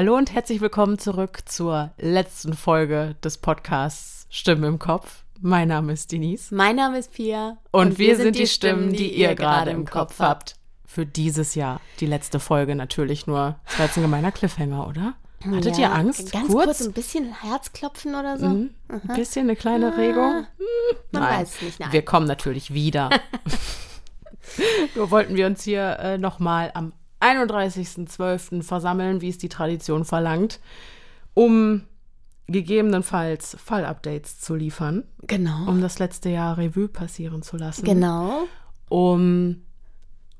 Hallo und herzlich willkommen zurück zur letzten Folge des Podcasts Stimmen im Kopf. Mein Name ist Denise. Mein Name ist Pia. Und, wir, sind die Stimmen, die ihr gerade im Kopf habt. Für dieses Jahr die letzte Folge natürlich nur. Das war jetzt ein gemeiner Cliffhanger, oder? Hattet ihr Angst? Ganz kurz? ein bisschen Herzklopfen oder so? Mhm. Ein bisschen eine kleine Regung? Hm, Man nein. weiß es nicht, nein. Wir kommen natürlich wieder. Nur wollten wir uns hier äh, nochmal am 31.12. versammeln, wie es die Tradition verlangt, um gegebenenfalls Fallupdates zu liefern, Genau. um das letzte Jahr Revue passieren zu lassen. Genau. Um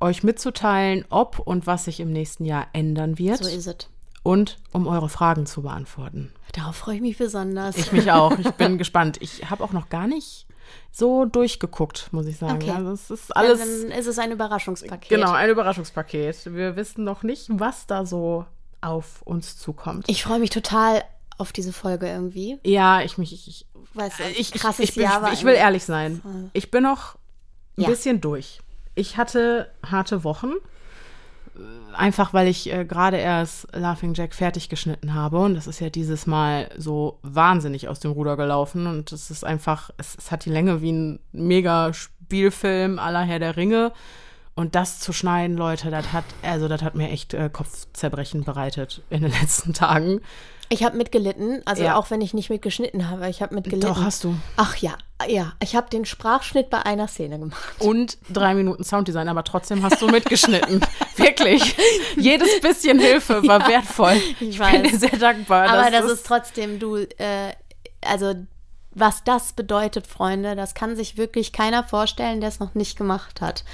euch mitzuteilen, ob und was sich im nächsten Jahr ändern wird So ist es. und um eure Fragen zu beantworten. Darauf freue ich mich besonders. Ich mich auch. Ich bin gespannt. Ich habe auch noch gar nicht so durchgeguckt, muss ich sagen. Okay. Also es ist Ja, alles Dann ist es ein Überraschungspaket. genau ein Überraschungspaket. Wir wissen noch nicht, was da so auf uns zukommt. Ich freue mich total auf diese Folge irgendwie. ja, ich mich ich, ich, Weißt du, ich, krasses ich, bin, Jahr war ich will ehrlich sein. Ich bin noch ein Ja. bisschen durch. Ich hatte harte Wochen. Einfach weil ich äh, gerade erst Laughing Jack fertig geschnitten habe. Und das ist ja dieses Mal so wahnsinnig aus dem Ruder gelaufen. Und es ist einfach, es, es hat die Länge wie ein mega Spielfilm aller Herr der Ringe. Und das zu schneiden, Leute, das hat, also das hat mir echt äh, Kopfzerbrechen bereitet in den letzten Tagen. Ich habe mitgelitten, also Ja. auch wenn ich nicht mitgeschnitten habe, ich habe mitgelitten. Doch, hast du. Ach ja, ja. Ich habe den Sprachschnitt bei einer Szene gemacht. und drei Minuten Sounddesign, aber trotzdem hast du mitgeschnitten. Wirklich. Jedes bisschen Hilfe war wertvoll. ich bin weiß. dir sehr dankbar. Aber das ist trotzdem, du, äh, also was das bedeutet, Freunde, das kann sich wirklich keiner vorstellen, der es noch nicht gemacht hat.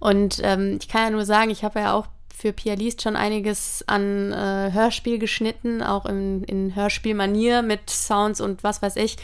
Und ähm, ich kann ja nur sagen, ich habe ja auch für Pia Liest schon einiges an äh, Hörspiel geschnitten, auch in, in Hörspielmanier mit Sounds und was weiß ich.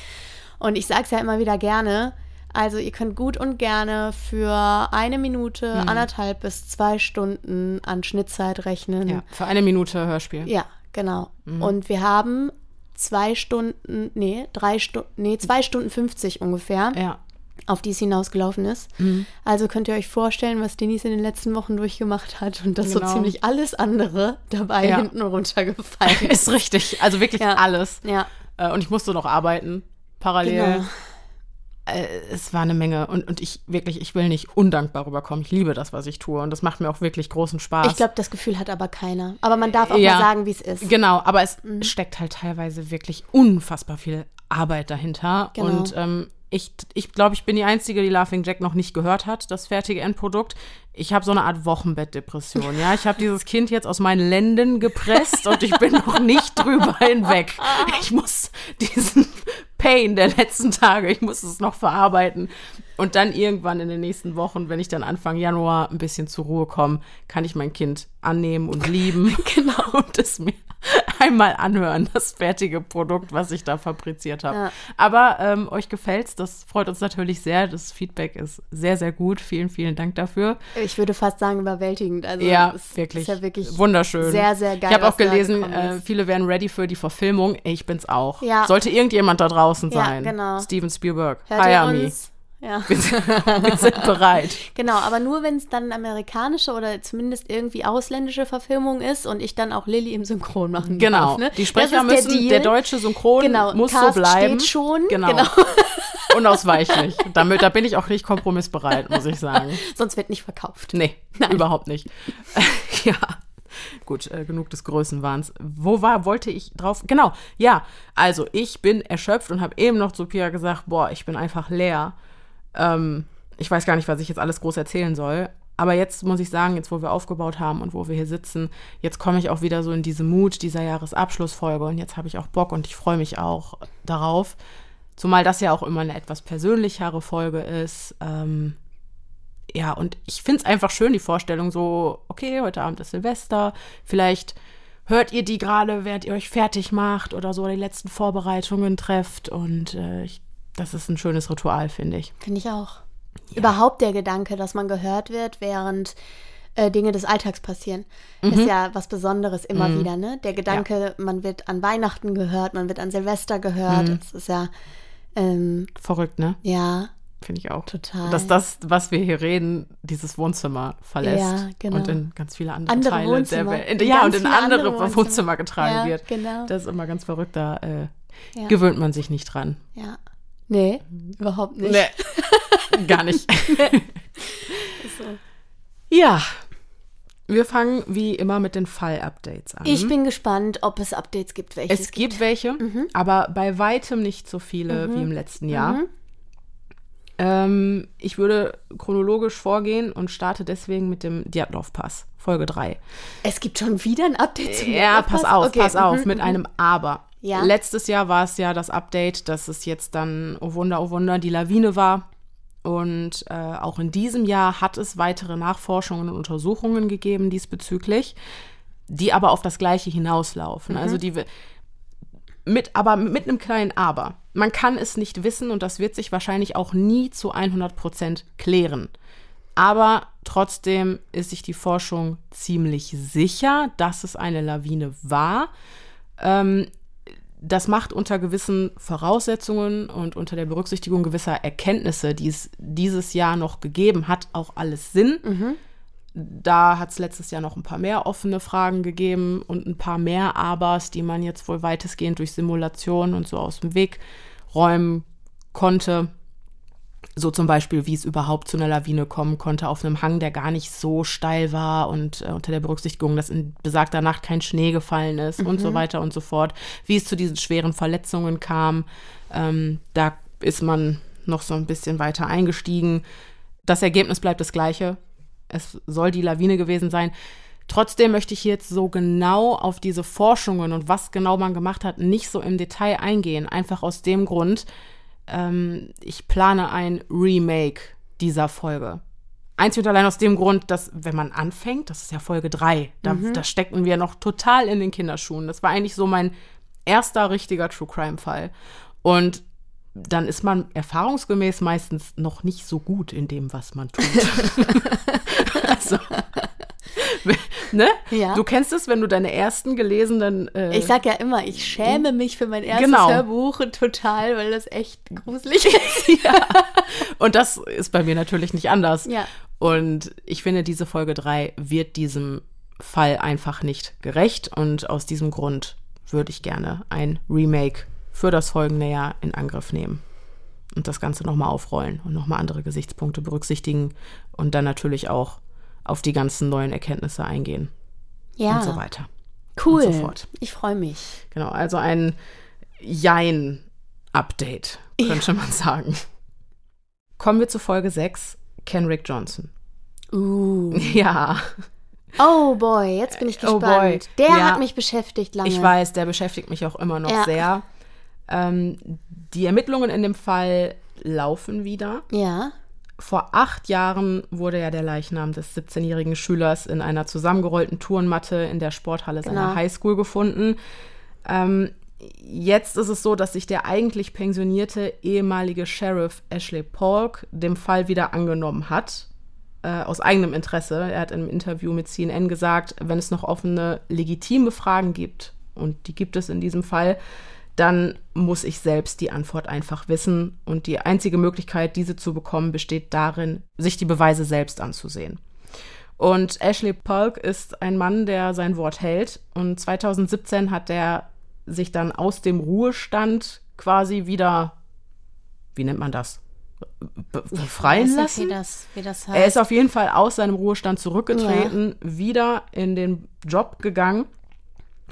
Und ich sage es ja immer wieder gerne. Also ihr könnt gut und gerne für eine Minute, Mhm. anderthalb bis zwei Stunden an Schnittzeit rechnen. ja, für eine Minute Hörspiel. Ja, genau. Mhm. Und wir haben zwei Stunden, nee, drei Stunden, nee, zwei Stunden 50 ungefähr, Ja. Auf die es hinausgelaufen ist. Mhm. Also könnt ihr euch vorstellen, was Denise in den letzten Wochen durchgemacht hat und dass Genau. so ziemlich alles andere dabei Ja. hinten runtergefallen ist. Ist richtig. Also wirklich Ja. alles. Ja, Äh, Und ich musste noch arbeiten. Parallel. genau. Äh, Es war eine Menge. Und, und ich wirklich, ich will nicht undankbar rüberkommen. Ich liebe das, was ich tue. Und das macht mir auch wirklich großen Spaß. Ich glaube, das Gefühl hat aber keiner. Aber man darf auch Ja. mal sagen, wie es ist. Genau, aber es Mhm. steckt halt teilweise wirklich unfassbar viel Arbeit dahinter. Genau. Und ähm, ich, ich glaube, ich bin die Einzige, die Laughing Jack noch nicht gehört hat, das fertige Endprodukt. Ich habe so eine Art Wochenbettdepression. Ja, ich habe dieses Kind jetzt aus meinen Lenden gepresst und ich bin noch nicht drüber hinweg. Ich muss diesen Pain der letzten Tage, ich muss es noch verarbeiten. Und dann irgendwann in den nächsten Wochen, wenn ich dann Anfang Januar ein bisschen zur Ruhe komme, kann ich mein Kind annehmen und lieben. genau. Und es mir einmal anhören, das fertige Produkt, was ich da fabriziert habe. Ja. Aber ähm, euch gefällt's, das freut uns natürlich sehr. Das Feedback ist sehr, sehr gut. Vielen, vielen Dank dafür. Ich würde fast sagen, überwältigend. Also ja, es wirklich. Ist ja wirklich wunderschön. sehr, sehr geil. Ich habe auch gelesen, äh, viele wären ready für die Verfilmung. Ich bin's auch. Ja. Sollte irgendjemand da draußen Ja, sein. genau. Steven Spielberg. Hört ihr me. uns? Ja. Wir sind, wir sind bereit. Genau, aber nur wenn es dann amerikanische oder zumindest irgendwie ausländische Verfilmung ist und ich dann auch Lilly im Synchron machen Genau. darf. Ne? Die Sprecher müssen, der, Deal. deutsche Synchron genau, muss Cast so bleiben. steht schon. Genau. Genau. Unausweichlich. Damit, da bin ich auch nicht kompromissbereit, muss ich sagen. Sonst wird nicht verkauft. Nee, überhaupt nicht. ja. Gut, äh, genug des Größenwahns. Wo war, wollte ich drauf? Genau, ja. Also, ich bin erschöpft und habe eben noch zu Pia gesagt, boah, ich bin einfach leer. Ähm, ich weiß gar nicht, was ich jetzt alles groß erzählen soll. Aber jetzt muss ich sagen, jetzt wo wir aufgebaut haben und wo wir hier sitzen, jetzt komme ich auch wieder so in diese Mut dieser Jahresabschlussfolge und jetzt habe ich auch Bock und ich freue mich auch darauf. Zumal das ja auch immer eine etwas persönlichere Folge ist. Ähm, ja, und ich finde es einfach schön, die Vorstellung so, okay, heute Abend ist Silvester, vielleicht hört ihr die gerade, während ihr euch fertig macht oder so die letzten Vorbereitungen trefft und äh, ich, das ist ein schönes Ritual, finde ich. Finde ich auch. Überhaupt der Gedanke, dass man gehört wird, während äh, Dinge des Alltags passieren, Mhm. ist ja was Besonderes immer wieder, ne? Der Gedanke, man wird an Weihnachten gehört, man wird an Silvester gehört. Mhm. Das ist ja, ähm, Verrückt, ne? ja, Finde ich auch. Total. Dass das, was wir hier reden, dieses Wohnzimmer verlässt Ja, genau. und in ganz viele andere, Andere Teile Wohnzimmer. der Welt. Ja, und in andere, andere Wohnzimmer, Wohnzimmer. getragen Ja, wird. genau. Das ist immer ganz verrückt, da äh, Ja. gewöhnt man sich nicht dran. Ja. Nee, überhaupt nicht. Nee, gar nicht. So. Ja, wir fangen wie immer mit den Fall-Updates an. Ich bin gespannt, ob es Updates gibt, welche es gibt welche, aber bei weitem nicht so viele wie im letzten Jahr. Ähm, ich würde chronologisch vorgehen und starte deswegen mit dem Djatlov-Pass, Folge 3. Es gibt schon wieder ein Update zum Ja, pass auf, Okay, pass auf, mhm, mit mhm. einem Aber. Ja. Letztes Jahr war es ja das Update, dass es jetzt dann, oh Wunder, oh Wunder, die Lawine war. Und äh, auch in diesem Jahr hat es weitere Nachforschungen und Untersuchungen gegeben diesbezüglich, die aber auf das Gleiche hinauslaufen. Mhm. Also die mit, aber mit einem kleinen Aber. Man kann es nicht wissen und das wird sich wahrscheinlich auch nie zu 100 Prozent klären. Aber trotzdem ist sich die Forschung ziemlich sicher, dass es eine Lawine war. Ähm, das macht unter gewissen Voraussetzungen und unter der Berücksichtigung gewisser Erkenntnisse, die es dieses Jahr noch gegeben hat, auch alles Sinn. Da hat es letztes Jahr noch ein paar mehr offene Fragen gegeben und ein paar mehr Abers, die man jetzt wohl weitestgehend durch Simulation und so aus dem Weg räumen konnte. So zum Beispiel, wie es überhaupt zu einer Lawine kommen konnte auf einem Hang, der gar nicht so steil war und äh, unter der Berücksichtigung, dass in besagter Nacht kein Schnee gefallen ist und so weiter und so fort. Wie es zu diesen schweren Verletzungen kam, ähm, da ist man noch so ein bisschen weiter eingestiegen. Das Ergebnis bleibt das gleiche. Es soll die Lawine gewesen sein. Trotzdem möchte ich jetzt so genau auf diese Forschungen und was genau man gemacht hat, nicht so im Detail eingehen. Einfach aus dem Grund, ähm, ich plane ein Remake dieser Folge. Einzig und allein aus dem Grund, dass, wenn man anfängt, das ist ja Folge 3, da, da steckten wir noch total in den Kinderschuhen. Das war eigentlich so mein erster richtiger True Crime-Fall. Und dann ist man erfahrungsgemäß meistens noch nicht so gut in dem, was man tut. also, ne? Ja. Du kennst es, wenn du deine ersten gelesenen äh, Ich sag ja immer, ich schäme mich für mein erstes Genau. Hörbuch total, weil das echt gruselig ist. Und das ist bei mir natürlich nicht anders. Ja. Und ich finde, diese Folge 3 wird diesem Fall einfach nicht gerecht. Und aus diesem Grund würde ich gerne ein Remake für das folgende Jahr in Angriff nehmen. Und das Ganze nochmal aufrollen und nochmal andere Gesichtspunkte berücksichtigen und dann natürlich auch auf die ganzen neuen Erkenntnisse eingehen Ja, und so weiter. cool. und so fort. Ich freue mich. Genau, also ein Jein-Update, könnte man sagen. Kommen wir zu Folge 6, Kenrick Johnson. Uh. Ja, Oh boy, jetzt bin ich Oh gespannt. boy. Der Ja. hat mich beschäftigt lange. ich weiß, der beschäftigt mich auch immer noch Ja. sehr. Ähm, die Ermittlungen in dem Fall laufen wieder. Ja. Vor acht Jahren wurde ja der Leichnam des 17-jährigen Schülers in einer zusammengerollten Turnmatte in der Sporthalle seiner Genau. Highschool gefunden. Ähm, jetzt ist es so, dass sich der eigentlich pensionierte ehemalige Sheriff Ashley Polk dem Fall wieder angenommen hat. Äh, aus eigenem Interesse. Er hat im Interview mit CNN gesagt, wenn es noch offene, legitime Fragen gibt, und die gibt es in diesem Fall, dann muss ich selbst die Antwort einfach wissen. Und die einzige Möglichkeit, diese zu bekommen, besteht darin, sich die Beweise selbst anzusehen. Und Ashley Polk ist ein Mann, der sein Wort hält. Und 2017 hat er sich dann aus dem Ruhestand quasi wieder, wie nennt man das? Be- Befreien Weiß nicht, lassen? Wie das, wie das heißt. Er ist auf jeden Fall aus seinem Ruhestand zurückgetreten, wieder in den Job gegangen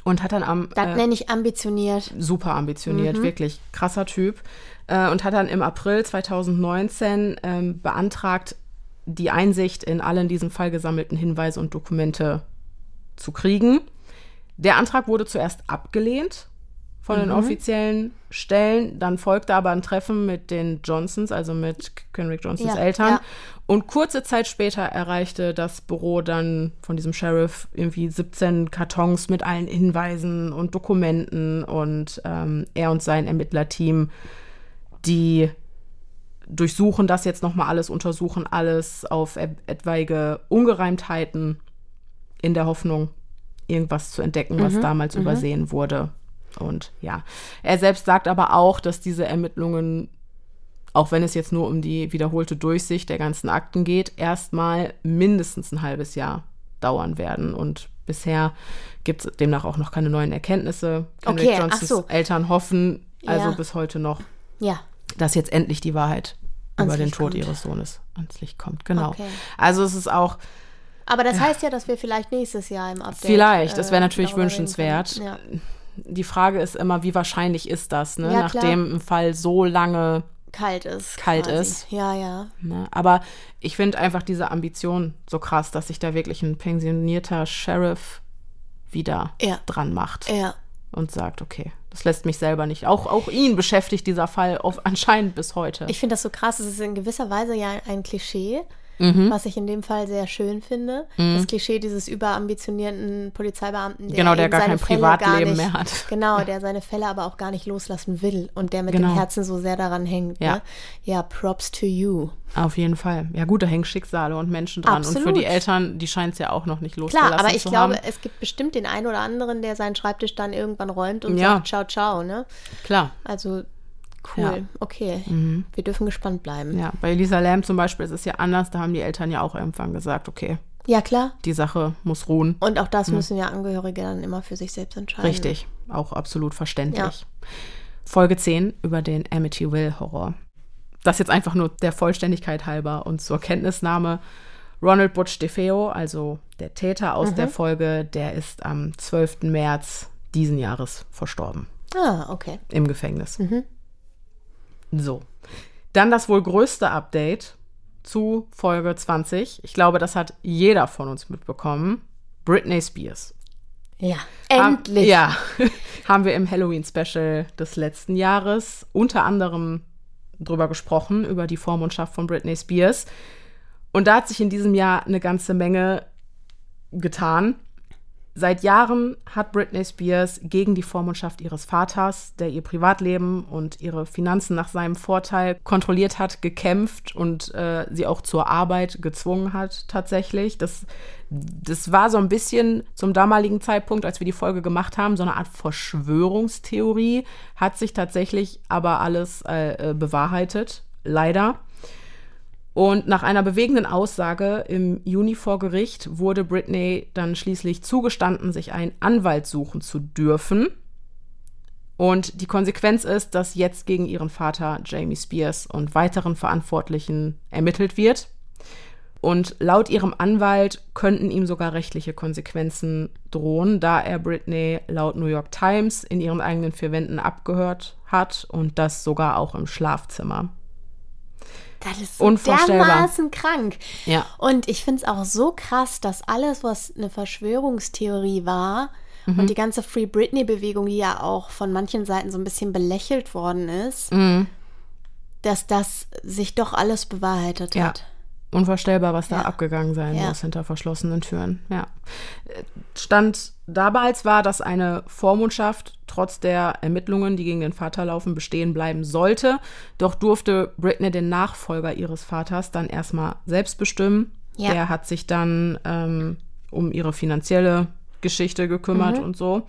und hat dann am das äh, nenne ich ambitioniert. super ambitioniert, wirklich krasser Typ äh, und hat dann im April 2019 ähm, beantragt, die Einsicht in alle in diesem Fall gesammelten Hinweise und Dokumente zu kriegen. Der Antrag wurde zuerst abgelehnt von den offiziellen Stellen. Dann folgte aber ein Treffen mit den Johnsons, also mit Kenrick Johnsons Ja, Eltern. ja. Und kurze Zeit später erreichte das Büro dann von diesem Sheriff irgendwie 17 Kartons mit allen Hinweisen und Dokumenten und ähm, er und sein Ermittlerteam, die durchsuchen das jetzt nochmal alles, untersuchen alles auf etwaige Ungereimtheiten in der Hoffnung, irgendwas zu entdecken, was damals übersehen wurde. Und ja, er selbst sagt aber auch, dass diese Ermittlungen auch wenn es jetzt nur um die wiederholte Durchsicht der ganzen Akten geht, erstmal mindestens ein halbes Jahr dauern werden. Und bisher gibt es demnach auch noch keine neuen Erkenntnisse. Kendrick Okay, Johnsons so. Eltern hoffen also Ja. bis heute noch, Ja. dass jetzt endlich die Wahrheit Ans über den Licht Tod kommt. ihres Sohnes ans Licht kommt. Genau. Okay. Also es ist auch Aber das heißt ja, dass wir vielleicht nächstes Jahr im Update. Vielleicht, das wäre äh, natürlich wünschenswert. Ja. Die Frage ist immer, wie wahrscheinlich ist das, ne? Ja, nachdem ein Fall so lange Kalt ist. Kalt quasi. ist. Ja, ja. Ne? Aber ich finde einfach diese Ambition so krass, dass sich da wirklich ein pensionierter Sheriff wieder Ja. dran macht Ja. und sagt, okay, das lässt mich selber nicht. Auch, auch ihn beschäftigt dieser Fall auf, anscheinend bis heute. Ich finde das so krass. Es ist in gewisser Weise ja ein Klischee, Mhm. was ich in dem Fall sehr schön finde. Das Klischee dieses überambitionierten Polizeibeamten, der, Genau, der gar kein Fälle Privatleben gar nicht, mehr hat. Genau, der seine Fälle aber auch gar nicht loslassen will und der mit Genau. dem Herzen so sehr daran hängt. Ja. Ne? Ja, props to you. auf jeden Fall. Ja gut, da hängen Schicksale und Menschen dran. Und für Absolut. die Eltern, die scheint es ja auch noch nicht loszulassen Klar, aber ich glaube, haben. es gibt bestimmt den einen oder anderen, der seinen Schreibtisch dann irgendwann räumt und Ja. sagt, ciao, ciao, ne? Klar. Also cool, Ja. Mhm. okay. Wir dürfen gespannt bleiben. Ja, bei Lisa Lamb zum Beispiel ist es ja anders. Da haben die Eltern ja auch irgendwann gesagt, okay, Ja, klar. die Sache muss ruhen. Und auch das müssen ja Angehörige dann immer für sich selbst entscheiden. Richtig, auch absolut verständlich. Folge 10 über den Amityville-Horror. Das jetzt einfach nur der Vollständigkeit halber und zur Kenntnisnahme. Ronald Butch DeFeo, also der Täter aus der Folge, der ist am 12. März diesen Jahres verstorben Ah, okay. im Gefängnis. So. Dann das wohl größte Update zu Folge 20. Ich glaube, das hat jeder von uns mitbekommen. Britney Spears. Ja. Endlich. ja, haben wir im Halloween-Special des letzten Jahres unter anderem drüber gesprochen, über die Vormundschaft von Britney Spears. Und da hat sich in diesem Jahr eine ganze Menge getan. Seit Jahren hat Britney Spears gegen die Vormundschaft ihres Vaters, der ihr Privatleben und ihre Finanzen nach seinem Vorteil kontrolliert hat, gekämpft und äh, sie auch zur Arbeit gezwungen hat tatsächlich. Das, das war so ein bisschen zum damaligen Zeitpunkt, als wir die Folge gemacht haben, so eine Art Verschwörungstheorie, hat sich tatsächlich aber alles äh, äh, bewahrheitet, leider. Und nach einer bewegenden Aussage im Juni vor Gericht wurde Britney dann schließlich zugestanden, sich einen Anwalt suchen zu dürfen. Und die Konsequenz ist, dass jetzt gegen ihren Vater Jamie Spears und weiteren Verantwortlichen ermittelt wird. Und laut ihrem Anwalt könnten ihm sogar rechtliche Konsequenzen drohen, da er Britney laut New York Times in ihren eigenen vier Wänden abgehört hat und das sogar auch im Schlafzimmer. Das ist so Unvorstellbar. dermaßen krank. Ja. Und ich finde es auch so krass, dass alles, was eine Verschwörungstheorie war Mhm. und die ganze Free Britney-Bewegung, die ja auch von manchen Seiten so ein bisschen belächelt worden ist, Mhm. dass das sich doch alles bewahrheitet Ja. hat. Unvorstellbar, was da Ja. abgegangen sein Ja. muss hinter verschlossenen Türen. Ja. Äh, Stand damals war, dass eine Vormundschaft trotz der Ermittlungen, die gegen den Vater laufen, bestehen bleiben sollte. Doch durfte Britney den Nachfolger ihres Vaters dann erstmal selbst bestimmen. Ja. Der hat sich dann ähm, um ihre finanzielle Geschichte gekümmert Mhm. und so.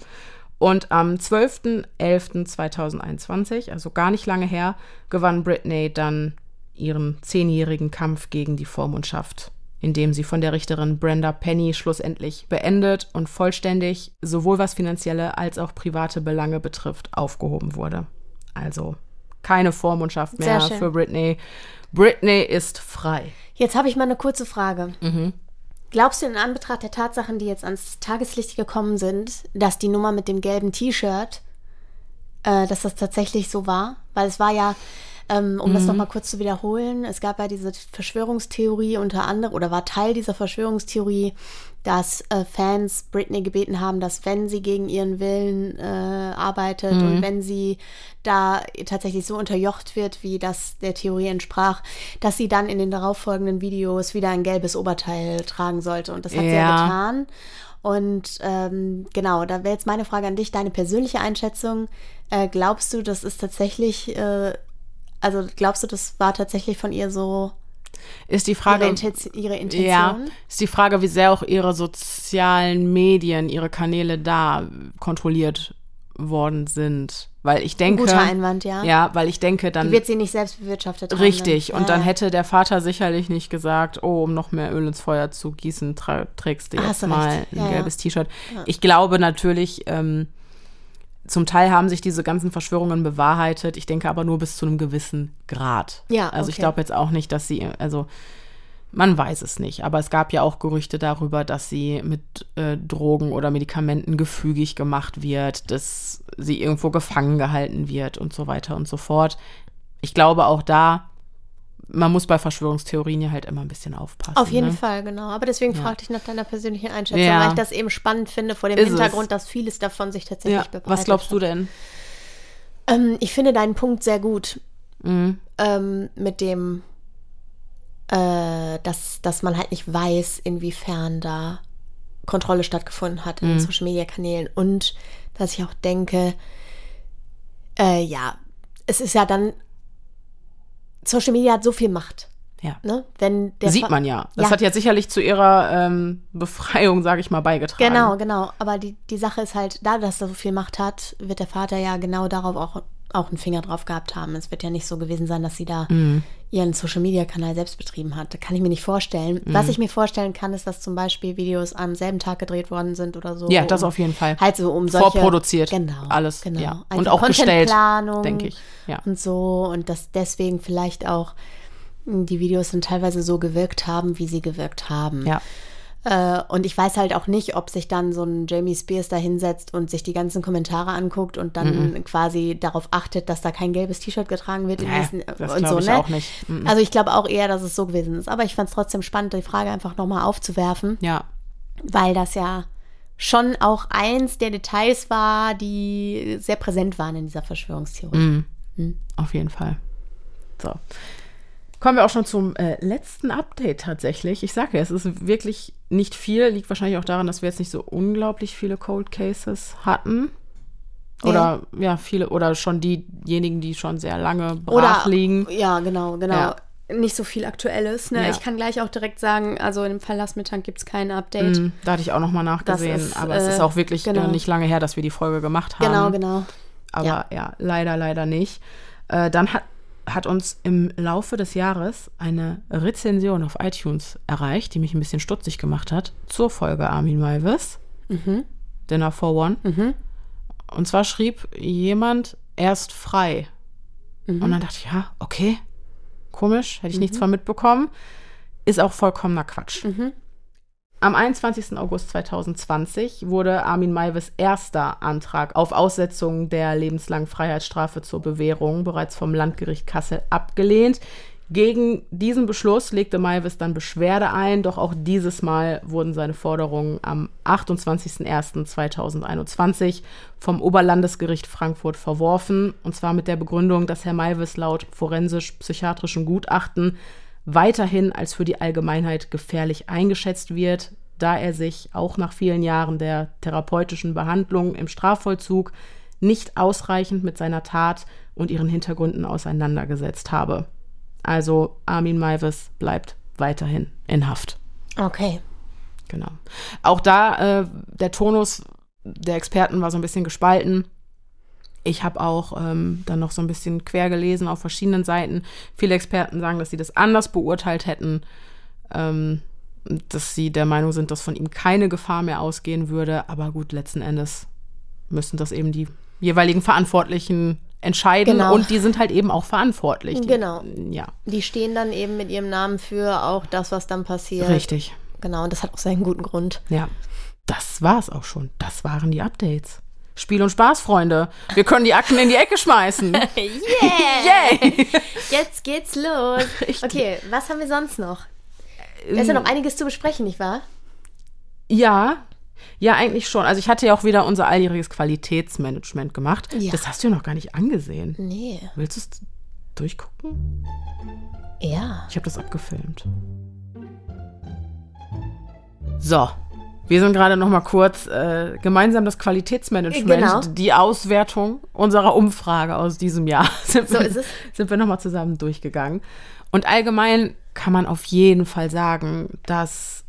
Und am 12.11.2021, also gar nicht lange her, gewann Britney dann ihren zehnjährigen Kampf gegen die Vormundschaft, indem sie von der Richterin Brenda Penny schlussendlich beendet und vollständig sowohl was finanzielle als auch private Belange betrifft, aufgehoben wurde. Also keine Vormundschaft mehr für Britney. Britney ist frei. Jetzt habe ich mal eine kurze Frage. Mhm. Glaubst du in Anbetracht der Tatsachen, die jetzt ans Tageslicht gekommen sind, dass die Nummer mit dem gelben T-Shirt, äh, dass das tatsächlich so war? Weil es war ja, ähm, um Mhm. das nochmal kurz zu wiederholen, es gab ja diese Verschwörungstheorie unter anderem, oder war Teil dieser Verschwörungstheorie, dass äh, Fans Britney gebeten haben, dass wenn sie gegen ihren Willen äh, arbeitet Mhm. und wenn sie da tatsächlich so unterjocht wird, wie das der Theorie entsprach, dass sie dann in den darauffolgenden Videos wieder ein gelbes Oberteil tragen sollte. Und das hat sie ja Ja. getan. Und ähm, genau, da wäre jetzt meine Frage an dich, deine persönliche Einschätzung. Äh, glaubst du, das ist tatsächlich, äh, also glaubst du, das war tatsächlich von ihr so Ist die Frage. ihre, Intention, ihre Intention? Ja, ist die Frage, wie sehr auch ihre sozialen Medien, ihre Kanäle da kontrolliert worden sind. Weil ich denke. Guter Einwand, ja. Ja, weil ich denke, dann. Die wird sie nicht selbst bewirtschaftet haben. Richtig. dann. Und dann Ja. hätte der Vater sicherlich nicht gesagt, oh, um noch mehr Öl ins Feuer zu gießen, trägst du Ah, jetzt hast du mal recht. ein Ja, ja. gelbes T-Shirt. Ich glaube natürlich, ähm, zum Teil haben sich diese ganzen Verschwörungen bewahrheitet. Ich denke aber nur bis zu einem gewissen Grad. Ja, Also ich okay. glaube jetzt auch nicht, dass sie, also man weiß es nicht. Aber es gab ja auch Gerüchte darüber, dass sie mit äh, Drogen oder Medikamenten gefügig gemacht wird, dass sie irgendwo gefangen gehalten wird und so weiter und so fort. Ich glaube auch da, man muss bei Verschwörungstheorien ja halt immer ein bisschen aufpassen. Auf jeden ne? Fall, genau. Aber deswegen Ja. fragte ich nach deiner persönlichen Einschätzung, Ja. weil ich das eben spannend finde vor dem Ist Hintergrund, es. dass vieles davon sich tatsächlich Ja. bewahrheitet Was glaubst du denn? Ähm, ich finde deinen Punkt sehr gut Mhm. ähm, mit dem, äh, dass, dass man halt nicht weiß, inwiefern da Kontrolle stattgefunden hat in Mhm. den Social-Media-Kanälen und dass ich auch denke, äh, ja, es ist ja dann, Social Media hat so viel Macht, Ja. ne? Sieht man ja. Das Ja. hat ja sicherlich zu ihrer ähm, Befreiung, sage ich mal, beigetragen. Genau, genau. Aber die, die Sache ist halt, da dass er so viel Macht hat, wird der Vater ja genau darauf auch, auch einen Finger drauf gehabt haben. Es wird ja nicht so gewesen sein, dass sie da Mhm. ihren Social-Media-Kanal selbst betrieben hat. Kann ich mir nicht vorstellen. Mhm. Was ich mir vorstellen kann, ist, dass zum Beispiel Videos am selben Tag gedreht worden sind oder so. Ja, das um- auf jeden Fall. Halt so um solche... Vorproduziert. Genau. Alles, Genau. ja. Und Einfach auch gestellt, denke ich. Ja. Und so. Und dass deswegen vielleicht auch die Videos dann teilweise so gewirkt haben, wie sie gewirkt haben. Ja. Äh, und ich weiß halt auch nicht, ob sich dann so ein Jamie Spears da hinsetzt und sich die ganzen Kommentare anguckt und dann quasi darauf achtet, dass da kein gelbes T-Shirt getragen wird. Nee, nächsten- das und so, ich ne? auch nicht. Mhm. Also ich glaube auch eher, dass es so gewesen ist. Aber ich fand es trotzdem spannend, die Frage einfach nochmal aufzuwerfen, Ja. weil das ja schon auch eins der Details war, die sehr präsent waren in dieser Verschwörungstheorie. Mhm. Auf jeden Fall. So. Kommen wir auch schon zum äh, letzten Update tatsächlich. Ich sage ja, es ist wirklich nicht viel. Liegt wahrscheinlich auch daran, dass wir jetzt nicht so unglaublich viele Cold Cases hatten. Oder ja, viele, oder schon diejenigen, die schon sehr lange brach liegen. Ja, genau, genau. Ja. Nicht so viel Aktuelles. Ne? Ja. Ich kann gleich auch direkt sagen, also im Fall Lassmittag gibt es kein Update. Mhm, Da hatte ich auch noch mal nachgesehen. ist, aber es äh, ist auch wirklich genau. äh, nicht lange her, dass wir die Folge gemacht haben. Genau, genau. Aber ja, Ja. leider, leider nicht. Äh, dann hat, hat uns im Laufe des Jahres eine Rezension auf iTunes erreicht, die mich ein bisschen stutzig gemacht hat, zur Folge Armin Maivis. Dinner for One. Und zwar schrieb jemand erst frei. Und dann dachte ich, ja, okay, komisch, hätte ich nichts von mitbekommen. Ist auch vollkommener Quatsch. Am 21. August 2020 wurde Armin Maivis erster Antrag auf Aussetzung der lebenslangen Freiheitsstrafe zur Bewährung bereits vom Landgericht Kassel abgelehnt. Gegen diesen Beschluss legte Maivis dann Beschwerde ein, doch auch dieses Mal wurden seine Forderungen am 28.01.2021 vom Oberlandesgericht Frankfurt verworfen, und zwar mit der Begründung, dass Herr Maivis laut forensisch-psychiatrischen Gutachten weiterhin als für die Allgemeinheit gefährlich eingeschätzt wird, da er sich auch nach vielen Jahren der therapeutischen Behandlung im Strafvollzug nicht ausreichend mit seiner Tat und ihren Hintergründen auseinandergesetzt habe. Also Armin Maivis bleibt weiterhin in Haft. Okay. Genau. Auch da, äh, der Tonus der Experten war so ein bisschen gespalten. Ich habe auch ähm, dann noch so ein bisschen quer gelesen auf verschiedenen Seiten. Viele Experten sagen, dass sie das anders beurteilt hätten, ähm, dass sie der Meinung sind, dass von ihm keine Gefahr mehr ausgehen würde. Aber gut, letzten Endes müssen das eben die jeweiligen Verantwortlichen entscheiden Genau. und die sind halt eben auch verantwortlich. Die, Genau. Ja, Die stehen dann eben mit ihrem Namen für auch das, was dann passiert. richtig. Genau, und das hat auch seinen guten Grund. Ja, das war's auch schon. Das waren die Updates. Spiel und Spaß, Freunde. Wir können die Akten in die Ecke schmeißen. Yeah! Yay! Jetzt geht's los. Richtig. Okay, was haben wir sonst noch? Da ist ja noch einiges zu besprechen, nicht wahr? Ja, ja, eigentlich schon. Also ich hatte ja auch wieder unser alljähriges Qualitätsmanagement gemacht. Ja. Das hast du ja noch gar nicht angesehen. Nee. Willst du es durchgucken? Ja. Ich habe das abgefilmt. So, wir sind gerade noch mal kurz äh, gemeinsam das Qualitätsmanagement, Genau. die Auswertung unserer Umfrage aus diesem Jahr sind, So wir, ist es. sind wir noch mal zusammen durchgegangen. Und allgemein kann man auf jeden Fall sagen, dass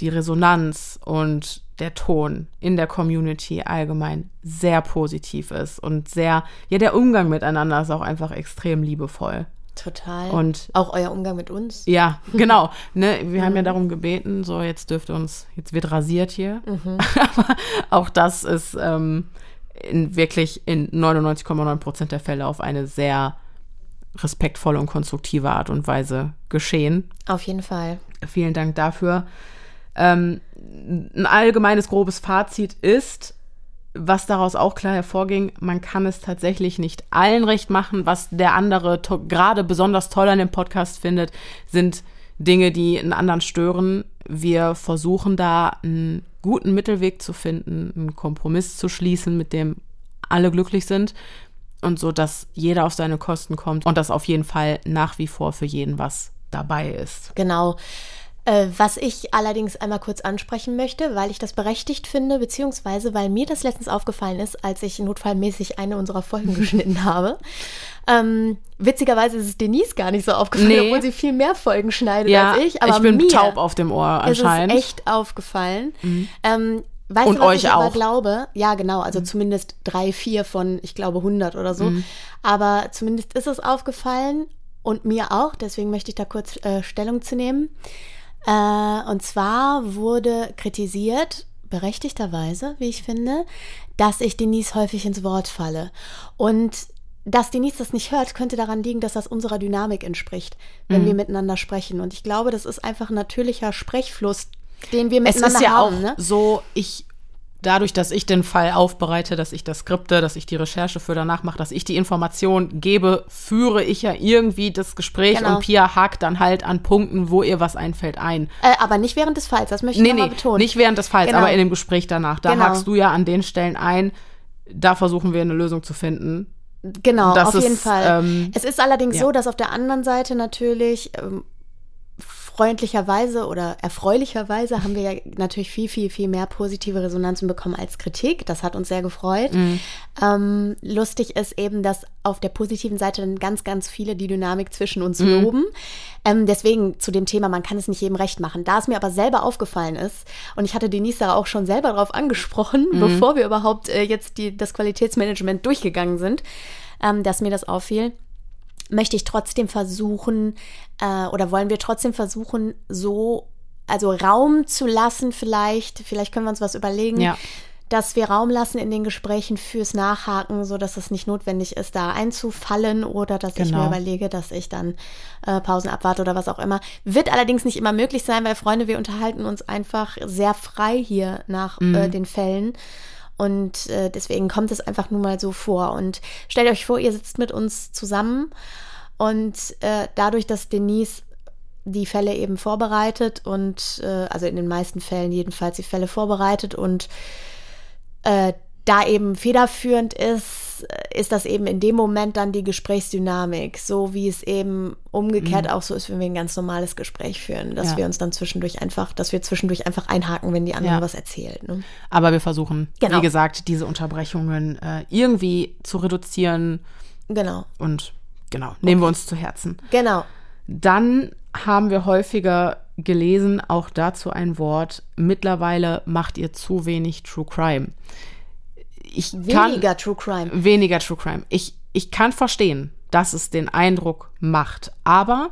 die Resonanz und der Ton in der Community allgemein sehr positiv ist und sehr, ja, der Umgang miteinander ist auch einfach extrem liebevoll. Total. Und auch euer Umgang mit uns. ja, genau. Ne, wir haben ja darum gebeten, so jetzt dürft ihr uns, jetzt wird rasiert hier. Aber auch das ist ähm, in wirklich in 99,9 Prozent der Fälle auf eine sehr respektvolle und konstruktive Art und Weise geschehen. Auf jeden Fall. Vielen Dank dafür. Ähm, ein allgemeines grobes Fazit ist, was daraus auch klar hervorging, man kann es tatsächlich nicht allen recht machen. Was der andere gerade besonders toll an dem Podcast findet, sind Dinge, die einen anderen stören. Wir versuchen da einen guten Mittelweg zu finden, einen Kompromiss zu schließen, mit dem alle glücklich sind und so, dass jeder auf seine Kosten kommt und dass auf jeden Fall nach wie vor für jeden was dabei ist. Genau. Äh, was ich allerdings einmal kurz ansprechen möchte, weil ich das berechtigt finde, beziehungsweise weil mir das letztens aufgefallen ist, als ich notfallmäßig eine unserer Folgen geschnitten habe. Ähm, witzigerweise ist es Denise gar nicht so aufgefallen, Nee. obwohl sie viel mehr Folgen schneidet Ja, als ich. Aber ich bin mir taub auf dem Ohr anscheinend. Mhm. ist es echt aufgefallen. Ähm, weißt Und du, was euch ich aber auch. Mhm. glaube? Ja, genau. Also zumindest drei, vier von, ich glaube, 100 oder so. Mhm. Aber zumindest ist es aufgefallen und mir auch. Deswegen möchte ich da kurz äh, Stellung zu nehmen. Äh, und zwar wurde kritisiert, berechtigterweise, wie ich finde, dass ich Denise häufig ins Wort falle. Und dass Denise das nicht hört, könnte daran liegen, dass das unserer Dynamik entspricht, Mhm. wenn wir miteinander sprechen. Und ich glaube, das ist einfach ein natürlicher Sprechfluss, den wir es miteinander ist ja haben. auch ne? so, ich dadurch, dass ich den Fall aufbereite, dass ich das skripte, dass ich die Recherche für danach mache, dass ich die Information gebe, führe ich ja irgendwie das Gespräch Genau. und Pia hakt dann halt an Punkten, wo ihr was einfällt, ein. Äh, aber nicht während des Falls, das möchte ich Nee, nochmal nee, betonen. nicht während des Falls, Genau. aber in dem Gespräch danach. Da Genau. hakst du ja an den Stellen ein. Da versuchen wir eine Lösung zu finden. Genau, Das auf ist, jeden Fall. ähm, es ist allerdings ja. so, dass auf der anderen Seite natürlich ähm, freundlicherweise oder erfreulicherweise haben wir ja natürlich viel, viel, viel mehr positive Resonanzen bekommen als Kritik. Das hat uns sehr gefreut. Mhm. Ähm, lustig ist eben, dass auf der positiven Seite dann ganz, ganz viele die Dynamik zwischen uns Mhm. loben. Ähm, deswegen zu dem Thema, man kann es nicht jedem recht machen. Da es mir aber selber aufgefallen ist, und ich hatte Denise da auch schon selber drauf angesprochen, Mhm. bevor wir überhaupt äh, jetzt die, das Qualitätsmanagement durchgegangen sind, ähm, dass mir das auffiel, möchte ich trotzdem versuchen, äh, oder wollen wir trotzdem versuchen, so, also Raum zu lassen, vielleicht, vielleicht können wir uns was überlegen, Ja. dass wir Raum lassen in den Gesprächen fürs Nachhaken, so dass es nicht notwendig ist, da einzufallen oder dass ich mir Genau. überlege, dass ich dann äh, Pausen abwarte oder was auch immer. Wird allerdings nicht immer möglich sein, weil Freunde, wir unterhalten uns einfach sehr frei hier nach äh, den Fällen. Und äh, deswegen kommt es einfach nun mal so vor. Und stellt euch vor, ihr sitzt mit uns zusammen und äh, dadurch, dass Denise die Fälle eben vorbereitet und äh, also in den meisten Fällen jedenfalls die Fälle vorbereitet und äh, da eben federführend ist, äh, ist das eben in dem Moment dann die Gesprächsdynamik, so wie es eben umgekehrt auch so ist, wenn wir ein ganz normales Gespräch führen, dass Ja. wir uns dann zwischendurch einfach, dass wir zwischendurch einfach einhaken, wenn die andere Ja. was erzählt. Ne? Aber wir versuchen, Genau. wie gesagt, diese Unterbrechungen äh, irgendwie zu reduzieren Genau, und genau, nehmen wir uns zu Herzen. genau. Dann haben wir häufiger gelesen, auch dazu ein Wort, mittlerweile macht ihr zu wenig True Crime. Ich kann, Weniger True Crime. weniger True Crime. Ich, ich kann verstehen, dass es den Eindruck macht, aber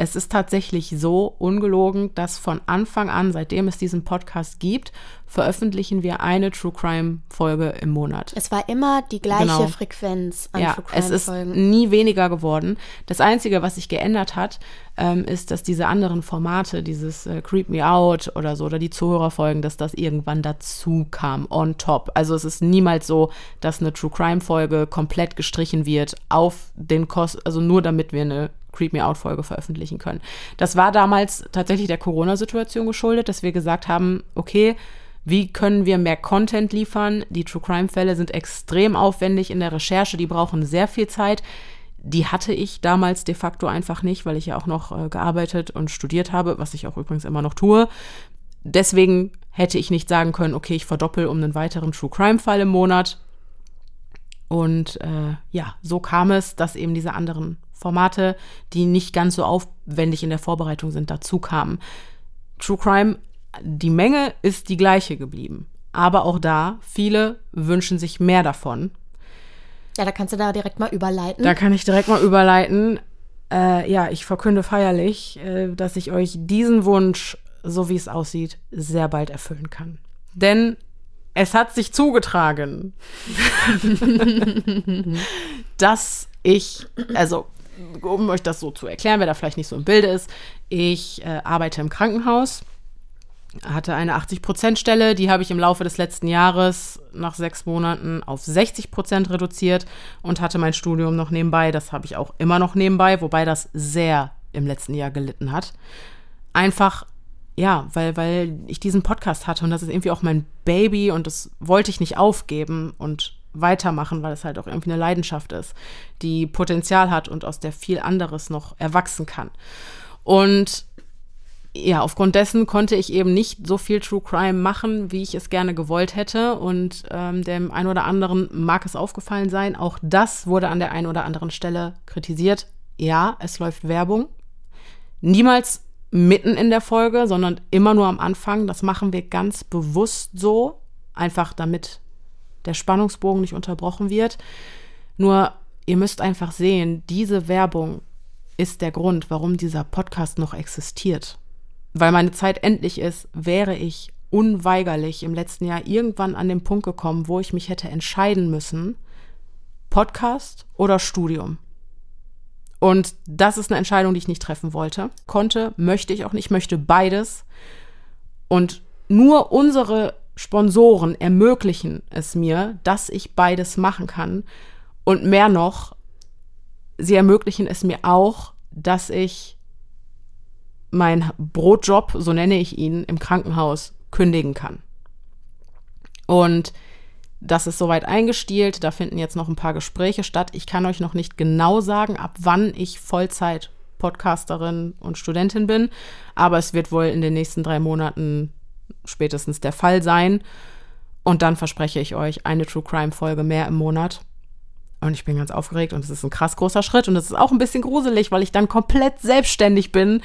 es ist tatsächlich so ungelogen, dass von Anfang an, seitdem es diesen Podcast gibt, veröffentlichen wir eine True Crime Folge im Monat. Es war immer die gleiche Genau. Frequenz an Ja, True es Crime ist Folgen. nie weniger geworden. Das Einzige, was sich geändert hat, ähm, ist, dass diese anderen Formate, dieses äh, Creep Me Out oder so, oder die Zuhörerfolgen, dass das irgendwann dazu kam, on top. Also es ist niemals so, dass eine True Crime Folge komplett gestrichen wird auf den Kost, also nur damit wir eine Creep Me Out Folge veröffentlichen können. Das war damals tatsächlich der Corona-Situation geschuldet, dass wir gesagt haben, okay, wie können wir mehr Content liefern? Die True Crime Fälle sind extrem aufwendig in der Recherche, die brauchen sehr viel Zeit. Die hatte ich damals de facto einfach nicht, weil ich ja auch noch äh, gearbeitet und studiert habe, was ich auch übrigens immer noch tue. Deswegen hätte ich nicht sagen können, okay, ich verdoppel um einen weiteren True Crime Fall im Monat. Und äh, ja, so kam es, dass eben diese anderen Formate, die nicht ganz so aufwendig in der Vorbereitung sind, dazu kamen. True Crime, die Menge ist die gleiche geblieben. aber auch da, viele wünschen sich mehr davon. Ja, da kannst du da direkt mal überleiten. Da kann ich direkt mal überleiten. Äh, ja, ich verkünde feierlich, äh, dass ich euch diesen Wunsch, so wie es aussieht, sehr bald erfüllen kann. Denn es hat sich zugetragen, dass ich, also um euch das so zu erklären, wer da vielleicht nicht so im Bilde ist, ich äh, arbeite im Krankenhaus, hatte eine 80-Prozent-Stelle, die habe ich im Laufe des letzten Jahres nach sechs Monaten auf 60 Prozent reduziert und hatte mein Studium noch nebenbei. Das habe ich auch immer noch nebenbei, wobei das sehr im letzten Jahr gelitten hat. Einfach, ja, weil, weil ich diesen Podcast hatte und das ist irgendwie auch mein Baby und das wollte ich nicht aufgeben und weitermachen, weil es halt auch irgendwie eine Leidenschaft ist, die Potenzial hat und aus der viel anderes noch erwachsen kann. Und ja, aufgrund dessen konnte ich eben nicht so viel True Crime machen, wie ich es gerne gewollt hätte. Und ähm, dem einen oder anderen mag es aufgefallen sein. Auch das wurde an der einen oder anderen Stelle kritisiert. Ja, es läuft Werbung. Niemals mitten in der Folge, sondern immer nur am Anfang. Das machen wir ganz bewusst so, einfach damit der Spannungsbogen nicht unterbrochen wird. Nur, ihr müsst einfach sehen, diese Werbung ist der Grund, warum dieser Podcast noch existiert. Weil meine Zeit endlich ist, wäre ich unweigerlich im letzten Jahr irgendwann an den Punkt gekommen, wo ich mich hätte entscheiden müssen, Podcast oder Studium. Und das ist eine Entscheidung, die ich nicht treffen wollte. Konnte, möchte ich auch nicht, möchte beides. Und nur unsere Sponsoren ermöglichen es mir, dass ich beides machen kann. Und mehr noch, sie ermöglichen es mir auch, dass ich meinen Brotjob, so nenne ich ihn, im Krankenhaus kündigen kann. Und das ist soweit eingestielt. Da finden jetzt noch ein paar Gespräche statt. Ich kann euch noch nicht genau sagen, ab wann ich Vollzeit Podcasterin und Studentin bin, aber es wird wohl in den nächsten drei Monaten spätestens der Fall sein. Und dann verspreche ich euch eine True Crime Folge mehr im Monat. Und ich bin ganz aufgeregt und es ist ein krass großer Schritt und es ist auch ein bisschen gruselig, weil ich dann komplett selbstständig bin.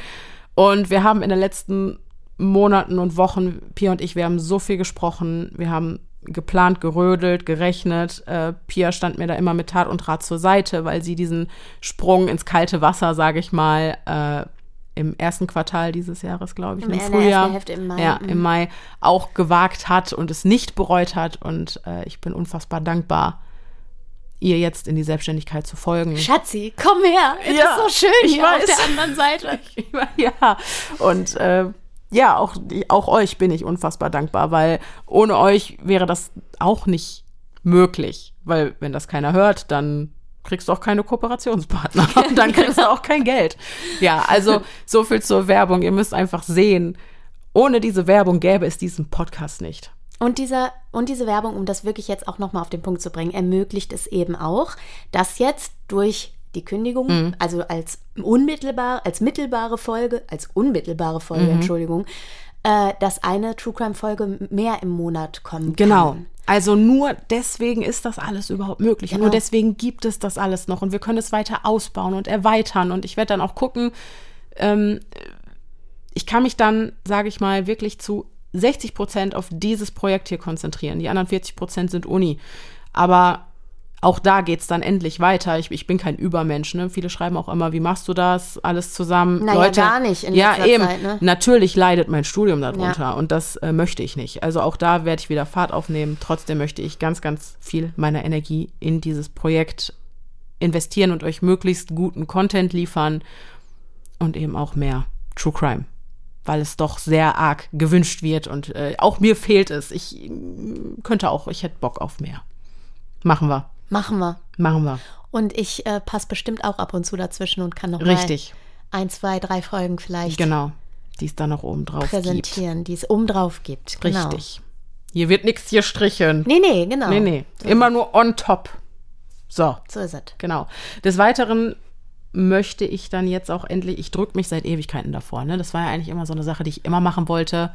Und wir haben in den letzten Monaten und Wochen, Pia und ich, wir haben so viel gesprochen. Wir haben geplant, gerödelt, gerechnet. Äh, Pia stand mir da immer mit Tat und Rat zur Seite, weil sie diesen Sprung ins kalte Wasser, sage ich mal, äh, im ersten Quartal dieses Jahres, glaube ich, Im Frühjahr, Hälfte im Mai. ja, Mhm. im Mai auch gewagt hat und es nicht bereut hat. Und äh, ich bin unfassbar dankbar, ihr jetzt in die Selbstständigkeit zu folgen. Schatzi, komm her. Es Ja, ist so schön ich hier weiß. auf der anderen Seite. ja, und äh, ja, auch, auch euch bin ich unfassbar dankbar, weil ohne euch wäre das auch nicht möglich. Weil wenn das keiner hört, dann kriegst du auch keine Kooperationspartner und dann kriegst du auch kein Geld. Ja, also so viel zur Werbung. Ihr müsst einfach sehen, ohne diese Werbung gäbe es diesen Podcast nicht. Und, dieser, und diese Werbung, um das wirklich jetzt auch nochmal auf den Punkt zu bringen, ermöglicht es eben auch, dass jetzt durch die Kündigung, Mhm. also als unmittelbar, als mittelbare Folge, als unmittelbare Folge, Mhm. Entschuldigung, äh, dass eine True Crime Folge mehr im Monat kommen Genau. kann. Also nur deswegen ist das alles überhaupt möglich. Genau. nur deswegen gibt es das alles noch. Und wir können es weiter ausbauen und erweitern. Und ich werde dann auch gucken, ähm, ich kann mich dann, sage ich mal, wirklich zu 60 Prozent auf dieses Projekt hier konzentrieren. Die anderen 40 Prozent sind Uni. Aber auch da geht es dann endlich weiter. Ich, ich bin kein Übermensch. Ne? Viele schreiben auch immer, wie machst du das alles zusammen? Naja, gar nicht in ja, eben. Zeit, ne? Natürlich leidet mein Studium darunter Ja. und das äh, möchte ich nicht. Also auch da werde ich wieder Fahrt aufnehmen. Trotzdem möchte ich ganz, ganz viel meiner Energie in dieses Projekt investieren und euch möglichst guten Content liefern und eben auch mehr True Crime, weil es doch sehr arg gewünscht wird und äh, auch mir fehlt es. Ich äh, könnte auch, ich hätte Bock auf mehr. Machen wir, Machen wir. machen wir. Und ich äh, passe bestimmt auch ab und zu dazwischen und kann noch Richtig, mal ein, zwei, drei Folgen vielleicht genau. Die es dann noch oben drauf gibt. präsentieren, die es oben drauf gibt. Genau. Richtig. Hier wird nichts gestrichen. Nee, nee, genau. Nee, nee. Immer nur on top. So, So ist es. genau. Des Weiteren möchte ich dann jetzt auch endlich, ich drücke mich seit Ewigkeiten davor. Ne? Das war ja eigentlich immer so eine Sache, die ich immer machen wollte.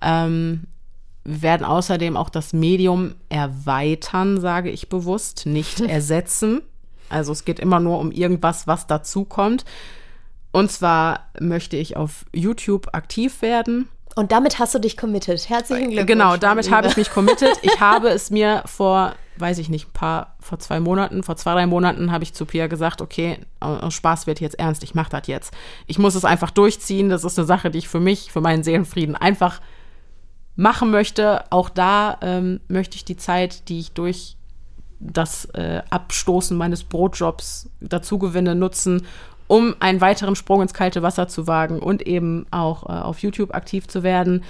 Ähm, werden außerdem auch das Medium erweitern, sage ich bewusst, nicht ersetzen. Also es geht immer nur um irgendwas, was dazukommt. Und zwar möchte ich auf YouTube aktiv werden. Und damit hast du dich committed. Herzlichen Glückwunsch. Genau, damit habe ich mich committed. Ich habe es mir vor, weiß ich nicht, ein paar, vor zwei Monaten, vor zwei, drei Monaten habe ich zu Pia gesagt, okay, Spaß wird jetzt ernst, ich mache das jetzt. Ich muss es einfach durchziehen. Das ist eine Sache, die ich für mich, für meinen Seelenfrieden einfach machen möchte. Auch da ähm, möchte ich die Zeit, die ich durch das äh, Abstoßen meines Brotjobs dazu gewinne, nutzen, um einen weiteren Sprung ins kalte Wasser zu wagen und eben auch äh, auf YouTube aktiv zu werden.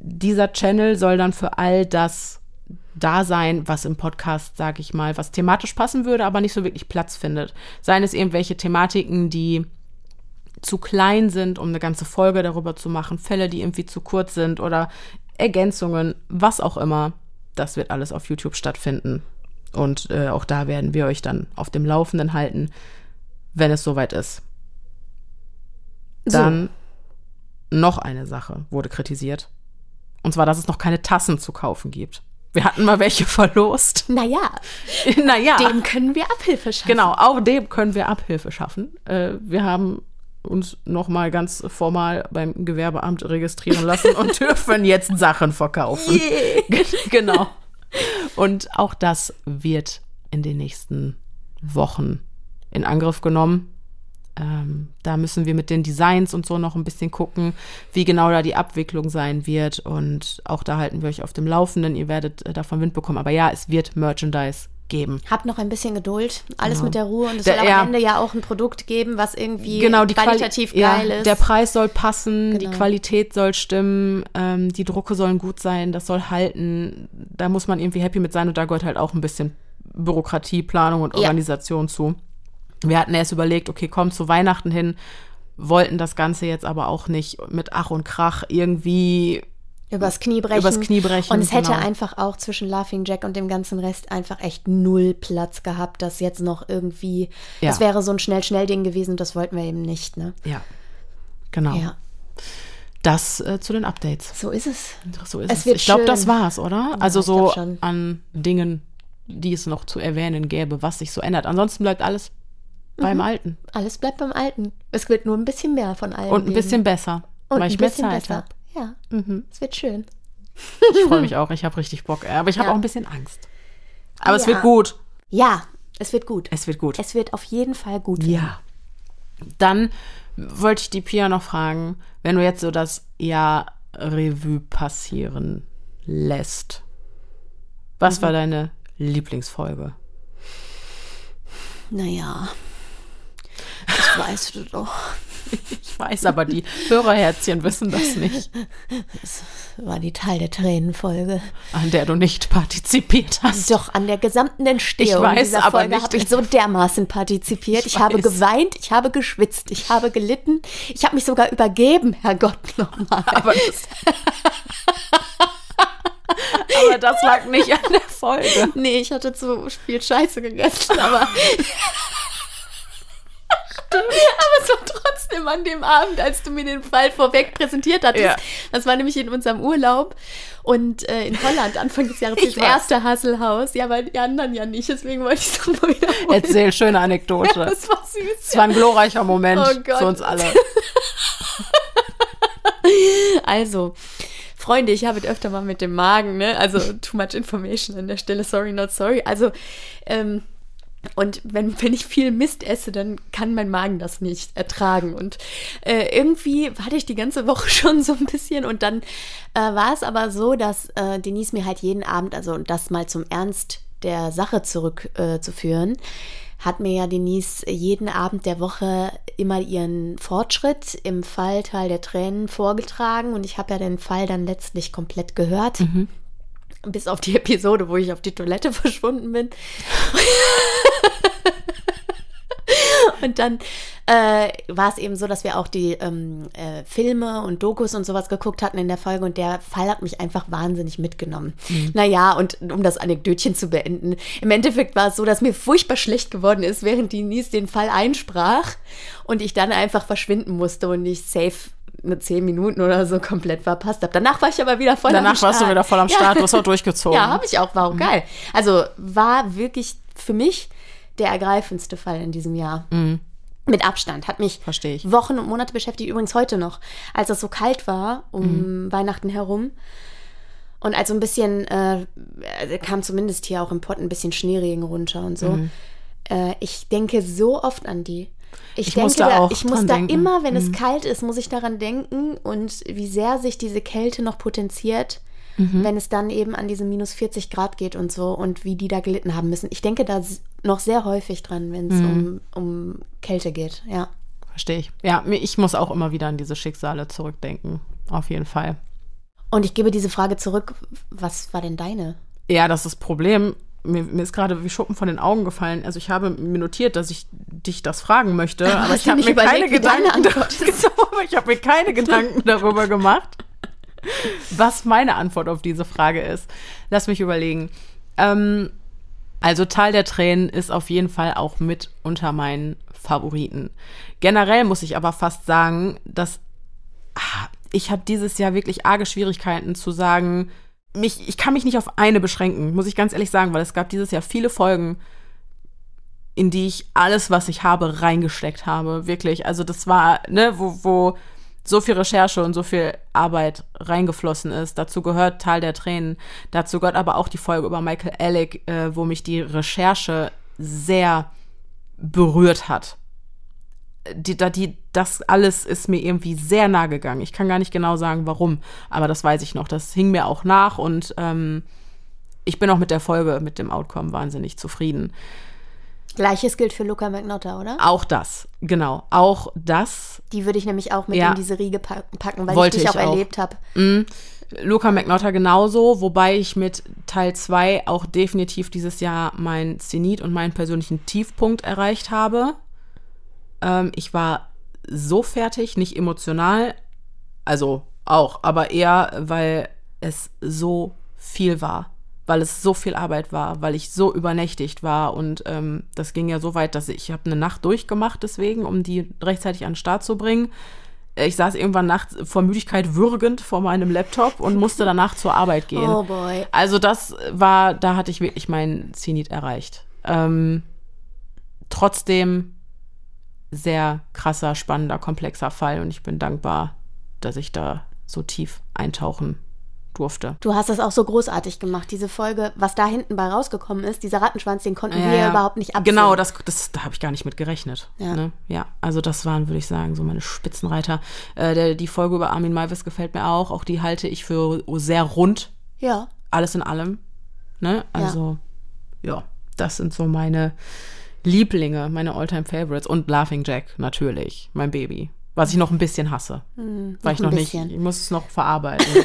Dieser Channel soll dann für all das da sein, was im Podcast, sage ich mal, was thematisch passen würde, aber nicht so wirklich Platz findet. Seien es irgendwelche Thematiken, die zu klein sind, um eine ganze Folge darüber zu machen, Fälle, die irgendwie zu kurz sind oder Ergänzungen, was auch immer. Das wird alles auf YouTube stattfinden. Und äh, auch da werden wir euch dann auf dem Laufenden halten, wenn es soweit ist. Dann so. noch eine Sache wurde kritisiert. Und zwar, dass es noch keine Tassen zu kaufen gibt. Wir hatten mal welche verlost. Naja. naja. Dem können wir Abhilfe schaffen. Genau, auch dem können wir Abhilfe schaffen. Äh, wir haben uns nochmal ganz formal beim Gewerbeamt registrieren lassen und dürfen jetzt Sachen verkaufen. Yeah. genau. Und auch das wird in den nächsten Wochen in Angriff genommen. Ähm, da müssen wir mit den Designs und so noch ein bisschen gucken, wie genau da die Abwicklung sein wird. Und auch da halten wir euch auf dem Laufenden. Ihr werdet äh, davon Wind bekommen. Aber ja, es wird Merchandise geben. Habt noch ein bisschen Geduld, alles genau. mit der Ruhe und es soll am ja, Ende ja auch ein Produkt geben, was irgendwie genau, die qualitativ Quali geil ja, ist. Der Preis soll passen, genau. die Qualität soll stimmen, ähm, die Drucke sollen gut sein, das soll halten. Da muss man irgendwie happy mit sein und da gehört halt auch ein bisschen Bürokratie, Planung und Organisation ja. zu. Wir hatten erst überlegt, okay, komm zu Weihnachten hin, wollten das Ganze jetzt aber auch nicht mit Ach und Krach irgendwie Übers Knie brechen. Übers Knie brechen. Und es hätte genau. einfach auch zwischen Laughing Jack und dem ganzen Rest einfach echt null Platz gehabt, das jetzt noch irgendwie. Ja. Das wäre so ein Schnell-Schnell-Ding gewesen und das wollten wir eben nicht, ne? Ja. Genau. Ja. Das äh, zu den Updates. So ist es. So ist es. es. ich glaube, das war's, oder? Ja, also so an Dingen, die es noch zu erwähnen gäbe, was sich so ändert. Ansonsten bleibt alles mhm. beim Alten. Alles bleibt beim Alten. Es wird nur ein bisschen mehr von allem. Und ein bisschen besser. Und weil ich mehr Zeit habe. Ja, mhm. es wird schön. Ich freue mich auch, ich habe richtig Bock. Aber ich habe ja. auch ein bisschen Angst. Aber ja. es wird gut. Ja, es wird gut. Es wird gut. Es wird auf jeden Fall gut. Ja. Dann wollte ich die Pia noch fragen, wenn du jetzt so das Jahr Revue passieren lässt. Was mhm. war deine Lieblingsfolge? Naja, das weißt du doch. Ich weiß, aber die Hörerherzchen wissen das nicht. Das war die Teil der Tränenfolge. An der du nicht partizipiert hast. Doch, an der gesamten Entstehung ich weiß, dieser aber Folge habe ich so dermaßen partizipiert. Ich, ich habe geweint, ich habe geschwitzt, ich habe gelitten. Ich habe mich sogar übergeben, Herrgott, nochmal. Aber das, aber das lag nicht an der Folge. Nee, ich hatte zu viel Scheiße gegessen, aber... Aber es war trotzdem an dem Abend, als du mir den Fall vorweg präsentiert hattest. Ja. Das war nämlich in unserem Urlaub und äh, in Holland Anfang des Jahres das erste Hasselhaus. Ja, weil die anderen ja nicht, deswegen wollte ich es nochmal wieder Erzähl, schöne Anekdote. Ja, das war süß. Es war ein glorreicher Moment oh für uns alle. also, Freunde, ich habe öfter mal mit dem Magen, ne? Also too much information an der Stelle, sorry, not sorry. Also, ähm, und wenn, wenn ich viel Mist esse, dann kann mein Magen das nicht ertragen. Und äh, irgendwie hatte ich die ganze Woche schon so ein bisschen. Und dann äh, war es aber so, dass äh, Denise mir halt jeden Abend, also das mal zum Ernst der Sache zurückzuführen, äh, hat mir ja Denise jeden Abend der Woche immer ihren Fortschritt im Fallteil der Tränen vorgetragen. Und ich habe ja den Fall dann letztlich komplett gehört. Mhm. Bis auf die Episode, wo ich auf die Toilette verschwunden bin. und dann äh, war es eben so, dass wir auch die ähm, äh, Filme und Dokus und sowas geguckt hatten in der Folge und der Fall hat mich einfach wahnsinnig mitgenommen. Mhm. Naja, und um das Anekdötchen zu beenden, im Endeffekt war es so, dass mir furchtbar schlecht geworden ist, während die Nies den Fall einsprach und ich dann einfach verschwinden musste und nicht safe mit zehn Minuten oder so komplett verpasst habe. Danach war ich aber wieder voll Danach am Start. Danach warst du wieder voll am Start, ja. du hast auch durchgezogen. Ja, habe ich auch, war auch mhm. geil. Also war wirklich für mich der ergreifendste Fall in diesem Jahr. Mhm. Mit Abstand. Hat mich. Wochen und Monate beschäftigt. Übrigens heute noch, als es so kalt war, um Mhm. Weihnachten herum. Und als so ein bisschen, äh, äh, kam zumindest hier auch im Pott ein bisschen Schneeregen runter und so. Mhm. Äh, ich denke so oft an die. Ich, Ich denke, muss da da, auch ich muss da denken. Mhm. immer, wenn es kalt ist, muss ich daran denken und wie sehr sich diese Kälte noch potenziert, Mhm. wenn es dann eben an diese minus 40 Grad geht und so und wie die da gelitten haben müssen. Ich denke da noch sehr häufig dran, wenn es Mhm. um, um Kälte geht, ja. Verstehe ich. Ja, ich muss auch immer wieder an diese Schicksale zurückdenken. Auf jeden Fall. Und ich gebe diese Frage zurück, was war denn deine? Ja, das ist das Problem. Mir, mir ist gerade wie Schuppen von den Augen gefallen. Also ich habe mir notiert, dass ich dich das fragen möchte, aber hast ich du habe mir keine Gedanken genau, ich habe mir keine Gedanken darüber gemacht, was meine Antwort auf diese Frage ist. Lass mich überlegen. Ähm, also Tal der Tränen ist auf jeden Fall auch mit unter meinen Favoriten. Generell muss ich aber fast sagen, dass ah, ich habe dieses Jahr wirklich arge Schwierigkeiten zu sagen, mich, ich kann mich nicht auf eine beschränken, muss ich ganz ehrlich sagen, weil es gab dieses Jahr viele Folgen, in die ich alles, was ich habe, reingesteckt habe. Wirklich. Also das war, ne, wo, wo so viel Recherche und so viel Arbeit reingeflossen ist. Dazu gehört Tal der Tränen. Dazu gehört aber auch die Folge über Michael Alec, äh, wo mich die Recherche sehr berührt hat. Die, da, die, das alles ist mir irgendwie sehr nah gegangen. Ich kann gar nicht genau sagen, warum, aber das weiß ich noch. Das hing mir auch nach und ähm, ich bin auch mit der Folge, mit dem Outcome wahnsinnig zufrieden. Gleiches gilt für Luca Magnotta, oder? Auch das, genau. Auch das. Die würde ich nämlich auch mit Ja. in diese Riege pa- packen, weil ich dich auch, ich auch. erlebt habe. Luca McNotter genauso, wobei ich mit Teil 2 auch definitiv dieses Jahr mein Zenit und meinen persönlichen Tiefpunkt erreicht habe. Ähm, ich war so fertig, nicht emotional, also auch, aber eher, weil es so viel war, weil es so viel Arbeit war, weil ich so übernächtigt war und ähm, das ging ja so weit, dass ich, ich habe eine Nacht durchgemacht deswegen, um die rechtzeitig an den Start zu bringen. Ich saß irgendwann nachts vor Müdigkeit würgend vor meinem Laptop und musste danach zur Arbeit gehen. Oh boy. Also das war, da hatte ich wirklich meinen Zenit erreicht. Ähm, trotzdem sehr krasser, spannender, komplexer Fall und ich bin dankbar, dass ich da so tief eintauchen durfte. Du hast das auch so großartig gemacht, diese Folge. Was da hinten bei rausgekommen ist, dieser Rattenschwanz, den konnten wir Ja, überhaupt nicht absehen. Genau, das, das, da habe ich gar nicht mit gerechnet. Ja. Ja. Ne? ja, also das waren, würde ich sagen, so meine Spitzenreiter. Äh, der, die Folge über Armin Maivis gefällt mir auch. Auch die halte ich für sehr rund, Ja. alles in allem. Ne? Also, ja. das sind so meine Lieblinge, meine Alltime Favorites. Und Laughing Jack, natürlich, mein Baby. Was ich noch ein bisschen hasse. weil ich noch nicht, ich muss es noch verarbeiten.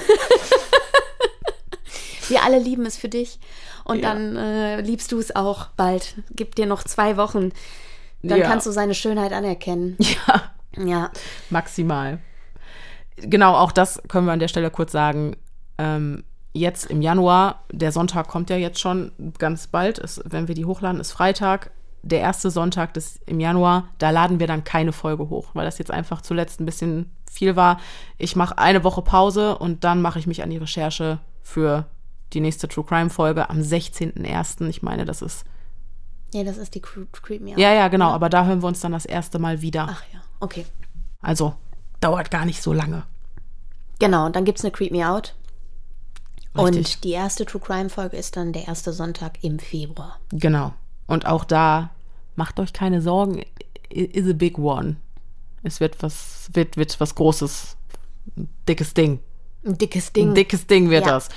Wir alle lieben es für dich. Und Ja. dann äh, liebst du es auch bald. Gib dir noch zwei Wochen. Dann Ja. kannst du seine Schönheit anerkennen. ja. Ja. Maximal. Genau, auch das können wir an der Stelle kurz sagen. Ähm, jetzt im Januar, der Sonntag kommt ja jetzt schon ganz bald, ist, wenn wir die hochladen, ist Freitag. Der erste Sonntag des, im Januar, da laden wir dann keine Folge hoch, weil das jetzt einfach zuletzt ein bisschen viel war. Ich mache eine Woche Pause und dann mache ich mich an die Recherche für die nächste True Crime Folge am 16.01. Ich meine, das ist. Ja, das ist die Cre- Creep Me Out. Ja, ja, genau, aber da hören wir uns dann das erste Mal wieder. Ach ja, okay. Also dauert gar nicht so lange. Genau, und dann gibt es eine Creep Me Out. Richtig. Und die erste True Crime Folge ist dann der erste Sonntag im Februar. Genau. Und auch da macht euch keine Sorgen, is a big one. Es wird was, wird, wird was Großes, ein dickes Ding. Ein dickes Ding. Ein dickes Ding wird Ja. das.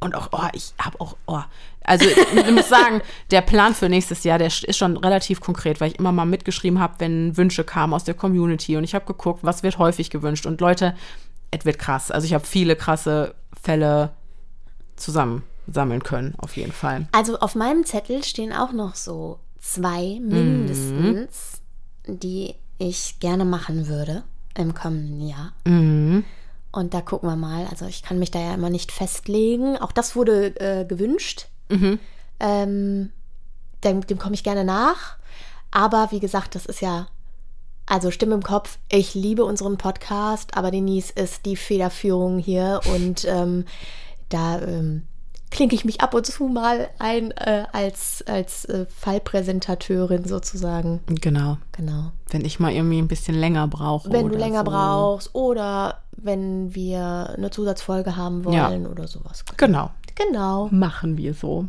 Und auch, oh, ich habe auch, oh. Also ich muss sagen, der Plan für nächstes Jahr, der ist schon relativ konkret, weil ich immer mal mitgeschrieben habe, wenn Wünsche kamen aus der Community und ich habe geguckt, was wird häufig gewünscht. Und Leute, es wird krass. Also ich habe viele krasse Fälle zusammensammeln können, auf jeden Fall. Also auf meinem Zettel stehen auch noch so zwei mindestens, die ich gerne machen würde im kommenden Jahr. Mhm. Und da gucken wir mal. Also ich kann mich da ja immer nicht festlegen. Auch das wurde äh, gewünscht. Mhm. Ähm, dem dem komme ich gerne nach. Aber wie gesagt, das ist ja, also Stimme im Kopf. Ich liebe unseren Podcast, aber Denise ist die Federführung hier und ähm, da ähm, klinke ich mich ab und zu mal ein äh, als, als äh, Fallpräsentateurin sozusagen. Genau. Genau. Wenn ich mal irgendwie ein bisschen länger brauche. Wenn du länger so. brauchst oder wenn wir eine Zusatzfolge haben Ja. wollen oder sowas. Genau. Genau. Machen wir so.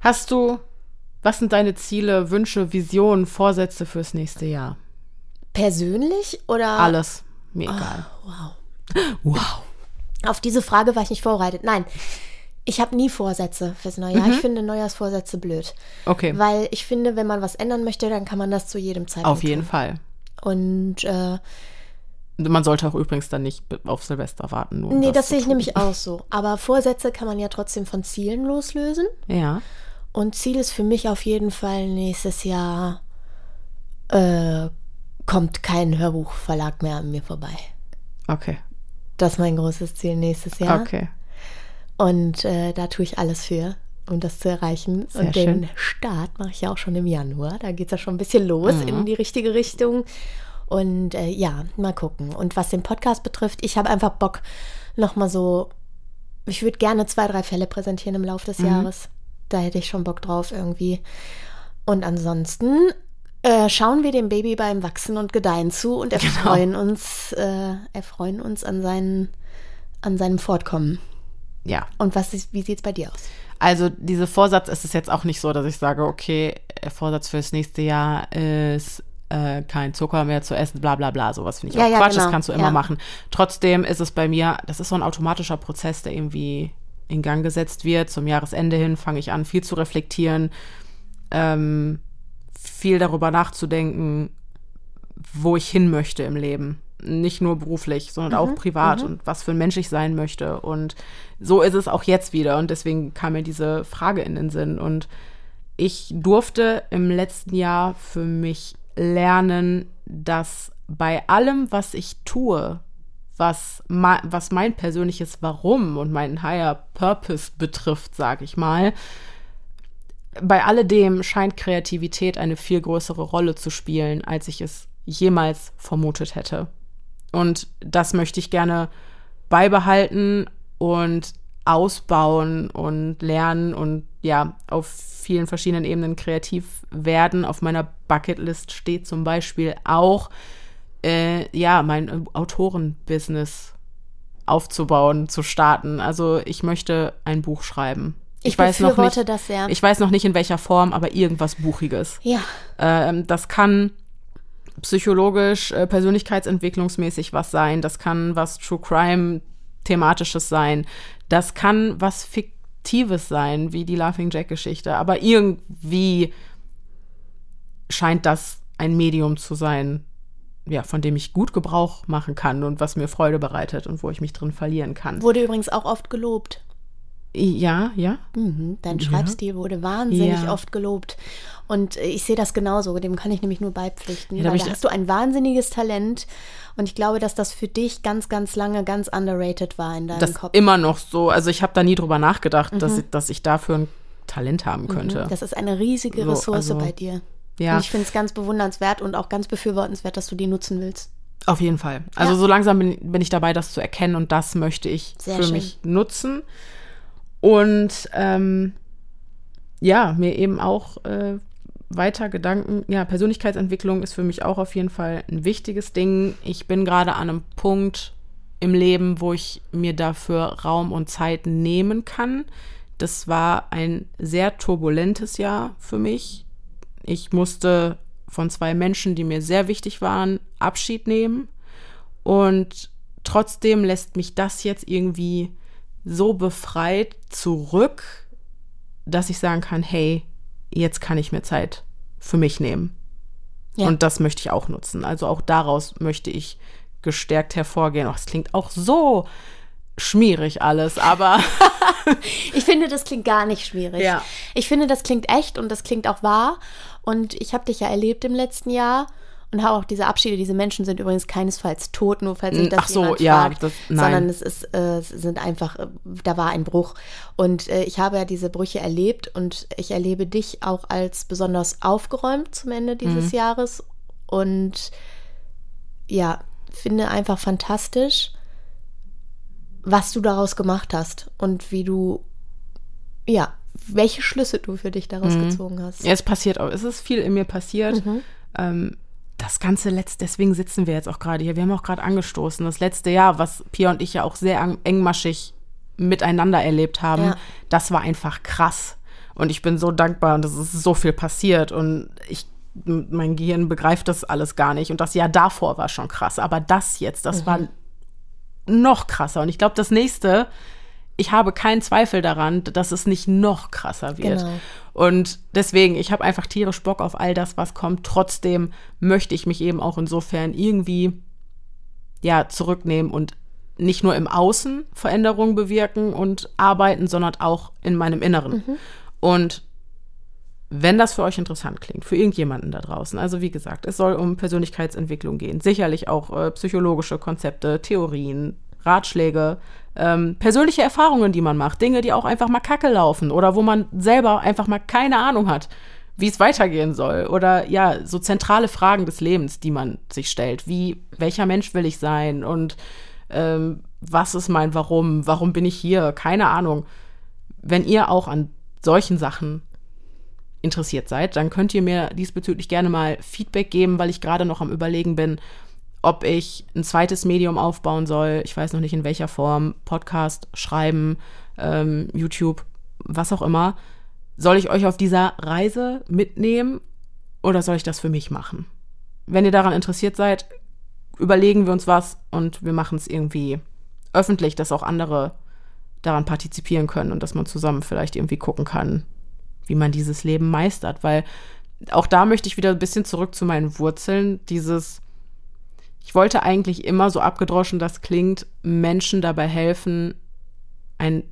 Hast du, was sind deine Ziele, Wünsche, Visionen, Vorsätze fürs nächste Jahr? Persönlich oder? Alles. Mir egal. Wow. Wow. Auf diese Frage war ich nicht vorbereitet. Nein, ich habe nie Vorsätze fürs neue Mhm. Jahr. Ich finde Neujahrsvorsätze blöd. Okay. Weil ich finde, wenn man was ändern möchte, dann kann man das zu jedem Zeitpunkt Auf jeden tun. Fall. Und äh, Man sollte auch übrigens dann nicht auf Silvester warten. Nur um nee, das zu sehe ich nämlich auch so. Aber Vorsätze kann man ja trotzdem von Zielen loslösen. Ja. Und Ziel ist für mich auf jeden Fall nächstes Jahr äh, kommt kein Hörbuchverlag mehr an mir vorbei. Okay. Das ist mein großes Ziel nächstes Jahr. Okay. Und äh, da tue ich alles für, um das zu erreichen. Sehr und den schön. Start mache ich ja auch schon im Januar. Da geht es ja schon ein bisschen los Mhm. in die richtige Richtung. Und äh, ja, mal gucken. Und was den Podcast betrifft, ich habe einfach Bock, nochmal so. Ich würde gerne zwei, drei Fälle präsentieren im Laufe des Mhm. Jahres. Da hätte ich schon Bock drauf irgendwie. Und ansonsten äh, schauen wir dem Baby beim Wachsen und Gedeihen zu und Genau. erfreuen uns, äh, erfreuen uns an, seinen, an seinem Fortkommen. Ja. Und was ist, wie sieht es bei dir aus? Also diese Vorsatz ist es jetzt auch nicht so, dass ich sage, okay, der Vorsatz fürs nächste Jahr ist äh, kein Zucker mehr zu essen, bla bla bla. Sowas finde ich Ja, auch ja, Quatsch, das genau. kannst du immer Ja. machen. Trotzdem ist es bei mir, das ist so ein automatischer Prozess, der irgendwie in Gang gesetzt wird. Zum Jahresende hin fange ich an, viel zu reflektieren, ähm, viel darüber nachzudenken, wo ich hin möchte im Leben. Nicht nur beruflich, sondern auch privat und was für ein Mensch ich sein möchte. Und so ist es auch jetzt wieder. Und deswegen kam mir diese Frage in den Sinn. Und ich durfte im letzten Jahr für mich lernen, dass bei allem, was ich tue, was, was mein persönliches Warum und meinen Higher Purpose betrifft, sage ich mal, bei alledem scheint Kreativität eine viel größere Rolle zu spielen, als ich es jemals vermutet hätte. Und das möchte ich gerne beibehalten und ausbauen und lernen und ja, auf vielen verschiedenen Ebenen kreativ werden. Auf meiner Bucketlist steht zum Beispiel auch, äh, ja, mein Autorenbusiness aufzubauen, zu starten. Also ich möchte ein Buch schreiben. Ich weiß noch nicht, das sehr. Ich weiß noch nicht in welcher Form, aber irgendwas Buchiges. ja, Ähm, das kann psychologisch, äh, persönlichkeitsentwicklungsmäßig was sein. Das kann was True Crime thematisches sein. Das kann was Fiktives sein, wie die Laughing Jack Geschichte. Aber irgendwie scheint das ein Medium zu sein, ja, von dem ich gut Gebrauch machen kann und was mir Freude bereitet und wo ich mich drin verlieren kann. wurde übrigens auch oft gelobt. Ja, ja. Mhm, dein Schreibstil wurde wahnsinnig Ja. oft gelobt. Und äh, ich sehe das genauso, dem kann ich nämlich nur beipflichten. Ja, da da hast du ein wahnsinniges Talent. Und ich glaube, dass das für dich ganz, ganz lange ganz underrated war in deinem Das Kopf. immer noch so. Also ich habe da nie drüber nachgedacht, dass, ich, dass ich dafür ein Talent haben könnte. Mhm, Das ist eine riesige So, Ressource also, bei dir. Ja. Und ich finde es ganz bewundernswert und auch ganz befürwortenswert, dass du die nutzen willst. Auf jeden Fall. Also Ja. so langsam bin, bin ich dabei, das zu erkennen und das möchte ich Sehr für schön. mich nutzen. Und ähm, ja, mir eben auch äh, weiter Gedanken, ja, Persönlichkeitsentwicklung ist für mich auch auf jeden Fall ein wichtiges Ding. Ich bin gerade an einem Punkt im Leben, wo ich mir dafür Raum und Zeit nehmen kann. Das war ein sehr turbulentes Jahr für mich. Ich musste von zwei Menschen, die mir sehr wichtig waren, Abschied nehmen. Und trotzdem lässt mich das jetzt irgendwie so befreit zurück, dass ich sagen kann, hey, jetzt kann ich mir Zeit für mich nehmen. Ja. Und das möchte ich auch nutzen. Also auch daraus möchte ich gestärkt hervorgehen. Oh, es klingt auch so schmierig alles, aber Ich finde, das klingt gar nicht schwierig. Ja. Ich finde, das klingt echt und das klingt auch wahr. Und ich habe dich ja erlebt im letzten Jahr und habe auch diese Abschiede. Diese Menschen sind übrigens keinesfalls tot, nur falls sich das Ach so, jemand ja, fragt, das- sondern es ist, äh, es sind einfach, äh, da war ein Bruch. Und äh, ich habe ja diese Brüche erlebt und ich erlebe dich auch als besonders aufgeräumt zum Ende dieses Mhm. Jahres und ja, finde einfach fantastisch, was du daraus gemacht hast und wie du ja, welche Schlüsse du für dich daraus gezogen hast. Ja, es passiert auch. Es ist viel in mir passiert. Ähm, das ganze letzte, deswegen sitzen wir jetzt auch gerade hier. Wir haben auch gerade angestoßen. Das letzte Jahr, was Pia und ich ja auch sehr engmaschig miteinander erlebt haben, Ja. das war einfach krass. Und ich bin so dankbar und es ist so viel passiert und ich, mein Gehirn begreift das alles gar nicht. Und das Jahr davor war schon krass. Aber das jetzt, das war noch krasser. Und ich glaube, das nächste, ich habe keinen Zweifel daran, dass es nicht noch krasser wird. Genau. Und deswegen, ich habe einfach tierisch Bock auf all das, was kommt. Trotzdem möchte ich mich eben auch insofern irgendwie ja zurücknehmen und nicht nur im Außen Veränderungen bewirken und arbeiten, sondern auch in meinem Inneren. Und wenn das für euch interessant klingt, für irgendjemanden da draußen, also wie gesagt, es soll um Persönlichkeitsentwicklung gehen, sicherlich auch äh, psychologische Konzepte, Theorien, Ratschläge, ähm, persönliche Erfahrungen, die man macht, Dinge, die auch einfach mal kacke laufen oder wo man selber einfach mal keine Ahnung hat, wie es weitergehen soll oder ja, so zentrale Fragen des Lebens, die man sich stellt, wie welcher Mensch will ich sein und ähm, was ist mein Warum, warum bin ich hier, keine Ahnung. Wenn ihr auch an solchen Sachen interessiert seid, dann könnt ihr mir diesbezüglich gerne mal Feedback geben, weil ich gerade noch am Überlegen bin, ob ich ein zweites Medium aufbauen soll. Ich weiß noch nicht in welcher Form. Podcast, Schreiben, ähm, YouTube, was auch immer. Soll ich euch auf dieser Reise mitnehmen oder soll ich das für mich machen? Wenn ihr daran interessiert seid, überlegen wir uns was und wir machen es irgendwie öffentlich, dass auch andere daran partizipieren können und dass man zusammen vielleicht irgendwie gucken kann, wie man dieses Leben meistert. Weil auch da möchte ich wieder ein bisschen zurück zu meinen Wurzeln. Dieses, ich wollte eigentlich immer, so abgedroschen das klingt, Menschen dabei helfen, ein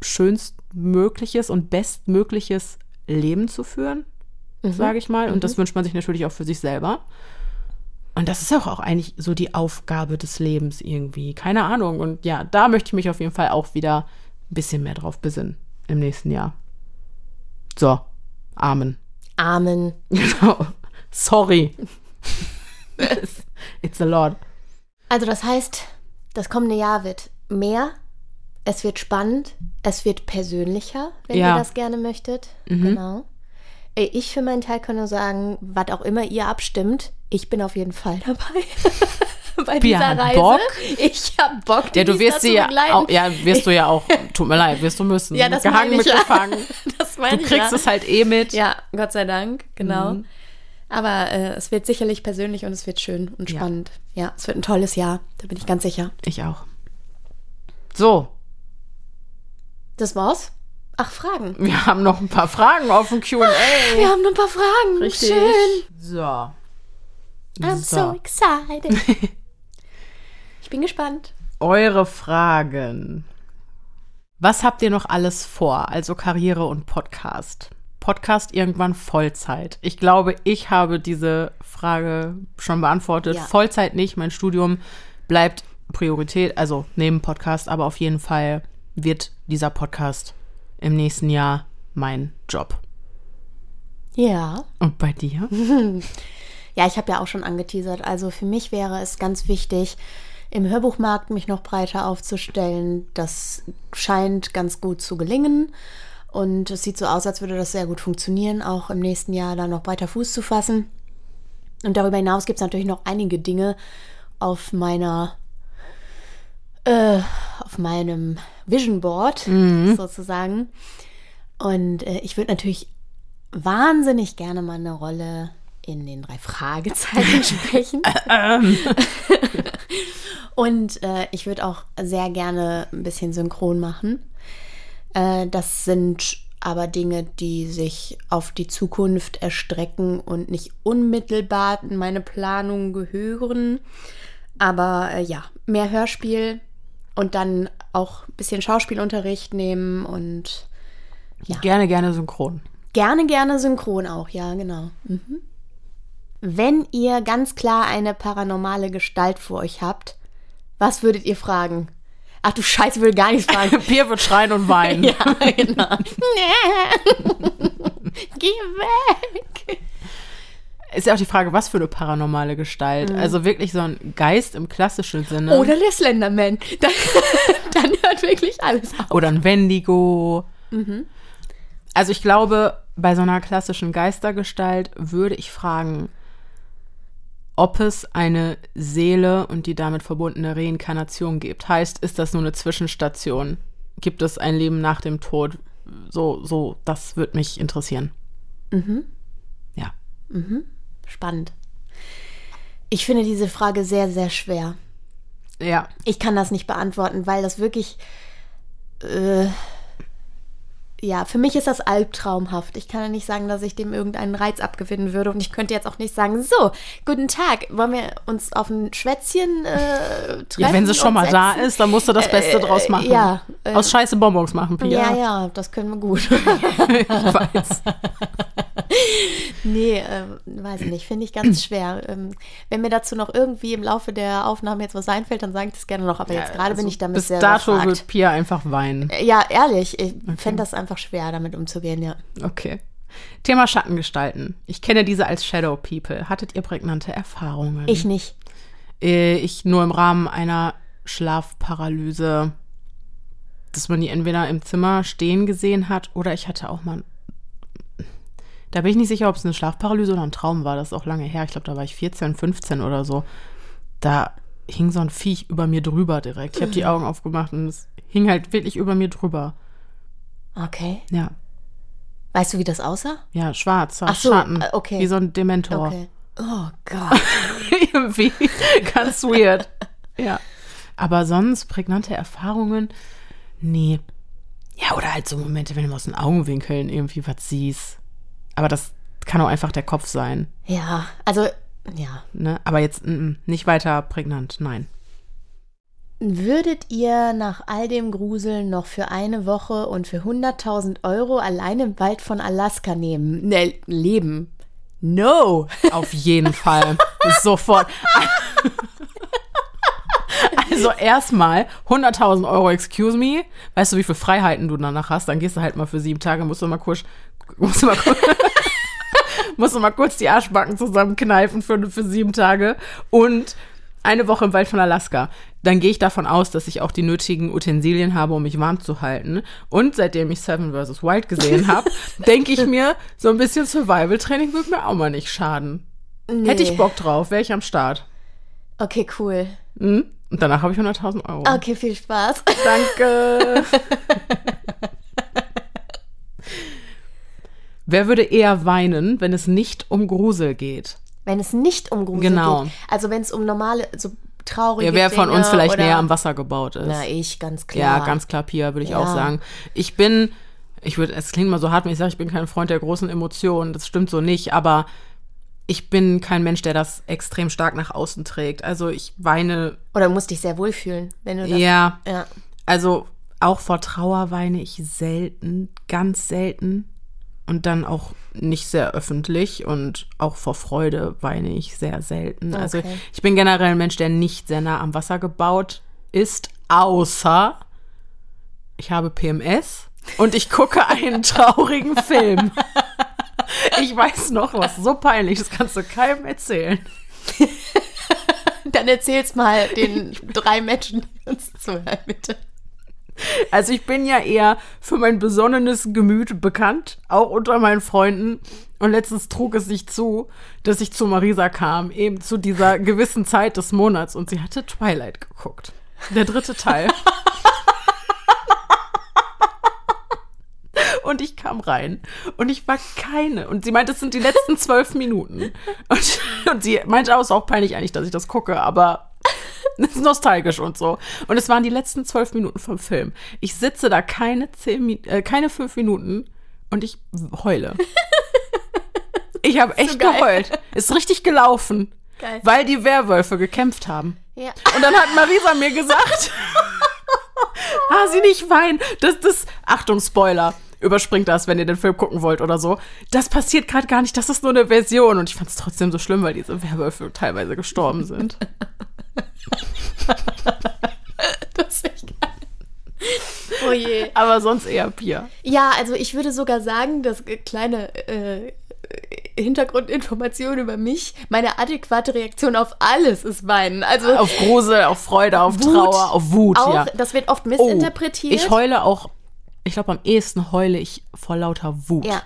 schönstmögliches und bestmögliches Leben zu führen, sage ich mal. Und das wünscht man sich natürlich auch für sich selber. Und das ist ja auch eigentlich so die Aufgabe des Lebens irgendwie. Keine Ahnung. Und ja, da möchte ich mich auf jeden Fall auch wieder ein bisschen mehr drauf besinnen im nächsten Jahr. So, Amen. Amen. Genau. Sorry. It's a lot. Also das heißt, das kommende Jahr wird mehr, es wird spannend, es wird persönlicher, wenn Ja. ihr das gerne möchtet. Genau. Äh, Ich für meinen Teil kann nur sagen, was auch immer ihr abstimmt, ich bin auf jeden Fall dabei. Bei dieser hat Reise. Bock. Ich hab Bock, Ja, du wirst sie ja auch, ja, wirst du ja auch, tut mir leid, wirst du müssen. Ja, das Gehangen meine ich mit ja. Das meine Du kriegst ja. es halt eh mit. Ja, Gott sei Dank, genau. Aber äh, es wird sicherlich persönlich und es wird schön und Ja. spannend. Ja. es wird ein tolles Jahr, da bin ich ganz sicher. Ich auch. So, Das war's? Ach, Fragen. wir haben noch ein paar Fragen auf dem Q&A. Wir haben noch ein paar Fragen. Schön. So. I'm so, So. excited. ich bin gespannt. Eure Fragen. Was habt ihr noch alles vor? Also Karriere und Podcast. Podcast irgendwann Vollzeit. Ich glaube, ich habe diese Frage schon beantwortet. Ja. Vollzeit nicht. Mein Studium bleibt Priorität, also neben Podcast, aber auf jeden Fall wird dieser Podcast im nächsten Jahr mein Job. Ja. Und bei dir? Ja, ich habe ja auch schon angeteasert. Also für mich wäre es ganz wichtig, im Hörbuchmarkt mich noch breiter aufzustellen. Das scheint ganz gut zu gelingen. Und es sieht so aus, als würde das sehr gut funktionieren, auch im nächsten Jahr da noch breiter Fuß zu fassen. Und darüber hinaus gibt es natürlich noch einige Dinge auf meiner, äh, auf meinem Vision Board sozusagen. Und äh, ich würde natürlich wahnsinnig gerne mal eine Rolle in den drei Fragezeichen sprechen. Und äh, ich würde auch sehr gerne ein bisschen synchron machen. Äh, das sind aber Dinge, die sich auf die Zukunft erstrecken und nicht unmittelbar in meine Planung gehören. Aber äh, ja, mehr Hörspiel und dann auch ein bisschen Schauspielunterricht nehmen und Gerne, gerne synchron. Gerne, gerne synchron auch, ja, genau. Mhm. Wenn ihr ganz klar eine paranormale Gestalt vor euch habt, was würdet ihr fragen? Ach du Scheiße, will gar nichts fragen. Pier wird schreien und weinen. ja, genau. Geh weg. Ist ja auch die Frage, was für eine paranormale Gestalt. Mhm. Also wirklich so ein Geist im klassischen Sinne. Oder der Slenderman. Dann, dann hört wirklich alles auf. Oder ein Wendigo. Also ich glaube, bei so einer klassischen Geistergestalt würde ich fragen, ob es eine Seele und die damit verbundene Reinkarnation gibt. Heißt, ist das nur eine Zwischenstation? Gibt es ein Leben nach dem Tod? So, so, das würde mich interessieren. Ja. Spannend. Ich finde diese Frage sehr, sehr schwer. Ja. Ich kann das nicht beantworten, weil das wirklich. Äh, ja, für mich ist das albtraumhaft. Ich kann ja nicht sagen, dass ich dem irgendeinen Reiz abgewinnen würde. Und ich könnte jetzt auch nicht sagen, so, guten Tag, wollen wir uns auf ein Schwätzchen äh, treffen? Ja, wenn sie schon mal da setzen? ist, dann musst du das Beste Äh, draus machen. ja, äh, Aus scheiße Bonbons machen, Pia. Ja, ja, das können wir gut. ich weiß. nee, äh, weiß ich nicht, finde ich ganz schwer. Ähm, wenn mir dazu noch irgendwie im Laufe der Aufnahme jetzt was einfällt, dann sage ich das gerne noch. Aber jetzt gerade bin ich damit Also Bis sehr dato überfragt. wird Pia einfach weinen. Ja, ehrlich, ich fände das einfach schwer, damit umzugehen, ja. Okay. Thema Schattengestalten. Ich kenne diese als Shadow People. Hattet ihr prägnante Erfahrungen? Ich nicht. Äh, ich nur im Rahmen einer Schlafparalyse, dass man die entweder im Zimmer stehen gesehen hat oder ich hatte auch mal. Da bin ich nicht sicher, ob es eine Schlafparalyse oder ein Traum war. Das ist auch lange her. Ich glaube, da war ich 14, 15 oder so. Da hing so ein Viech über mir drüber direkt. Ich habe die Augen aufgemacht und es hing halt wirklich über mir drüber. Okay. Ja, Weißt du, wie das aussah? ja, schwarz, Ach so, Schatten. äh, okay. Wie so ein Dementor. Okay. Oh Gott. Irgendwie ganz weird. Ja. Aber sonst prägnante Erfahrungen? Nee. Ja, oder halt so Momente, wenn du aus den Augenwinkeln irgendwie was siehst. Aber das kann auch einfach der Kopf sein. Ja, also, ja. Ne? Aber jetzt mm, mm, nicht weiter prägnant, nein. Würdet ihr nach all dem Gruseln noch für eine Woche und für 100.000 Euro allein im Wald von Alaska nehmen? Ne, leben? No. Auf jeden Fall. Sofort. Also erstmal 100.000 Euro, excuse me. Weißt du, wie viele Freiheiten du danach hast? Dann gehst du halt mal für sieben Tage, musst du mal kurz, musst du mal kurz, musst du mal kurz die Arschbacken zusammenkneifen für, für sieben Tage und eine Woche im Wald von Alaska. Dann gehe ich davon aus, dass ich auch die nötigen Utensilien habe, um mich warm zu halten. Und seitdem ich Seven vs. Wild gesehen habe, denke ich mir, so ein bisschen Survival-Training würde mir auch mal nicht schaden. Hätte ich Bock drauf, wäre ich am Start. Okay, cool. Mhm. Und danach habe ich 100.000 Euro. Okay, viel Spaß. Danke. Wer würde eher weinen, wenn es nicht um Grusel geht? Wenn es nicht um Grusel Genau. geht. Also wenn es um normale, so traurige Ja, wer von Dinge uns vielleicht näher am Wasser gebaut ist? Na, ich, ganz klar. ja, ganz klar, Pia, würde ich Ja. auch sagen. Ich bin, ich würde, es klingt mal so hart, wenn ich sage, ich bin kein Freund der großen Emotionen. Das stimmt so nicht, aber ich bin kein Mensch, der das extrem stark nach außen trägt. Also ich weine, Oder du musst dich sehr wohlfühlen, wenn du das. ja, ja. Also auch vor Trauer weine ich selten, ganz selten. Und dann auch nicht sehr öffentlich. Und auch vor Freude weine ich sehr selten. Also Okay. ich bin generell ein Mensch, der nicht sehr nah am Wasser gebaut ist, außer ich habe PMS und ich gucke einen traurigen Film. Ich weiß noch was, so peinlich, das kannst du keinem erzählen. Dann erzähl's mal den drei Menschen, die uns zuhören, bitte. Also ich bin ja eher für mein besonnenes Gemüt bekannt, auch unter meinen Freunden. Und letztens trug es sich zu, dass ich zu Marisa kam, eben zu dieser gewissen Zeit des Monats. Und sie hatte Twilight geguckt. Der dritte Teil. Und ich kam rein und ich war keine. Und sie meinte, es sind die letzten zwölf Minuten. Und, und sie meinte auch, es ist auch peinlich eigentlich, dass ich das gucke, aber ist nostalgisch und so. Und es waren die letzten zwölf Minuten vom Film. Ich sitze da keine zehn, äh, keine fünf Minuten und ich heule. Ich habe echt geil. geheult. Ist richtig gelaufen. Geil. Weil die Werwölfe gekämpft haben. Ja. Und dann hat Marisa mir gesagt, ah, sie nicht weinen. Das, das, Achtung, Spoiler. Überspringt das, wenn ihr den Film gucken wollt oder so. Das passiert gerade gar nicht, das ist nur eine Version. Und ich fand es trotzdem so schlimm, weil diese Werwölfe teilweise gestorben sind. Das ist echt geil. Oh je. Aber sonst eher Pia. Ja, also ich würde sogar sagen, dass äh, kleine äh, Hintergrundinformation über mich, meine adäquate Reaktion auf alles ist Weinen. Also Auf Grusel, auf Freude, auf Wut Trauer, auf Wut, auch, ja. das wird oft Oh, missinterpretiert. ich heule auch ich glaube, am ehesten heule ich vor lauter Wut. Ja.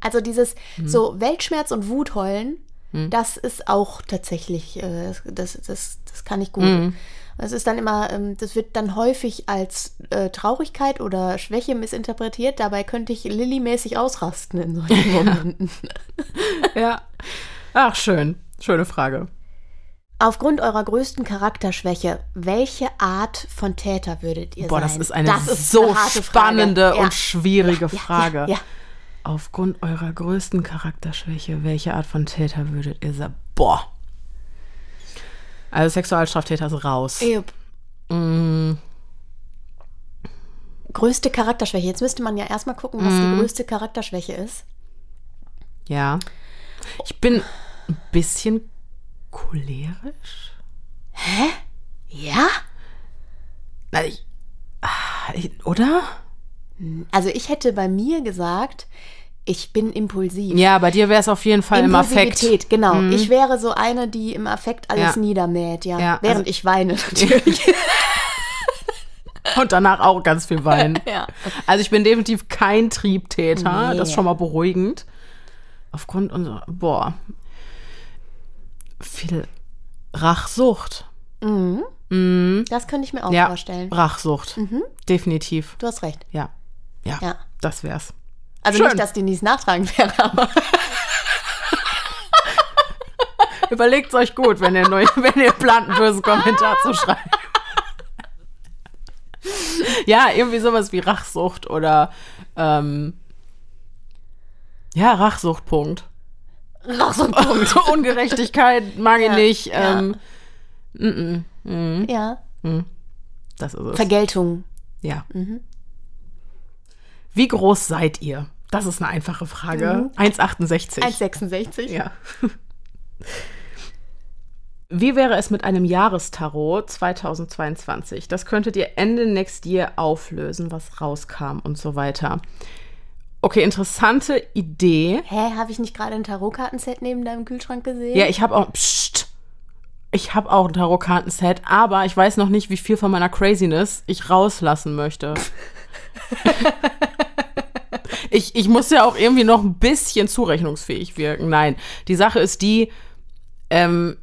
Also dieses Mhm. so Weltschmerz und Wut heulen, das ist auch tatsächlich, äh, das, das, das kann ich gut. Mhm. Es ist dann immer, ähm, das wird dann häufig als äh, Traurigkeit oder Schwäche missinterpretiert. Dabei könnte ich Lilly-mäßig ausrasten in solchen Momenten. Ja. Ach, schön. Schöne Frage. Aufgrund eurer größten Charakterschwäche, welche Art von Täter würdet ihr Boah, sein? das ist eine ist so eine harte Frage. spannende Ja. und schwierige Ja, Frage. Ja. Aufgrund eurer größten Charakterschwäche, welche Art von Täter würdet ihr sein? Boah. Also Sexualstraftäter ist raus. Jupp. Mm, Größte Charakterschwäche. Jetzt müsste man ja erstmal gucken, was Mhm. die größte Charakterschwäche ist. ja. Ich bin ein bisschen cholerisch. Ja? Na, ich, ah, ich, oder? Also ich hätte bei mir gesagt, ich bin impulsiv. Ja, bei dir wäre es auf jeden Fall im Affekt. Impulsivität, genau. Ich wäre so eine, die im Affekt alles Ja. niedermäht, ja. Ja, Während also- ich weine natürlich. Und danach auch ganz viel weinen. Ja. Also ich bin definitiv kein Triebtäter. Nee. Das ist schon mal beruhigend. Aufgrund unserer, boah, viel Rachsucht. Das könnte ich mir auch Ja, vorstellen. Rachsucht. Definitiv. Du hast recht. Ja. ja. Ja. Das wär's. Also Schön. nicht, dass die nichts nachtragen wäre, aber Überlegt euch gut, wenn ihr, neu, wenn ihr plant, einen bösen Kommentar zu schreiben. ja, irgendwie sowas wie Rachsucht oder ähm, ja, Rachsucht, Punkt. Ach, so ein Punkt. Ungerechtigkeit mag ich Ja, nicht. ja. Ähm, Ja. das ist es. Vergeltung. ja. Wie groß seid ihr? Das ist eine einfache Frage. 1,68. 1,66. Ja. Wie wäre es mit einem Jahrestarot 2022? Das könntet ihr Ende next year auflösen, was rauskam und so weiter. Okay, interessante Idee. Hä, habe ich nicht gerade ein Tarotkartenset neben deinem Kühlschrank gesehen? Ja, ich habe auch. Psst, ich habe auch ein Tarotkartenset, aber ich weiß noch nicht, wie viel von meiner Craziness ich rauslassen möchte. ich, ich muss ja auch irgendwie noch ein bisschen zurechnungsfähig wirken. Nein, die Sache ist die, ähm,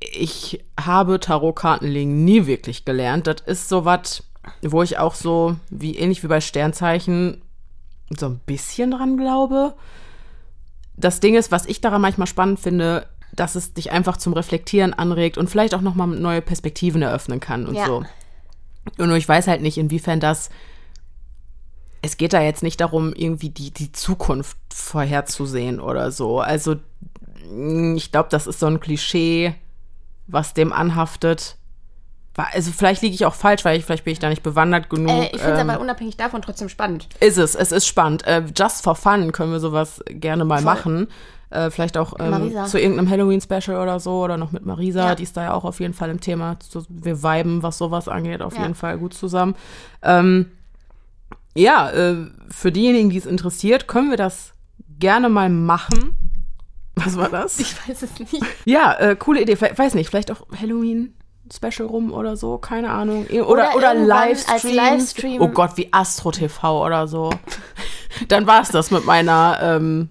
ich habe Tarotkartenlegen nie wirklich gelernt. Das ist so was, wo ich auch so, wie ähnlich wie bei Sternzeichen, so ein bisschen dran glaube. Das Ding ist, was ich daran manchmal spannend finde, dass es dich einfach zum Reflektieren anregt und vielleicht auch nochmal neue Perspektiven eröffnen kann und Ja. so. Und nur ich weiß halt nicht, inwiefern das. Es geht da jetzt nicht darum, irgendwie die, die Zukunft vorherzusehen oder so. Also, mh, ich glaube, das ist so ein Klischee, was dem anhaftet. Also, vielleicht liege ich auch falsch, weil ich, vielleicht bin ich da nicht bewandert genug. Äh, ich finde es ähm, aber unabhängig davon trotzdem spannend. ist es, es ist spannend. Äh, just for fun können wir sowas gerne mal Voll. machen. Äh, vielleicht auch ähm, zu irgendeinem Halloween-Special oder so oder noch mit Marisa. Ja. Die ist da ja auch auf jeden Fall im Thema. Wir viben, was sowas angeht, auf Ja. jeden Fall gut zusammen. Ähm, ja, äh, für diejenigen, die es interessiert, können wir das gerne mal machen. Was war das? Ich weiß es nicht. Ja, äh, coole Idee. Vielleicht, weiß nicht, vielleicht auch Halloween. Special rum oder so, keine Ahnung. Oder, Oder oder, Livestream. Livestream. Oh Gott, wie Astro TV oder so. Dann war es das mit meiner, ähm,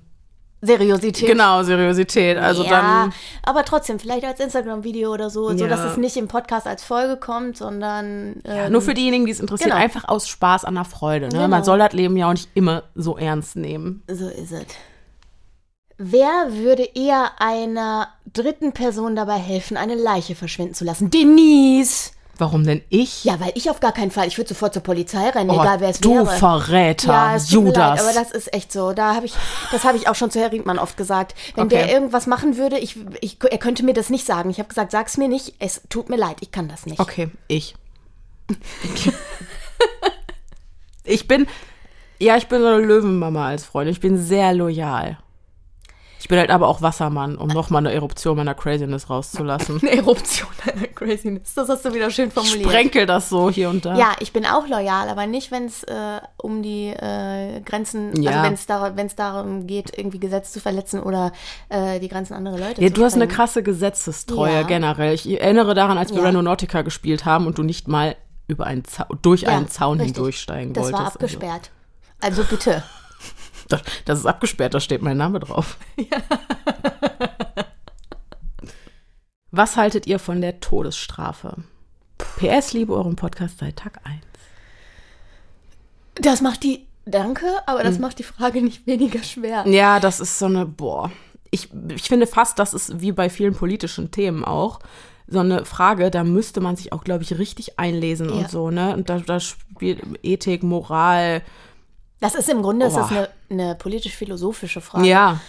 Seriosität. genau, Seriosität. Also ja, dann, aber trotzdem, vielleicht als Instagram-Video oder so, so Ja. dass es nicht im Podcast als Folge kommt, sondern ähm, nur für diejenigen, die es interessiert, genau. einfach aus Spaß an der Freude. Ne? Genau. Man soll das Leben ja auch nicht immer so ernst nehmen. So ist es. Wer würde eher einer dritten Person dabei helfen, eine Leiche verschwinden zu lassen? Denise! Warum denn ich? Ja, weil ich auf gar keinen Fall. Ich würde sofort zur Polizei rennen, Oh, egal wer es du wäre. Verräter, ja, es Judas. leid, aber das ist echt so. Da habe ich, das habe ich auch schon zu Herr Riedmann oft gesagt. Wenn Okay. der irgendwas machen würde, ich, ich, er könnte mir das nicht sagen. Ich habe gesagt, sag's mir nicht. Es tut mir leid, ich kann das nicht. Okay, ich. ich bin, ja, ich bin so eine Löwenmama als Freundin. Ich bin sehr loyal. Ich bin halt aber auch Wassermann, um nochmal eine Eruption meiner Craziness rauszulassen. Eine Eruption einer Craziness. Das hast du wieder schön formuliert. Sprenkel das so hier und da. Ja, ich bin auch loyal, aber nicht, wenn es äh, um die äh, Grenzen, Ja. also wenn es wenn's darum geht, irgendwie Gesetz zu verletzen oder äh, die Grenzen anderer Leute Ja, zu du hast eine krasse Gesetzestreue Ja. generell. Ich erinnere daran, als wir Ja. Randonautica gespielt haben und du nicht mal über einen Zau durch einen Zaun richtig. hindurchsteigen Das wolltest. war abgesperrt. Also bitte. Das, das ist abgesperrt, da steht mein Name drauf. Was haltet ihr von der Todesstrafe? PS, liebe euren Podcast seit Tag 1. Das macht die, danke, aber Hm. das macht die Frage nicht weniger schwer. Ja, das ist so eine, boah. Ich, ich finde fast, das ist wie bei vielen politischen Themen auch, so eine Frage, da müsste man sich auch, glaube ich, richtig einlesen Ja. und so, ne? Und da, da spielt Ethik, Moral, Das ist im Grunde ist das eine, eine politisch-philosophische Frage. ja,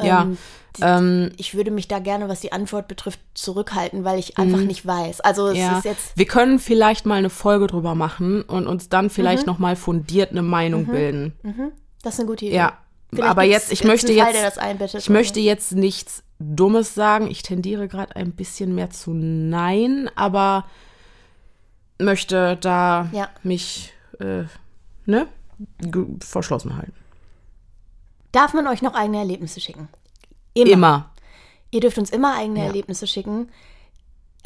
ja. Ähm, die, Ähm, ich würde mich da gerne, was die Antwort betrifft, zurückhalten, weil ich einfach nicht weiß. Also es Mhm. ja. ist jetzt, Wir können vielleicht mal eine Folge drüber machen und uns dann vielleicht Mhm. noch mal fundiert eine Meinung bilden. das ist eine gute Idee. Ja, Vielleicht aber jetzt, ich möchte Fall, jetzt, ich oder möchte jetzt nichts Dummes sagen. Ich tendiere gerade ein bisschen mehr zu Nein, aber möchte da Ja. mich, äh, ne, verschlossen halten. Darf man euch noch eigene Erlebnisse schicken? Immer. Ihr dürft uns immer eigene Ja. Erlebnisse schicken.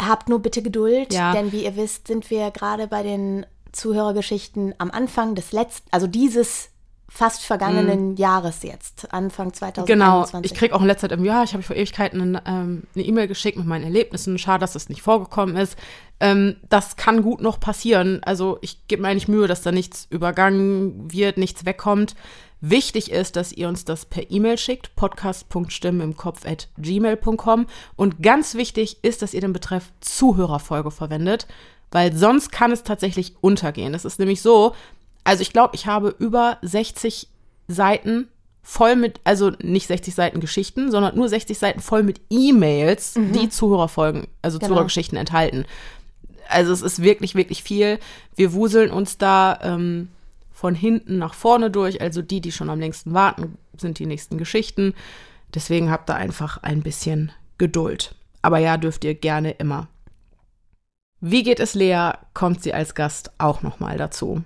Habt nur bitte Geduld, Ja. denn wie ihr wisst, sind wir gerade bei den Zuhörergeschichten am Anfang des letzten, also dieses fast vergangenen Jahres jetzt, Anfang Mhm. Genau, 2021. ich kriege auch in letzter Zeit, im Jahr, ich habe vor Ewigkeiten eine ähm, eine E-Mail geschickt mit meinen Erlebnissen. Schade, dass das nicht vorgekommen ist. Ähm, das kann gut noch passieren. Also ich gebe mir eigentlich Mühe, dass da nichts übergangen wird, nichts wegkommt. Wichtig ist, dass ihr uns das per E-Mail schickt, podcast.stimmen im Kopf at gmail.com. Und ganz wichtig ist, dass ihr den Betreff Zuhörerfolge verwendet, weil sonst kann es tatsächlich untergehen. Das ist nämlich so, also ich glaube, ich habe über 60 Seiten voll mit, also nicht 60 Seiten Geschichten, sondern nur 60 Seiten voll mit E-Mails, die Zuhörerfolgen, also Genau. Zuhörergeschichten enthalten. Also es ist wirklich, wirklich viel. Wir wuseln uns da ähm, von hinten nach vorne durch. Also die, die schon am längsten warten, sind die nächsten Geschichten. Deswegen habt da einfach ein bisschen Geduld. Aber ja, dürft ihr gerne immer. Wie geht es Lea? Kommt sie als Gast auch nochmal dazu.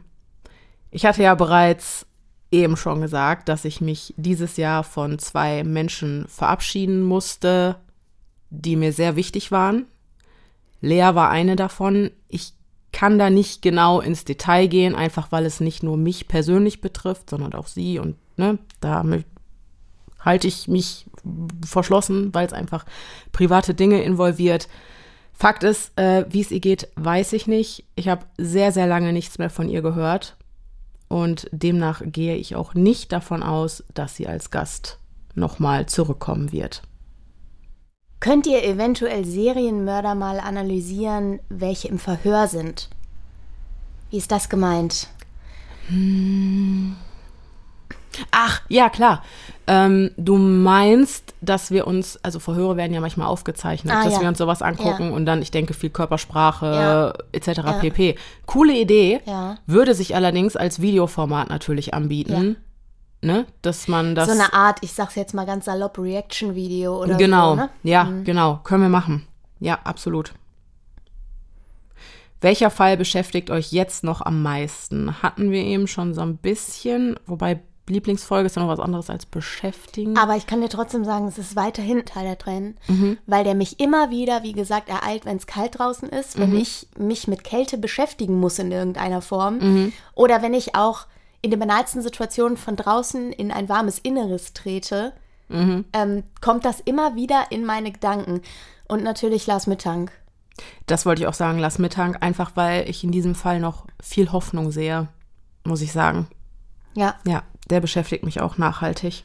Ich hatte ja bereits eben schon gesagt, dass ich mich dieses Jahr von zwei Menschen verabschieden musste, die mir sehr wichtig waren. Lea war eine davon. Ich kann da nicht genau ins Detail gehen, einfach weil es nicht nur mich persönlich betrifft, sondern auch sie. Und ne, da halte ich mich verschlossen, weil es einfach private Dinge involviert. Fakt ist, äh, wie es ihr geht, weiß ich nicht. Ich habe sehr, sehr lange nichts mehr von ihr gehört. Und demnach gehe ich auch nicht davon aus, dass sie als Gast nochmal zurückkommen wird. Könnt ihr eventuell Serienmörder mal analysieren, welche im Verhör sind? Wie ist das gemeint? Ach, ja, klar. Ähm, du meinst, dass wir uns, also Verhöre werden ja manchmal aufgezeichnet, Ah, dass ja. wir uns sowas angucken und dann, ich denke, viel Körpersprache Ja. etc. pp. Coole Idee. Ja. Würde sich allerdings als Videoformat natürlich anbieten. Ne? Dass man das. so eine Art, ich sag's jetzt mal ganz salopp, Reaction-Video oder genau. so, ne? Ja, genau. Können wir machen. Ja, absolut. Welcher Fall beschäftigt euch jetzt noch am meisten? Hatten wir eben schon so ein bisschen, wobei Lieblingsfolge ist ja noch was anderes als beschäftigen. Aber ich kann dir trotzdem sagen, es ist weiterhin Teil der Tränen, Mhm. weil der mich immer wieder, wie gesagt, ereilt, wenn es kalt draußen ist, Mhm. wenn ich mich mit Kälte beschäftigen muss in irgendeiner Form Mhm. oder wenn ich auch in den banalsten Situationen von draußen in ein warmes Inneres trete, Mhm. ähm, kommt das immer wieder in meine Gedanken. Und natürlich Lars Mittank. Das wollte ich auch sagen, lass Mittag, einfach weil ich in diesem Fall noch viel Hoffnung sehe, muss ich sagen. Ja. Ja, der beschäftigt mich auch nachhaltig.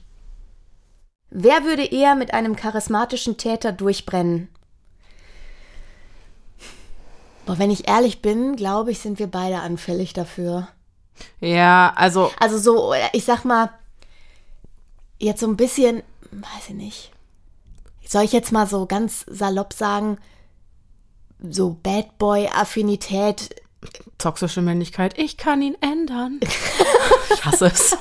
Wer würde eher mit einem charismatischen Täter durchbrennen? Boah, wenn ich ehrlich bin, glaube ich, sind wir beide anfällig dafür. Ja, also Also so, ich sag mal, jetzt so ein bisschen, weiß ich nicht. Soll ich jetzt mal so ganz salopp sagen, so Bad Boy-Affinität? Toxische Männlichkeit, ich kann ihn ändern. ich hasse es.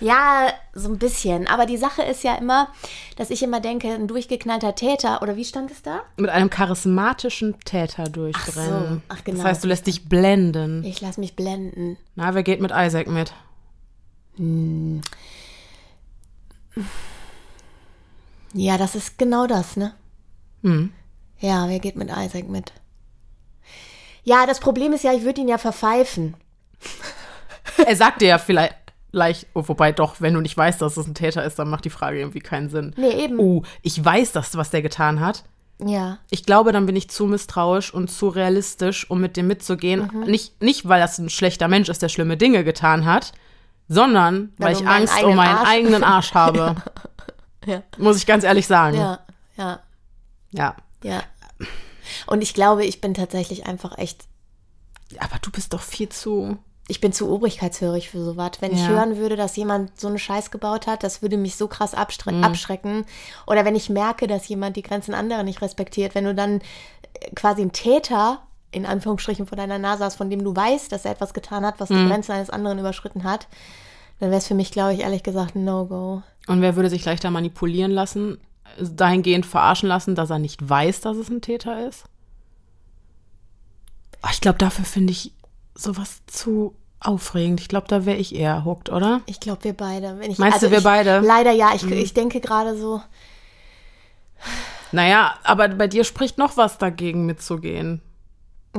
Ja, so ein bisschen. Aber die Sache ist ja immer, dass ich immer denke, ein durchgeknallter Täter, oder wie stand es da? Mit einem charismatischen Täter durchbrennen. Ach so, ach genau. Das heißt, du lässt dich blenden. Ich lass mich blenden. Na, wer geht mit Isaac mit? Ja, das ist genau das, ne? Hm. Ja, wer geht mit Isaac mit? Ja, das Problem ist ja, ich würde ihn ja verpfeifen. Er sagt dir ja vielleicht, leicht, oh, wobei doch, wenn du nicht weißt, dass es ein Täter ist, dann macht die Frage irgendwie keinen Sinn. Nee, eben. Oh, ich weiß das, was der getan hat. Ja. Ich glaube, dann bin ich zu misstrauisch und zu realistisch, um mit dem mitzugehen. Mhm. Nicht, nicht, weil das ein schlechter Mensch ist, der schlimme Dinge getan hat, sondern weil, Weil ich Angst um meinen Arsch- eigenen Arsch habe. Ja. Muss ich ganz ehrlich sagen. Ja, ja, ja. ja. Und ich glaube, ich bin tatsächlich einfach echt, Aber du bist doch viel zu. ich bin zu obrigkeitshörig für sowas. Wenn ich Ja. hören würde, dass jemand so einen Scheiß gebaut hat, das würde mich so krass Mhm. abschrecken. Oder wenn ich merke, dass jemand die Grenzen anderer nicht respektiert, wenn du dann äh, quasi einen Täter in Anführungsstrichen vor deiner Nase hast, von dem du weißt, dass er etwas getan hat, was die Mhm. Grenzen eines anderen überschritten hat, dann wäre es für mich, glaube ich, ehrlich gesagt ein No-Go. Und wer würde sich leichter manipulieren lassen, dahingehend verarschen lassen, dass er nicht weiß, dass es ein Täter ist? Ah, Ich glaube, dafür finde ich sowas zu aufregend. Ich glaube, da wäre ich eher hooked, oder? Ich glaube, wir beide. Wenn ich, Meinst du, wir ich, beide? Mhm. Leider ja. Ich, ich denke gerade so, Naja, aber bei dir spricht noch was dagegen mitzugehen.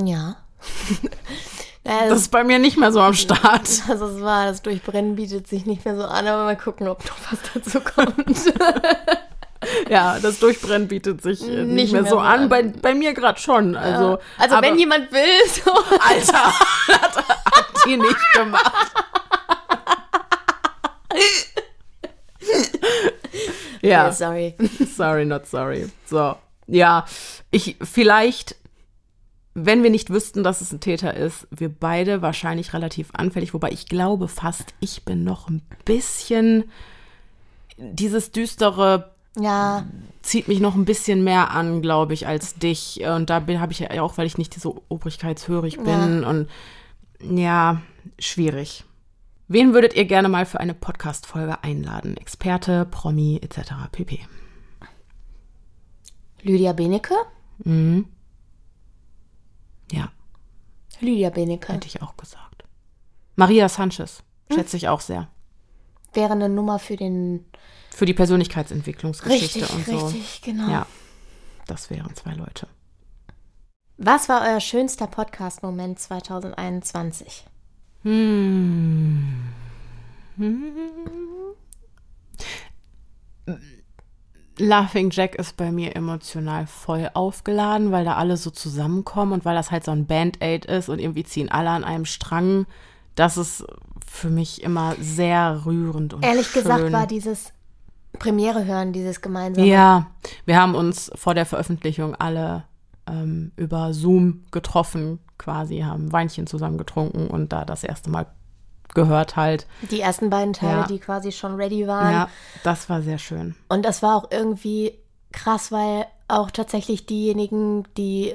ja. Naja, Das ist bei mir nicht mehr so am Start. Das ist wahr, das Durchbrennen bietet sich nicht mehr so an, aber mal gucken, ob noch was dazu kommt. Ja, das Durchbrennen bietet sich äh, nicht, Nicht mehr, mehr so an. an. Bei, bei mir gerade schon. Also, also aber- wenn jemand will, so. Alter, hat, hat die nicht gemacht. ja. Okay, sorry. Sorry, not sorry. So, ja, ich vielleicht, wenn wir nicht wüssten, dass es ein Täter ist, wir beide wahrscheinlich relativ anfällig, wobei ich glaube fast, ich bin noch ein bisschen dieses düstere Ja, zieht mich noch ein bisschen mehr an, glaube ich, als dich. Und da habe ich ja auch, weil ich nicht so obrigkeitshörig bin und ja, schwierig. Wen würdet ihr gerne mal für eine Podcast-Folge einladen? Experte, Promi, etc. pp. Lydia Benecke? Ja, Lydia Benecke. hätte ich auch gesagt. Maria Sanchez, schätze ich auch sehr. Wäre eine Nummer für den. Für die Persönlichkeitsentwicklungsgeschichte Richtig, und so. richtig, genau. Ja, das wären zwei Leute. Was war euer schönster Podcast-Moment 2021? Laughing Jack ist bei mir emotional voll aufgeladen, weil da alle so zusammenkommen und weil das halt so ein Band-Aid ist und irgendwie ziehen alle an einem Strang. Das ist für mich immer sehr rührend und Ehrlich schön. gesagt war dieses Premiere hören, dieses gemeinsame. Ja, wir haben uns vor der Veröffentlichung alle ähm, über Zoom getroffen, quasi, haben Weinchen zusammen getrunken und da das erste Mal gehört halt. Die ersten beiden Teile, Ja. die quasi schon ready waren. Ja, das war sehr schön. Und das war auch irgendwie krass, weil auch tatsächlich diejenigen, die,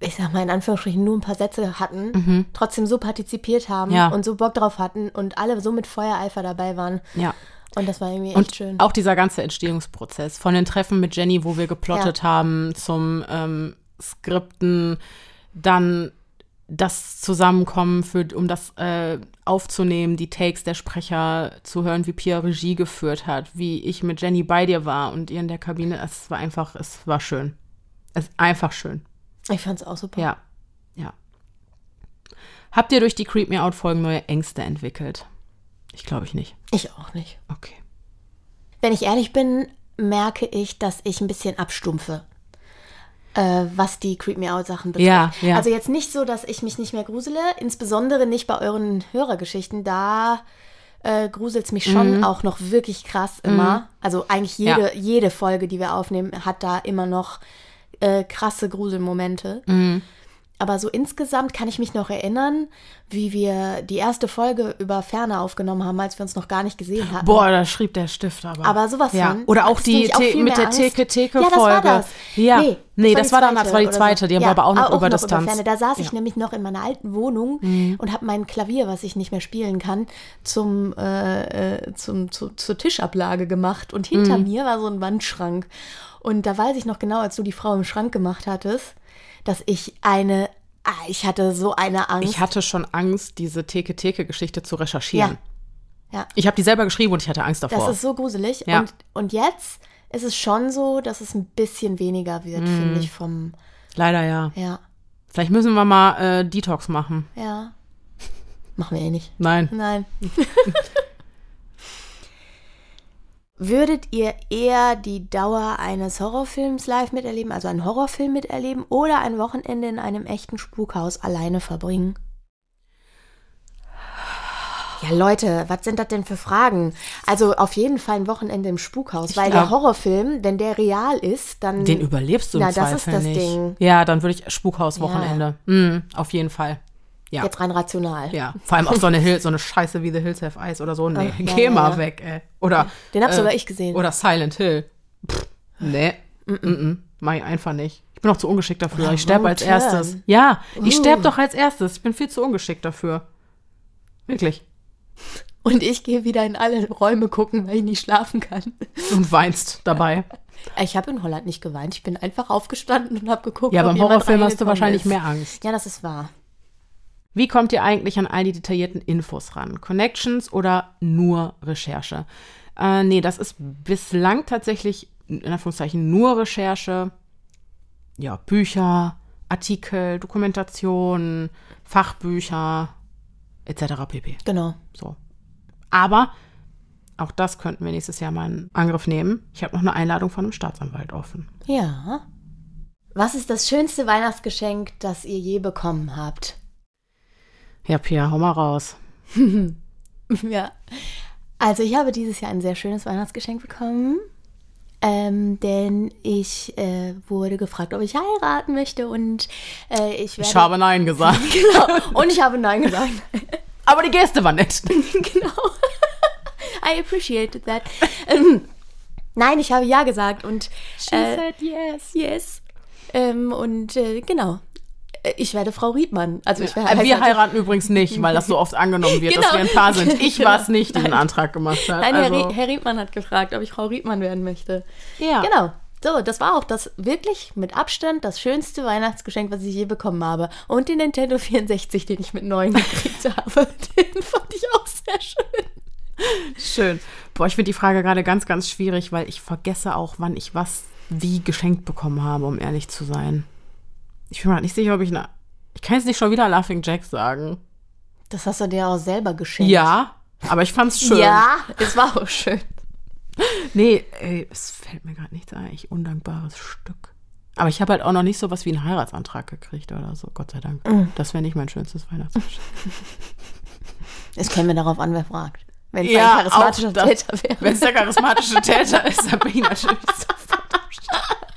ich sag mal in Anführungsstrichen, nur ein paar Sätze hatten, trotzdem so partizipiert haben Mhm. Ja. und so Bock drauf hatten und alle so mit Feuereifer dabei waren. Ja. Und das war irgendwie echt Und schön. auch dieser ganze Entstehungsprozess von den Treffen mit Jenny, wo wir geplottet haben, zum ähm, Skripten, dann das Zusammenkommen, für, um das äh, aufzunehmen, die Takes der Sprecher zu hören, wie Pia Regie geführt hat, wie ich mit Jenny bei dir war und ihr in der Kabine. Es war einfach, es war schön. Es ist einfach schön. Ich fand's auch super. Ja, ja. Habt ihr durch die Creep Me Out Folgen neue Ängste entwickelt? Ich glaube ich nicht. Ich auch nicht. Okay. Wenn ich ehrlich bin, merke ich, dass ich ein bisschen abstumpfe. Äh, was die Creep Me Out Sachen betrifft. Ja, ja. Also jetzt nicht so, dass ich mich nicht mehr grusele, insbesondere nicht bei euren Hörergeschichten. Da äh, gruselt es mich schon auch noch wirklich krass immer. Also eigentlich jede, Mhm. Ja. jede Folge, die wir aufnehmen, hat da immer noch äh, krasse Gruselmomente. Mhm. Aber so insgesamt kann ich mich noch erinnern, wie wir die erste Folge über Ferne aufgenommen haben, als wir uns noch gar nicht gesehen hatten. Boah, da schrieb der Stift aber. Aber sowas ja. von. Oder auch die auch mit der? Theke-Theke-Folge. Ja, das war das. Ja. Nee, das, war dann, das war die zweite. Die haben wir aber auch noch über Distanz. Ferne. Da saß ich Ja. Mhm. nämlich noch in meiner alten Wohnung und habe mein Klavier, was ich nicht mehr spielen kann, zum, äh, äh, zum, zu, zur Tischablage gemacht. Und hinter Mhm. mir war so ein Wandschrank. Und da weiß ich noch genau, als du die Frau im Schrank gemacht hattest, dass ich eine, ah, ich hatte so eine Angst. Ich hatte schon Angst, diese Theke-Theke-Geschichte zu recherchieren. Ja. Ich habe die selber geschrieben und ich hatte Angst davor. Das ist so gruselig. Ja. Und, und jetzt ist es schon so, dass es ein bisschen weniger wird, Mhm. finde ich, vom, Leider ja. ja. Vielleicht müssen wir mal äh, Detox machen. Ja. Machen wir eh nicht. Nein. Nein. Würdet ihr eher die Dauer eines Horrorfilms live miterleben, also einen Horrorfilm miterleben, oder ein Wochenende in einem echten Spukhaus alleine verbringen? Ja, Leute, was sind das denn für Fragen? Also auf jeden Fall ein Wochenende im Spukhaus, weil glaub- der Horrorfilm, wenn der real ist, dann Den überlebst du im Na, das ist Zweifel das nicht. Ding. Ja, dann würde ich Spukhaus-Wochenende. Mhm, auf jeden Fall. Ja. jetzt rein rational. Ja, vor allem auch so eine, Hill, so eine Scheiße wie The Hills Have Eyes oder so. Nee, Ach, geh ja, mal ja. weg, ey. Oder, Den hab äh, sogar ich gesehen. Oder Silent Hill. Pff, nee, mm -mm. mach ich einfach nicht. Ich bin auch zu ungeschickt dafür. Oder ich sterbe als Wrong erstes. Turn. Ja, ich Uh. sterbe doch als erstes. Ich bin viel zu ungeschickt dafür. Wirklich. Und ich gehe wieder in alle Räume gucken, weil ich nicht schlafen kann. Und weinst dabei. Ich habe in Holland nicht geweint. Ich bin einfach aufgestanden und habe geguckt. Ja, beim Horrorfilm hast du wahrscheinlich ist. mehr Angst. Ja, das ist wahr. Wie kommt ihr eigentlich an all die detaillierten Infos ran? Connections oder nur Recherche? Äh, nee, das ist bislang tatsächlich in Anführungszeichen nur Recherche. Ja, Bücher, Artikel, Dokumentationen, Fachbücher etc. pp. Genau. So. Aber auch das könnten wir nächstes Jahr mal in Angriff nehmen. Ich habe noch eine Einladung von einem Staatsanwalt offen. Ja. Was ist das schönste Weihnachtsgeschenk, das ihr je bekommen habt? Ja, Pia, hau mal raus. Ja. Also ich habe dieses Jahr ein sehr schönes Weihnachtsgeschenk bekommen. Ähm, denn ich äh, wurde gefragt, ob ich heiraten möchte und äh, ich werde. Ich habe Nein gesagt. genau. Und ich habe Nein gesagt. Aber die Geste war nett. genau. I appreciated that. Ähm, nein, ich habe Ja gesagt und äh, yes. yes. Ähm, und äh, genau. Ich werde Frau Riedmann. Also ich werde Äh, Wir heiraten übrigens nicht, weil das so oft angenommen wird, dass Genau. wir ein Paar sind. Ich Genau. war es nicht, die den Antrag gemacht hat. Nein, also, Herr, Herr Riedmann hat gefragt, ob ich Frau Riedmann werden möchte. ja. Genau. So, das war auch das wirklich mit Abstand das schönste Weihnachtsgeschenk, was ich je bekommen habe. Und den Nintendo 64, den ich mit neun gekriegt habe. Den fand ich auch sehr schön. Schön. Boah, ich finde die Frage gerade ganz, ganz schwierig, weil ich vergesse auch, wann ich was wie geschenkt bekommen habe, um ehrlich zu sein. Ich bin mir grad nicht sicher, ob ich eine. Ich kann jetzt nicht schon wieder Laughing Jack sagen. Das hast du dir auch selber geschenkt. Ja, aber ich fand's schön. Ja, es war auch schön. Nee, ey, es fällt mir gerade nichts ein. Ich undankbares Stück. Aber ich habe halt auch noch nicht so was wie einen Heiratsantrag gekriegt oder so, Gott sei Dank. Das wäre nicht mein schönstes Weihnachtsgeschenk. Es käme mir darauf an, wer fragt. Wenn es Ja, ein charismatischer das. Täter wäre. Wenn es der charismatische Täter ist, dann bin ich natürlich sofort am Start.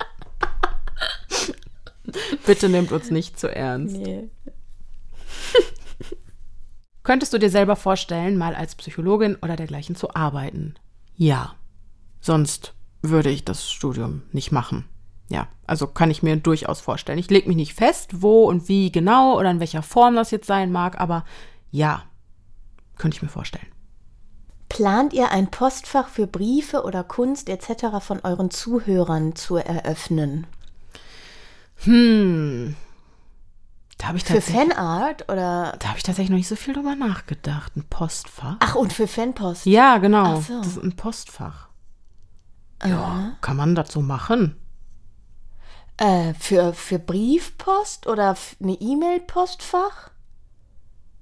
Bitte nehmt uns nicht zu ernst. Nee. Könntest du dir selber vorstellen, mal als Psychologin oder dergleichen zu arbeiten? Ja. Sonst würde ich das Studium nicht machen. Ja, also kann ich mir durchaus vorstellen. Ich lege mich nicht fest, wo und wie genau oder in welcher Form das jetzt sein mag, aber ja, könnte ich mir vorstellen. Plant ihr ein Postfach für Briefe oder Kunst etc. von euren Zuhörern zu eröffnen? Hm. Da habe ich, Für Fanart oder. da hab ich tatsächlich noch nicht so viel drüber nachgedacht. Ein Postfach? Ach, und für Fanpost. Ja, genau. So. Das ist ein Postfach. Ja, kann man das so machen? Äh, für, für Briefpost oder eine E-Mail-Postfach?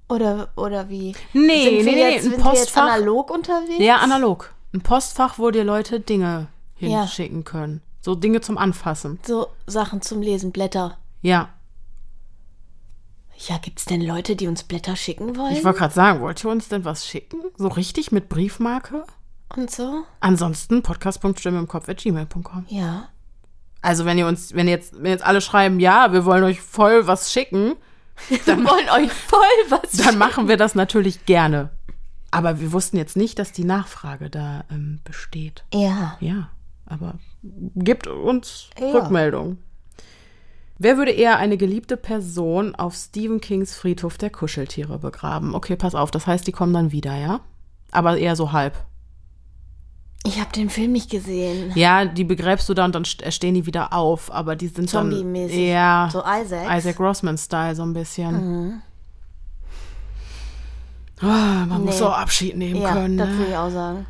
Oder, oder wie? Nee, sind wir nee, nee, jetzt, ein sind Postfach. analog unterwegs? Ja, analog. Ein Postfach, wo dir Leute Dinge Ja. hinschicken können. So Dinge zum Anfassen. So Sachen zum Lesen, Blätter. Ja. Ja, gibt's denn Leute, die uns Blätter schicken wollen? Ich wollte gerade sagen, wollt ihr uns denn was schicken? So richtig mit Briefmarke? Und so? Ansonsten podcast.stimme im Kopf at gmail.com. Ja. Also wenn ihr uns, wenn jetzt, wenn jetzt alle schreiben, ja, wir wollen euch voll was schicken, Wir wollen euch voll was dann machen wir das natürlich gerne. Aber wir wussten jetzt nicht, dass die Nachfrage da ähm, besteht. Ja. Ja, aber gibt uns Ja. Rückmeldung. Wer würde eher eine geliebte Person auf Stephen Kings Friedhof der Kuscheltiere begraben? Okay, pass auf, das heißt, die kommen dann wieder, ja? Aber eher so halb. Ich habe den Film nicht gesehen. Ja, die begräbst du da und dann st- stehen die wieder auf, aber die sind dann Zombie-mäßig. Ja, So Isaac. Isaac Grossman-Style so ein bisschen. Ah, man muss Nee. auch Abschied nehmen Ja, können. das Ne? würde ich auch sagen.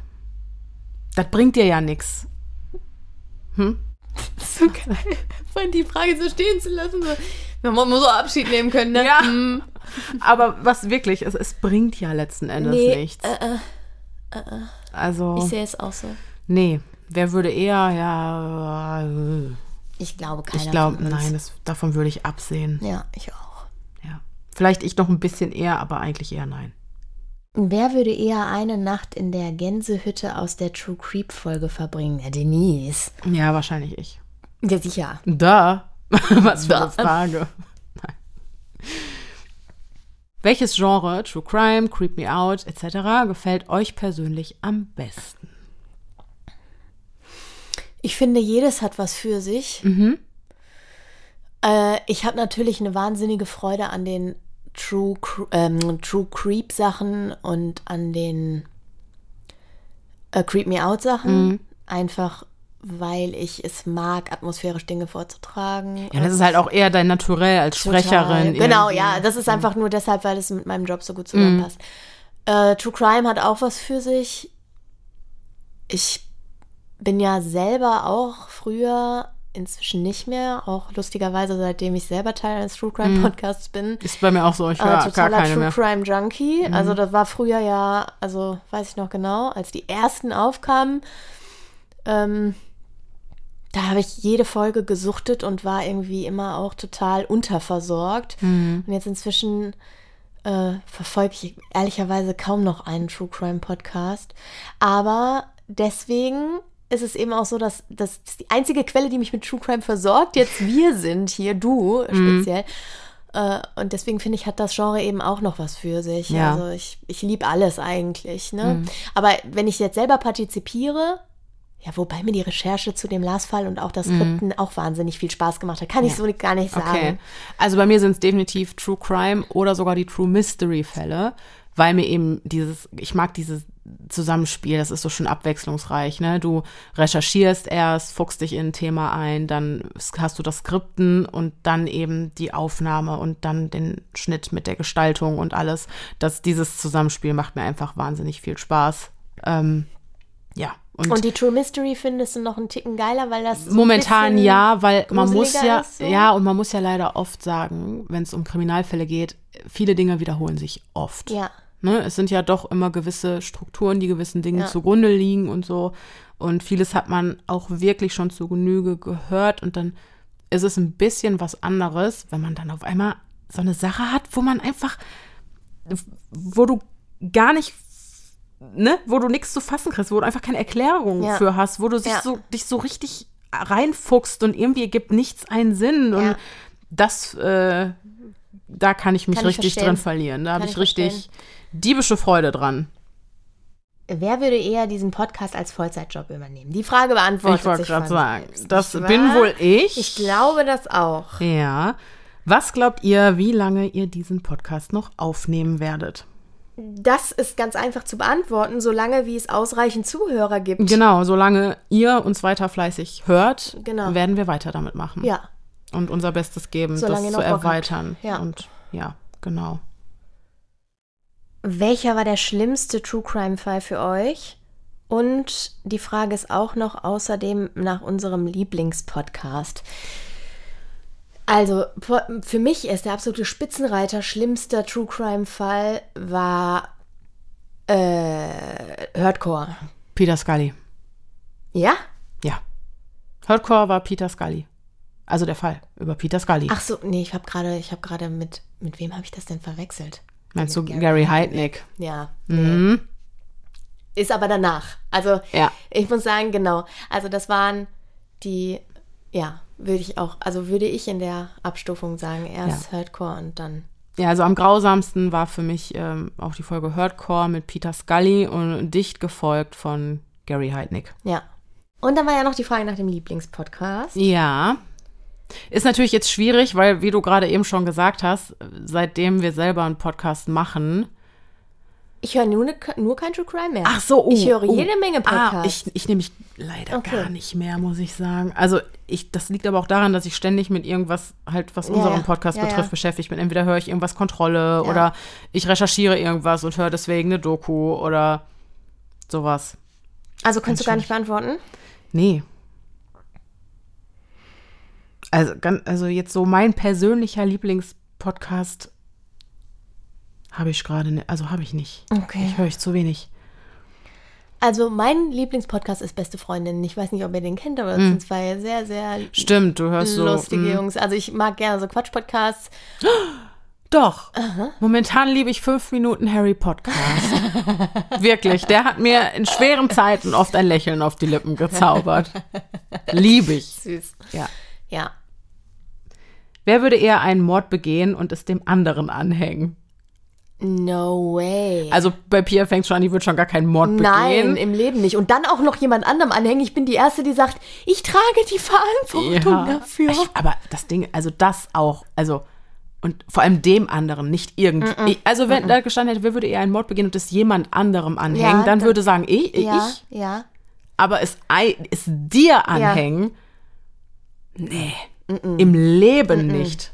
Das bringt dir ja nichts. Hm? so geil. Vorhin die Frage so stehen zu lassen. So. Man muss so Abschied nehmen können, ne? Ja. Mm. Aber was wirklich, es, es bringt ja letzten Endes Nee, nichts. äh, äh, Also, ich sehe es auch so. nee. Wer würde eher, ja, äh, Ich glaube keiner ich glaube, nein, das, davon würde ich absehen. Ja, ich auch. Ja. Vielleicht ich noch ein bisschen eher, aber eigentlich eher nein. Wer würde eher eine Nacht in der Gänsehütte aus der True Creep Folge verbringen? Ja, Denise. Ja, wahrscheinlich ich. Ja, sicher. Da. Was für eine Frage. Nein. Welches Genre, True Crime, Creep Me Out etc., gefällt euch persönlich am besten? Ich finde, jedes hat was für sich. Mhm. Äh, ich habe natürlich eine wahnsinnige Freude an den True, ähm, True Creep Sachen und an den äh, Creep Me Out Sachen. Mhm. Einfach, weil ich es mag, atmosphärisch Dinge vorzutragen. Ja, das ist halt auch eher dein Naturell als Total. Sprecherin. Genau, irgendwie. ja, das ist einfach nur deshalb, weil es mit meinem Job so gut zusammenpasst. Äh, True Crime hat auch was für sich. Ich bin ja selber auch früher, inzwischen nicht mehr, auch lustigerweise, seitdem ich selber Teil eines True Crime Podcasts bin, Ist bei mir auch so, ich äh, höre gar totaler keine True mehr. Crime Junkie. Also das war früher ja, also weiß ich noch genau, als die ersten aufkamen, ähm, da habe ich jede Folge gesuchtet und war irgendwie immer auch total unterversorgt. Und jetzt inzwischen äh, verfolge ich ehrlicherweise kaum noch einen True Crime Podcast. Aber deswegen ist es eben auch so, dass, dass die einzige Quelle, die mich mit True Crime versorgt, jetzt wir sind hier, du speziell. Äh, und deswegen finde ich, hat das Genre eben auch noch was für sich. Ja. Also ich, ich liebe alles eigentlich. Ne? Aber wenn ich jetzt selber partizipiere, ja, wobei mir die Recherche zu dem Lars-Fall und auch das Skripten auch wahnsinnig viel Spaß gemacht hat, kann ich so gar nicht sagen. Okay. Also bei mir sind es definitiv True Crime oder sogar die True Mystery Fälle, weil mir eben dieses, ich mag dieses Zusammenspiel, das ist so schön abwechslungsreich, ne? Du recherchierst erst, fuchst dich in ein Thema ein, dann hast du das Skripten und dann eben die Aufnahme und dann den Schnitt mit der Gestaltung und alles. Das, dieses Zusammenspiel macht mir einfach wahnsinnig viel Spaß. Ähm, ja. Und die True Mystery findest du noch einen Ticken geiler, weil das so Momentan ja, weil man muss ja, ist so. ja, und man muss ja leider oft sagen, wenn es um Kriminalfälle geht, viele Dinge wiederholen sich oft. Ja. Ne? Es sind ja doch immer gewisse Strukturen, die gewissen Dingen Ja. zugrunde liegen und so. Und vieles hat man auch wirklich schon zu Genüge gehört. Und dann ist es ein bisschen was anderes, wenn man dann auf einmal so eine Sache hat, wo man einfach, wo du gar nicht, ne, wo du nichts zu fassen kriegst, wo du einfach keine Erklärung Ja. für hast, wo du Ja. so, dich so richtig reinfuchst und irgendwie ergibt nichts einen Sinn. Und das, äh, da kann ich mich Kann ich richtig verstehen. drin verlieren. Da habe ich ich richtig verstehen. diebische Freude dran. Wer würde eher diesen Podcast als Vollzeitjob übernehmen? Die Frage beantwortet Ich wollte gerade sagen, das bin wahr? wohl ich. Ich glaube das auch. Ja. Was glaubt ihr, wie lange ihr diesen Podcast noch aufnehmen werdet? Das ist ganz einfach zu beantworten, solange wie es ausreichend Zuhörer gibt. Genau, solange ihr uns weiter fleißig hört, Genau. werden wir weiter damit machen. Ja. Und unser Bestes geben, Solange das zu erweitern. Ja. Und ja, genau. Welcher war der schlimmste True Crime Fall für euch? Und die Frage ist auch noch außerdem nach unserem Lieblingspodcast. Also, für mich ist der absolute Spitzenreiter schlimmster True Crime Fall war äh, Hardcore. Peter Scully. Ja? Ja. Hardcore war Peter Scully. Also der Fall über Peter Scully. Ach so, nee, ich habe gerade, ich habe gerade mit, mit wem habe ich das denn verwechselt? Meinst du mit Gary Heidnick? Ja. Mhm. Ist aber danach. Also Ja. ich muss sagen, genau. Also das waren die, ja, würde ich auch, also würde ich in der Abstufung sagen, erst Hardcore und dann. Ja, also am grausamsten war für mich ähm, auch die Folge Hardcore mit Peter Scully und dicht gefolgt von Gary Heidnick. Ja. Und dann war ja noch die Frage nach dem Lieblingspodcast. Ja. Ist natürlich jetzt schwierig, weil, wie du gerade eben schon gesagt hast, seitdem wir selber einen Podcast machen. Ich höre nur, ne, nur kein True Crime mehr. Ach so, oh, Ich höre oh. jede Menge Ah, Podcasts. ich, ich nehme mich leider Okay. gar nicht mehr, muss ich sagen. Also ich, das liegt aber auch daran, dass ich ständig mit irgendwas, halt was Ja, unseren. Podcast Ja, betrifft, ja. beschäftigt bin. Entweder höre ich irgendwas Kontrolle oder ich recherchiere irgendwas und höre deswegen eine Doku oder sowas. also kannst du gar nicht beantworten? Nee. Also, also jetzt so mein persönlicher Lieblingspodcast habe ich gerade, ne, also habe ich nicht. Okay. Ich höre ich zu wenig. Also mein Lieblingspodcast ist Beste Freundin. Ich weiß nicht, ob ihr den kennt, aber das sind zwei sehr, sehr Stimmt, du hörst so. lustige mm, Jungs. Also ich mag gerne so Quatsch-Podcasts. Doch. Momentan liebe ich fünf Minuten Harry Podcast. Wirklich. Der hat mir in schweren Zeiten oft ein Lächeln auf die Lippen gezaubert. Liebe ich. Süß. Ja. Ja. Wer würde eher einen Mord begehen und es dem anderen anhängen? No way. Also bei Pia fängt schon an, die wird schon gar keinen Mord Nein, begehen. im Leben nicht. Und dann auch noch jemand anderem anhängen. Ich bin die Erste, die sagt, ich trage die Verantwortung dafür. Ich, aber das Ding, also das auch, also und vor allem dem anderen, nicht irgend. Ich, also wenn da gestanden hätte, wer würde eher einen Mord begehen und es jemand anderem anhängen, Ja, dann dann- würde sagen, ich, ja, ich, ja. aber es, es dir anhängen, nee, im Leben nicht.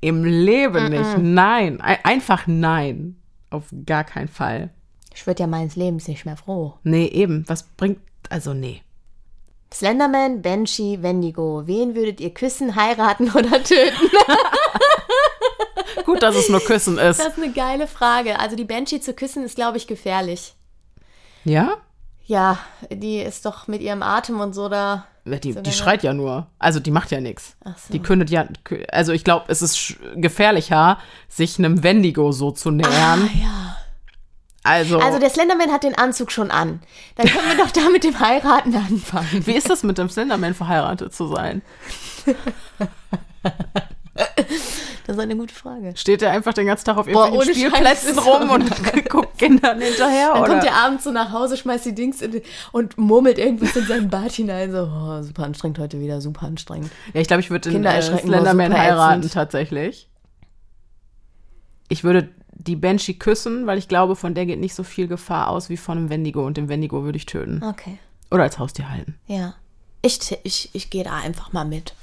Im Leben nicht. Nein, Ei- einfach nein. Auf gar keinen Fall. Ich würde ja meines Lebens nicht mehr froh. Nee, eben, was bringt, also nee. Slenderman, Banshee, Wendigo. Wen würdet ihr küssen, heiraten oder töten? Gut, dass es nur Küssen ist. Das ist eine geile Frage. Also die Banshee zu küssen ist, glaube ich, gefährlich. Ja? Ja, die ist doch mit ihrem Atem und so da. Die, die schreit ja nur. Also die macht ja nichts. So. Die kündet ja. Also ich glaube, es ist gefährlicher, sich einem Wendigo so zu nähern. Ah, ja. Also, Also der Slenderman hat den Anzug schon an. Dann können wir doch da mit dem Heiraten anfangen. wie ist das mit dem Slenderman verheiratet zu sein? Das ist eine gute Frage. Steht er einfach den ganzen Tag auf Boah, irgendwelchen Scheiß, Spielplätzen rum und guckt Kindern hinterher? Dann oder? kommt er abends so nach Hause, schmeißt die Dings in, und murmelt irgendwas in seinen Bart hinein. So, oh, super anstrengend heute wieder, super anstrengend. ja, ich glaube, ich würde den Kinder äh, erschrecken war Slenderman heiraten tatsächlich. Ich würde die Banshee küssen, weil ich glaube, von der geht nicht so viel Gefahr aus wie von einem Wendigo und den Wendigo würde ich töten. Okay, Oder als Haustier halten. ja. Ich, ich, ich gehe da einfach mal mit.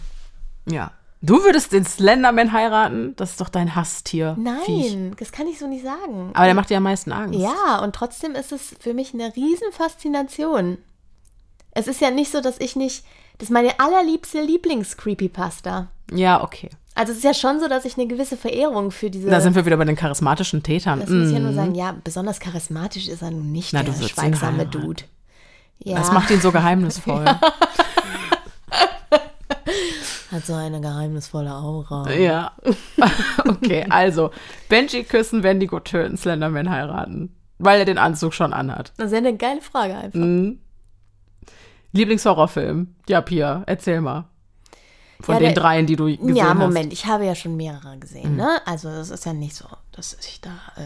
Ja. Du würdest den Slenderman heiraten? Das ist doch dein Hasstier. Viech. Nein, das kann ich so nicht sagen. Aber der macht dir am meisten Angst. Ja, und trotzdem ist es für mich eine Riesenfaszination. Es ist ja nicht so, dass ich nicht. Das ist meine allerliebste Lieblings-Creepypasta. Ja, okay. Also es ist ja schon so, dass ich eine gewisse Verehrung für diese. Da sind wir wieder bei den charismatischen Tätern. das muss ich ja Mm. nur sagen, ja, besonders charismatisch ist er nun nicht, Na, der schweigsame. Dude. Ja, Das macht ihn so geheimnisvoll. hat so eine geheimnisvolle Aura. ja. okay, also Benji küssen, Wendigo töten, Slenderman heiraten. Weil er den Anzug schon anhat. Das ist ja eine geile Frage einfach. Mhm. Lieblingshorrorfilm? Ja, Pia, erzähl mal. Von Ja, den der- dreien, die du gesehen ja, hast. Mhm. Moment, ich habe ja schon mehrere gesehen, ne? Also es ist ja nicht so, dass ich da äh,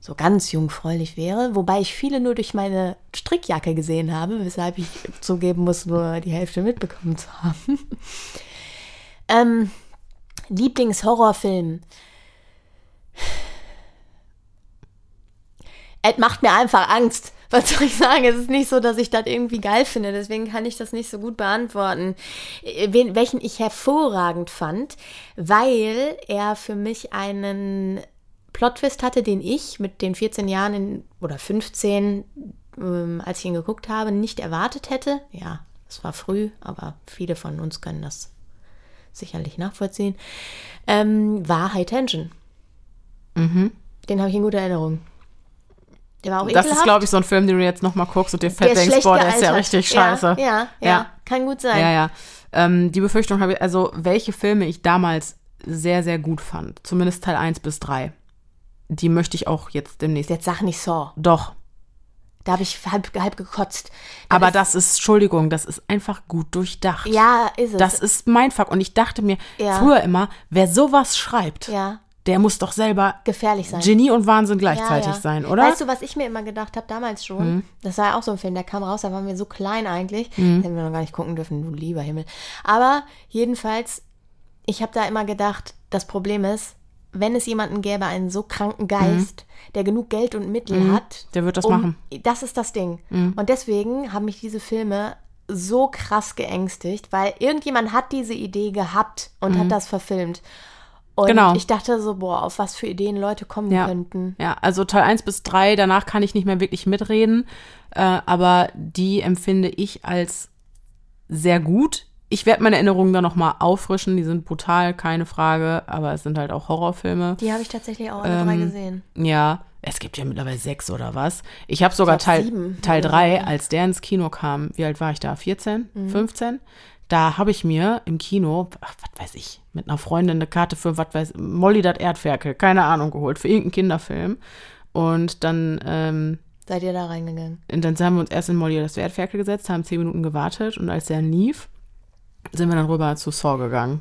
so ganz jungfräulich wäre, wobei ich viele nur durch meine Strickjacke gesehen habe, weshalb ich zugeben muss, nur die Hälfte mitbekommen zu haben. Ähm, Lieblingshorrorfilm. Es macht mir einfach Angst. Was soll ich sagen? Es ist nicht so, dass ich das irgendwie geil finde. Deswegen kann ich das nicht so gut beantworten. Äh, Wen, welchen ich hervorragend fand, weil er für mich einen Plot-Twist hatte, den ich mit den 14 Jahren in, oder 15, ähm, als ich ihn geguckt habe, nicht erwartet hätte. Ja, es war früh, aber viele von uns können das sicherlich nachvollziehen. Ähm, war High Tension. Den habe ich in guter Erinnerung. Der war auch Das ist, glaube ich, so ein Film, den du jetzt nochmal guckst und dir Der fett denkst, boah, der ist ja richtig scheiße. Ja, ja, ja, Ja. kann gut sein. Ja, ja. Ähm, die Befürchtung habe ich, also welche Filme ich damals sehr, sehr gut fand, zumindest Teil 1 bis 3, die möchte ich auch jetzt demnächst. Jetzt sag nicht Saw. Doch. Da habe ich halb, halb gekotzt. Aber ist, das ist, Entschuldigung, das ist einfach gut durchdacht. Ja, ist es. Das ist mein Fuck. Und ich dachte mir Ja. früher immer, wer sowas schreibt, ja, der muss doch selber gefährlich sein. Genie und Wahnsinn gleichzeitig ja, sein, oder? Mhm. Weißt du, was ich mir immer gedacht habe damals schon? Das war ja auch so ein Film, der kam raus, da waren wir so klein eigentlich. Mhm. Hätten wir noch gar nicht gucken dürfen, du lieber Himmel. Aber jedenfalls, ich habe da immer gedacht, das Problem ist, wenn es jemanden gäbe, einen so kranken Geist, der genug Geld und Mittel hat, Mhm. Der wird das um, machen. Das ist das Ding. Mhm. Und deswegen haben mich diese Filme so krass geängstigt, weil irgendjemand hat diese Idee gehabt und hat das verfilmt. Und Mhm. Genau. ich dachte so, boah, auf was für Ideen Leute kommen Ja. könnten. Ja, also Teil 1 bis 3, danach kann ich nicht mehr wirklich mitreden, äh, aber die empfinde ich als sehr gut. Ich werde meine Erinnerungen dann nochmal auffrischen. Die sind brutal, keine Frage, aber es sind halt auch Horrorfilme. Die habe ich tatsächlich auch alle drei Ähm, gesehen. Ja, es gibt ja mittlerweile sechs oder was. Ich habe sogar Ich Teil, sieben Teil drei, als der ins Kino kam, wie alt war ich da? 14, Mhm. 15? Da habe ich mir im Kino, ach, was weiß ich, mit einer Freundin eine Karte für, was weiß Molly das Erdferkel, keine Ahnung, geholt, für irgendeinen Kinderfilm. Und dann, ähm, Seid ihr da reingegangen? und dann haben wir uns erst in Molly das Erdferkel gesetzt, haben zehn Minuten gewartet und als der lief, sind wir dann rüber zu Saw gegangen.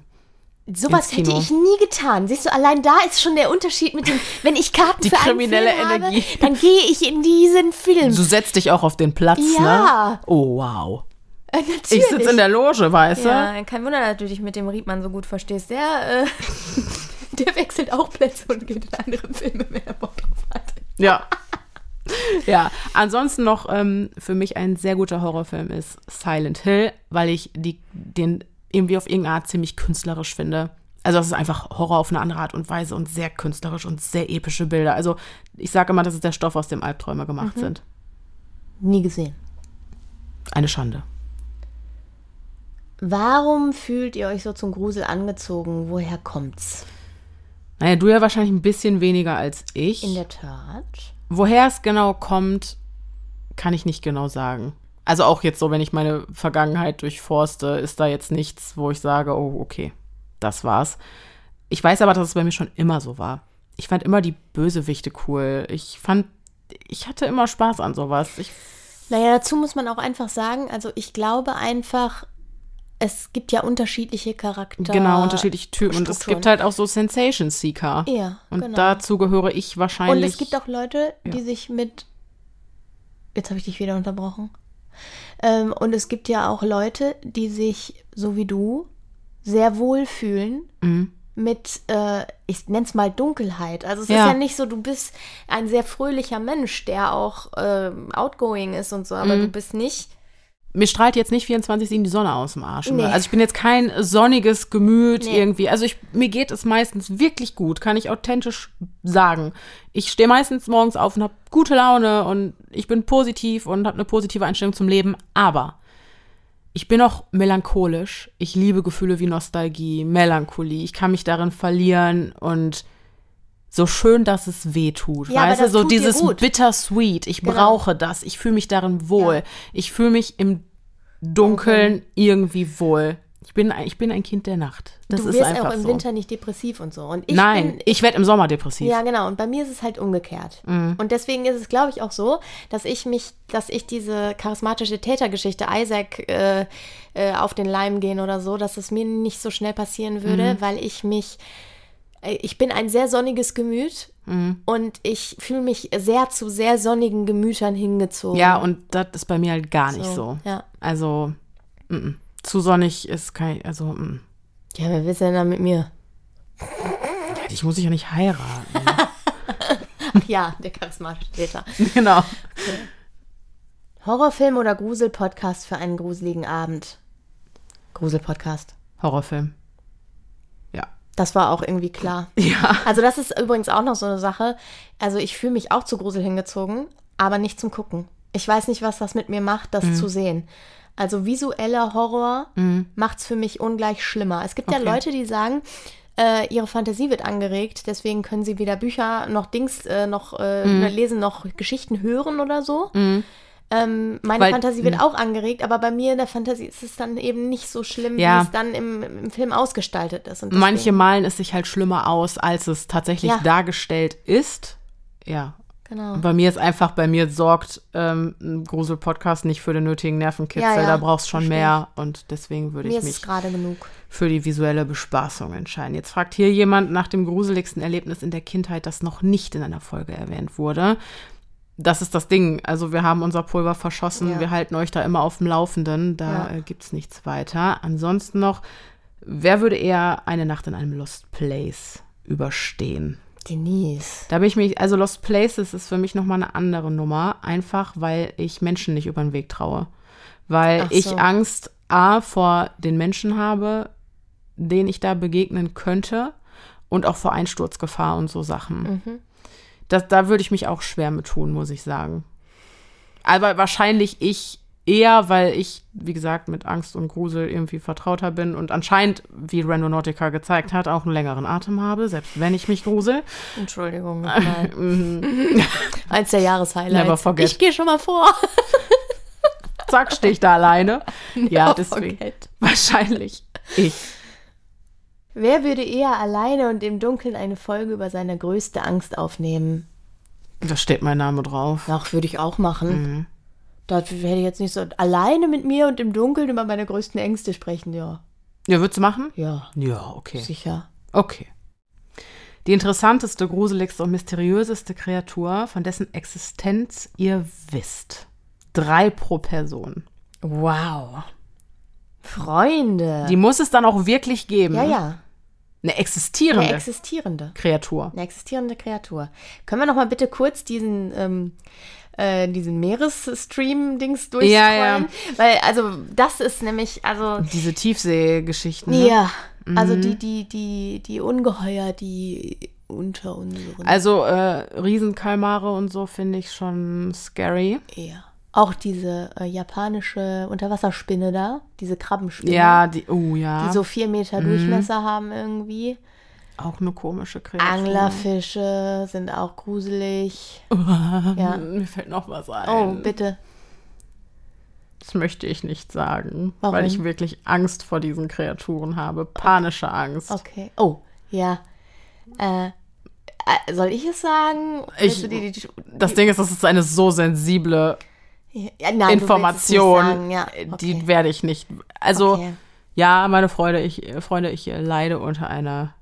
Sowas hätte ich nie getan. Siehst du, allein da ist schon der Unterschied mit dem, wenn ich Karten Die für kriminelle einen Film Energie. habe, dann gehe ich in diesen Film. Du setzt dich auch auf den Platz, ne? Ja. Oh, wow. Äh, natürlich. Ich sitze in der Loge, weißt du? Ja, kein Wunder, dass du dich mit dem Riedmann so gut verstehst. Der, äh, der wechselt auch Plätze und geht in andere Filme, wenn er Bock drauf hat. Ja. ja, ansonsten noch ähm, für mich ein sehr guter Horrorfilm ist Silent Hill, weil ich die, den irgendwie auf irgendeine Art ziemlich künstlerisch finde. Also das ist einfach Horror auf eine andere Art und Weise und sehr künstlerisch und sehr epische Bilder. Also ich sage immer, das ist der Stoff, aus dem Albträume gemacht sind. Nie gesehen. Eine Schande. Warum fühlt ihr euch so zum Grusel angezogen? Woher kommt's? Naja, du ja wahrscheinlich ein bisschen weniger als ich. In der Tat. Woher es genau kommt, kann ich nicht genau sagen. Also auch jetzt so, wenn ich meine Vergangenheit durchforste, ist da jetzt nichts, wo ich sage, oh, okay, das war's. Ich weiß aber, dass es bei mir schon immer so war. Ich fand immer die Bösewichte cool. Ich fand, ich hatte immer Spaß an sowas. Ich, Naja, dazu muss man auch einfach sagen, also ich glaube einfach, es gibt ja unterschiedliche Charakter. genau, unterschiedliche Typen. Und es gibt halt auch so Sensation Seeker. Ja, Und genau. dazu gehöre ich wahrscheinlich. Und es gibt auch Leute, die Ja. sich mit. Jetzt habe ich dich wieder unterbrochen. Ähm, und es gibt ja auch Leute, die sich, so wie du, sehr wohl fühlen Mhm. mit, äh, ich nenne es mal Dunkelheit. Also es Ja. ist ja nicht so, du bist ein sehr fröhlicher Mensch, der auch ähm, outgoing ist und so, aber Mhm. du bist nicht. Mir strahlt jetzt nicht 24-7 die Sonne aus dem Arsch. Nee. Also ich bin jetzt kein sonniges Gemüt Nee. irgendwie. Also ich, mir geht es meistens wirklich gut, kann ich authentisch sagen. Ich stehe meistens morgens auf und habe gute Laune und ich bin positiv und habe eine positive Einstellung zum Leben. Aber ich bin auch melancholisch. Ich liebe Gefühle wie Nostalgie, Melancholie. Ich kann mich darin verlieren und so schön, dass es weh tut. Ja, weißt du, so dieses bittersweet. Ich Genau. brauche das. Ich fühle mich darin wohl. Ja. Ich fühle mich im Dunkeln irgendwie wohl. Ich bin, ein- ich bin ein Kind der Nacht. Das du ist wirst einfach auch im so. Winter nicht depressiv und so. Und ich Nein, bin, ich werde im Sommer depressiv. Ja, genau. Und bei mir ist es halt umgekehrt. Mhm. Und deswegen ist es, glaube ich, auch so, dass ich mich, dass ich diese charismatische Tätergeschichte Isaac äh, äh, auf den Leim gehen oder so, dass es mir nicht so schnell passieren würde, Mhm. weil ich mich, ich bin ein sehr sonniges Gemüt Mhm. und ich fühle mich sehr zu sehr sonnigen Gemütern hingezogen. Ja, und das ist bei mir halt gar nicht so. Ja. Also, mm, mm. zu sonnig ist kein, also, mm. Ja, wer will denn da mit mir? ich muss ich ja nicht heiraten. Ja, der charismatische Täter. genau. Horrorfilm oder Gruselpodcast für einen gruseligen Abend? Gruselpodcast. Horrorfilm. Ja. Das war auch irgendwie klar. Ja. Also das ist übrigens auch noch so eine Sache. Also ich fühle mich auch zu Grusel hingezogen, aber nicht zum Gucken. Ich weiß nicht, was das mit mir macht, das zu sehen. Also visueller Horror macht es für mich ungleich schlimmer. Es gibt ja Okay. Leute, die sagen, äh, ihre Fantasie wird angeregt, deswegen können sie weder Bücher noch Dings äh, noch äh, lesen noch Geschichten hören oder so. Ähm, meine Weil- Fantasie wird auch angeregt, aber bei mir in der Fantasie ist es dann eben nicht so schlimm, Ja. wie es dann im, im Film ausgestaltet ist. Und Manche malen es sich halt schlimmer aus, als es tatsächlich Ja. dargestellt ist. Ja. Genau. Bei mir ist einfach, bei mir sorgt ähm, ein Grusel-Podcast nicht für den nötigen Nervenkitzel. Ja, da brauchst schon versteh mehr. Und deswegen würde Mir ich mich gerade genug. für die visuelle Bespaßung entscheiden. Jetzt fragt hier jemand nach dem gruseligsten Erlebnis in der Kindheit, das noch nicht in einer Folge erwähnt wurde. Das ist das Ding. Also wir haben unser Pulver verschossen. Ja. Wir halten euch da immer auf dem Laufenden. Da Ja. äh, gibt es nichts weiter. Ansonsten noch, wer würde eher eine Nacht in einem Lost Place überstehen? Denise. Da bin ich mich, also Lost Places ist für mich nochmal eine andere Nummer, einfach weil ich Menschen nicht über den Weg traue. Weil Ach ich so. Angst A vor den Menschen habe, denen ich da begegnen könnte und auch vor Einsturzgefahr und so Sachen. Mhm. Das, da würde ich mich auch schwer mit tun, muss ich sagen. Aber wahrscheinlich ich eher, weil ich, wie gesagt, mit Angst und Grusel irgendwie vertrauter bin und anscheinend, wie Randonautica gezeigt hat, auch einen längeren Atem habe, selbst wenn ich mich grusel. Entschuldigung nochmal. Eins der Jahreshighlights. Never forget. Ich gehe schon mal vor. Zack, stehe ich da alleine. Ja, Never deswegen. forget. Wahrscheinlich ich. Wer würde eher alleine und im Dunkeln eine Folge über seine größte Angst aufnehmen? Da steht mein Name drauf. Ach, würde ich auch machen. Mhm. Da hätte ich jetzt nicht so alleine mit mir und im Dunkeln über meine größten Ängste sprechen. Ja, Ja, würdest du machen? ja, Ja, okay. sicher. Okay. Die interessanteste, gruseligste und mysteriöseste Kreatur, von dessen Existenz ihr wisst. Drei pro Person. Wow. Freunde. Die muss es dann auch wirklich geben. ja, ja. Eine existierende Eine existierende. Kreatur. Eine existierende Kreatur. Können wir noch mal bitte kurz diesen, ähm, äh, diesen Meeresstream-Dings durchscrollen? Ja, ja. Weil, also, das ist nämlich, also, Diese Tiefseegeschichten. Ne? ja, also Mhm. die, die, die, die Ungeheuer, die unter unseren. Also äh, Riesenkalmare und so finde ich schon scary. ja. Auch diese äh, japanische Unterwasserspinne da, diese Krabbenspinne. Ja, die, oh ja. Die so vier Meter Durchmesser haben irgendwie. auch eine komische Kreatur. Anglerfische sind auch gruselig. ja. Mir fällt noch was ein. Oh, bitte. Das möchte ich nicht sagen, Warum? weil ich wirklich Angst vor diesen Kreaturen habe. Panische Angst. Okay. Oh, ja. Äh, äh, soll ich es sagen? Ich- du die, die, Das Ding ist, das ist eine so sensible ja, nein, Information, sagen. Ja, die okay. werde ich nicht. Also, Okay. ja, meine Freude, ich, Freunde, ich leide unter einer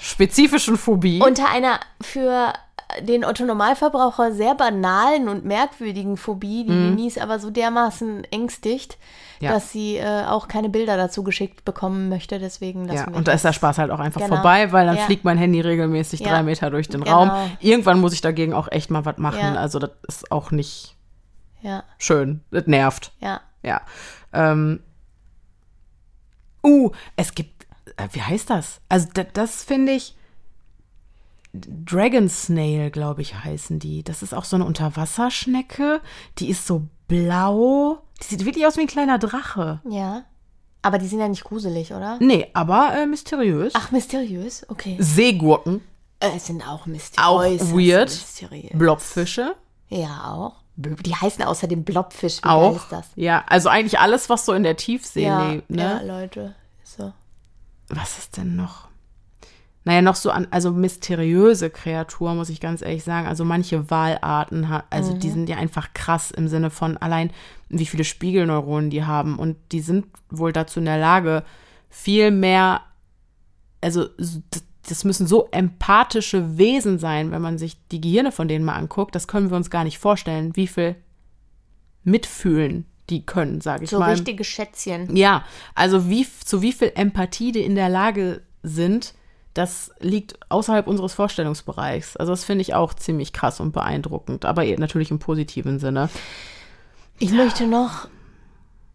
spezifischen Phobie. Unter einer für den Otto-Normalverbraucher sehr banalen und merkwürdigen Phobie, die Denise aber so dermaßen ängstigt, Mhm. Ja. dass sie äh, auch keine Bilder dazu geschickt bekommen möchte. Deswegen ja, und da ist der. Spaß halt auch einfach Genau. vorbei, weil dann Ja. fliegt mein Handy regelmäßig Ja. drei Meter durch den Genau. Raum. Irgendwann muss ich dagegen auch echt mal was machen. Also das ist auch nicht Ja, schön. Das nervt. ja. Ja. Ähm. Uh, es gibt, äh, wie heißt das? Also da, das finde ich, Dragon Snail, glaube ich, heißen die. Das ist auch so eine Unterwasserschnecke. Die ist so blau. Die sieht wirklich aus wie ein kleiner Drache. Ja. Aber die sind ja nicht gruselig, oder? Nee, aber äh, mysteriös. Ach, mysteriös? Okay. Seegurken, Äh, es sind auch mysteriös. Auch weird. Mysteriös. Blobfische, Ja, auch. Die heißen außerdem Blobfisch. Wie auch. ist das? Ja, also eigentlich alles, was so in der Tiefsee Ja, lebt. Ne? ja, Leute. So. was ist denn noch? Naja, noch so an, also mysteriöse Kreaturen, muss ich ganz ehrlich sagen. Also manche Walarten, also Mhm. die sind ja einfach krass im Sinne von allein, wie viele Spiegelneuronen die haben. Und die sind wohl dazu in der Lage, viel mehr, also das müssen so empathische Wesen sein, wenn man sich die Gehirne von denen mal anguckt. Das können wir uns gar nicht vorstellen, wie viel mitfühlen die können, sage ich So mal. richtige Schätzchen. Ja, also wie, zu wie viel Empathie die in der Lage sind, das liegt außerhalb unseres Vorstellungsbereichs. Also das finde ich auch ziemlich krass und beeindruckend, aber natürlich im positiven Sinne. Ich möchte noch,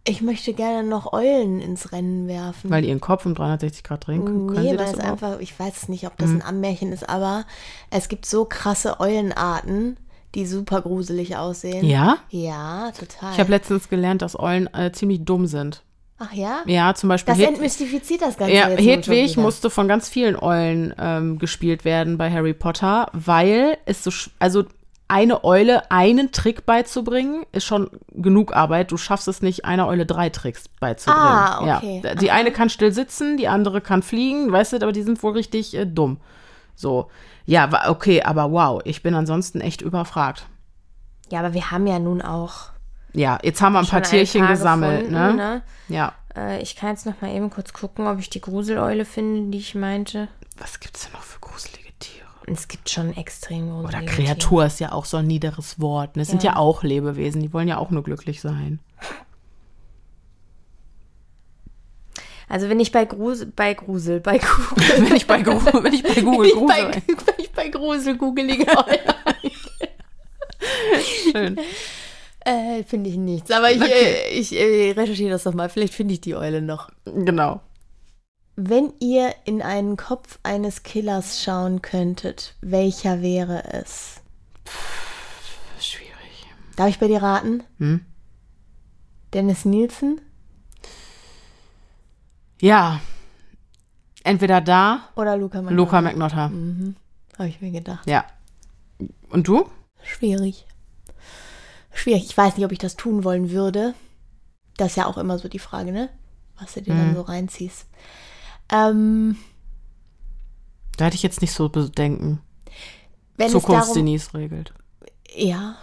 ich möchte gerne noch Eulen ins Rennen werfen. Weil die ihren Kopf um 360 Grad drehen können. können Nee, sie weil das es überhaupt? einfach, ich weiß nicht, ob das ein Ammärchen ist, aber es gibt so krasse Eulenarten, die super gruselig aussehen. Ja? Ja, total. Ich habe letztens gelernt, dass Eulen äh, ziemlich dumm sind. Ach ja? Ja, zum Beispiel Das Hed- entmystifiziert das Ganze ja, jetzt Hedwig musste von ganz vielen Eulen ähm, gespielt werden bei Harry Potter, weil es so, also eine Eule einen Trick beizubringen, ist schon genug Arbeit. Du schaffst es nicht, einer Eule drei Tricks beizubringen. Ah, okay. Ja. Die eine kann still sitzen, die andere kann fliegen, weißt du, aber die sind wohl richtig äh, dumm. So. Ja, okay, aber wow, ich bin ansonsten echt überfragt. Ja, aber wir haben ja nun auch Ja, jetzt haben wir ein paar Tierchen paar gesammelt, gefunden, ne? Ja. Äh, ich kann jetzt noch mal eben kurz gucken, ob ich die Gruseleule finde, die ich meinte. Was gibt's denn noch für gruselige? Es gibt schon extrem gruselige Oder Kreatur ist ja auch so ein niederes Wort. Es sind ja auch Lebewesen, die wollen ja auch nur glücklich sein. Also wenn ich bei Grusel, bei Grusel, bei Grusel, Wenn ich bei, Gru wenn ich bei Google wenn, ich bei, grusel. wenn ich bei Grusel googelige Eule Schön. äh, finde ich nichts. Aber ich, Okay. äh, ich äh, recherchiere das doch mal. Vielleicht finde ich die Eule noch. Genau. Wenn ihr in einen Kopf eines Killers schauen könntet, welcher wäre es? Schwierig. Darf ich bei dir raten? Hm? Dennis Nielsen? Ja. Entweder da, Oder Luca McNaughton? Luca McNotter. Mhm. Habe ich mir gedacht. Ja. Und du? Schwierig. Schwierig. Ich weiß nicht, ob ich das tun wollen würde. Das ist ja auch immer so die Frage, ne? Was du dir dann Mhm. so reinziehst. Ähm, Da hätte ich jetzt nicht so Bedenken. wenn es darum, Zukunftsdenise regelt. ja,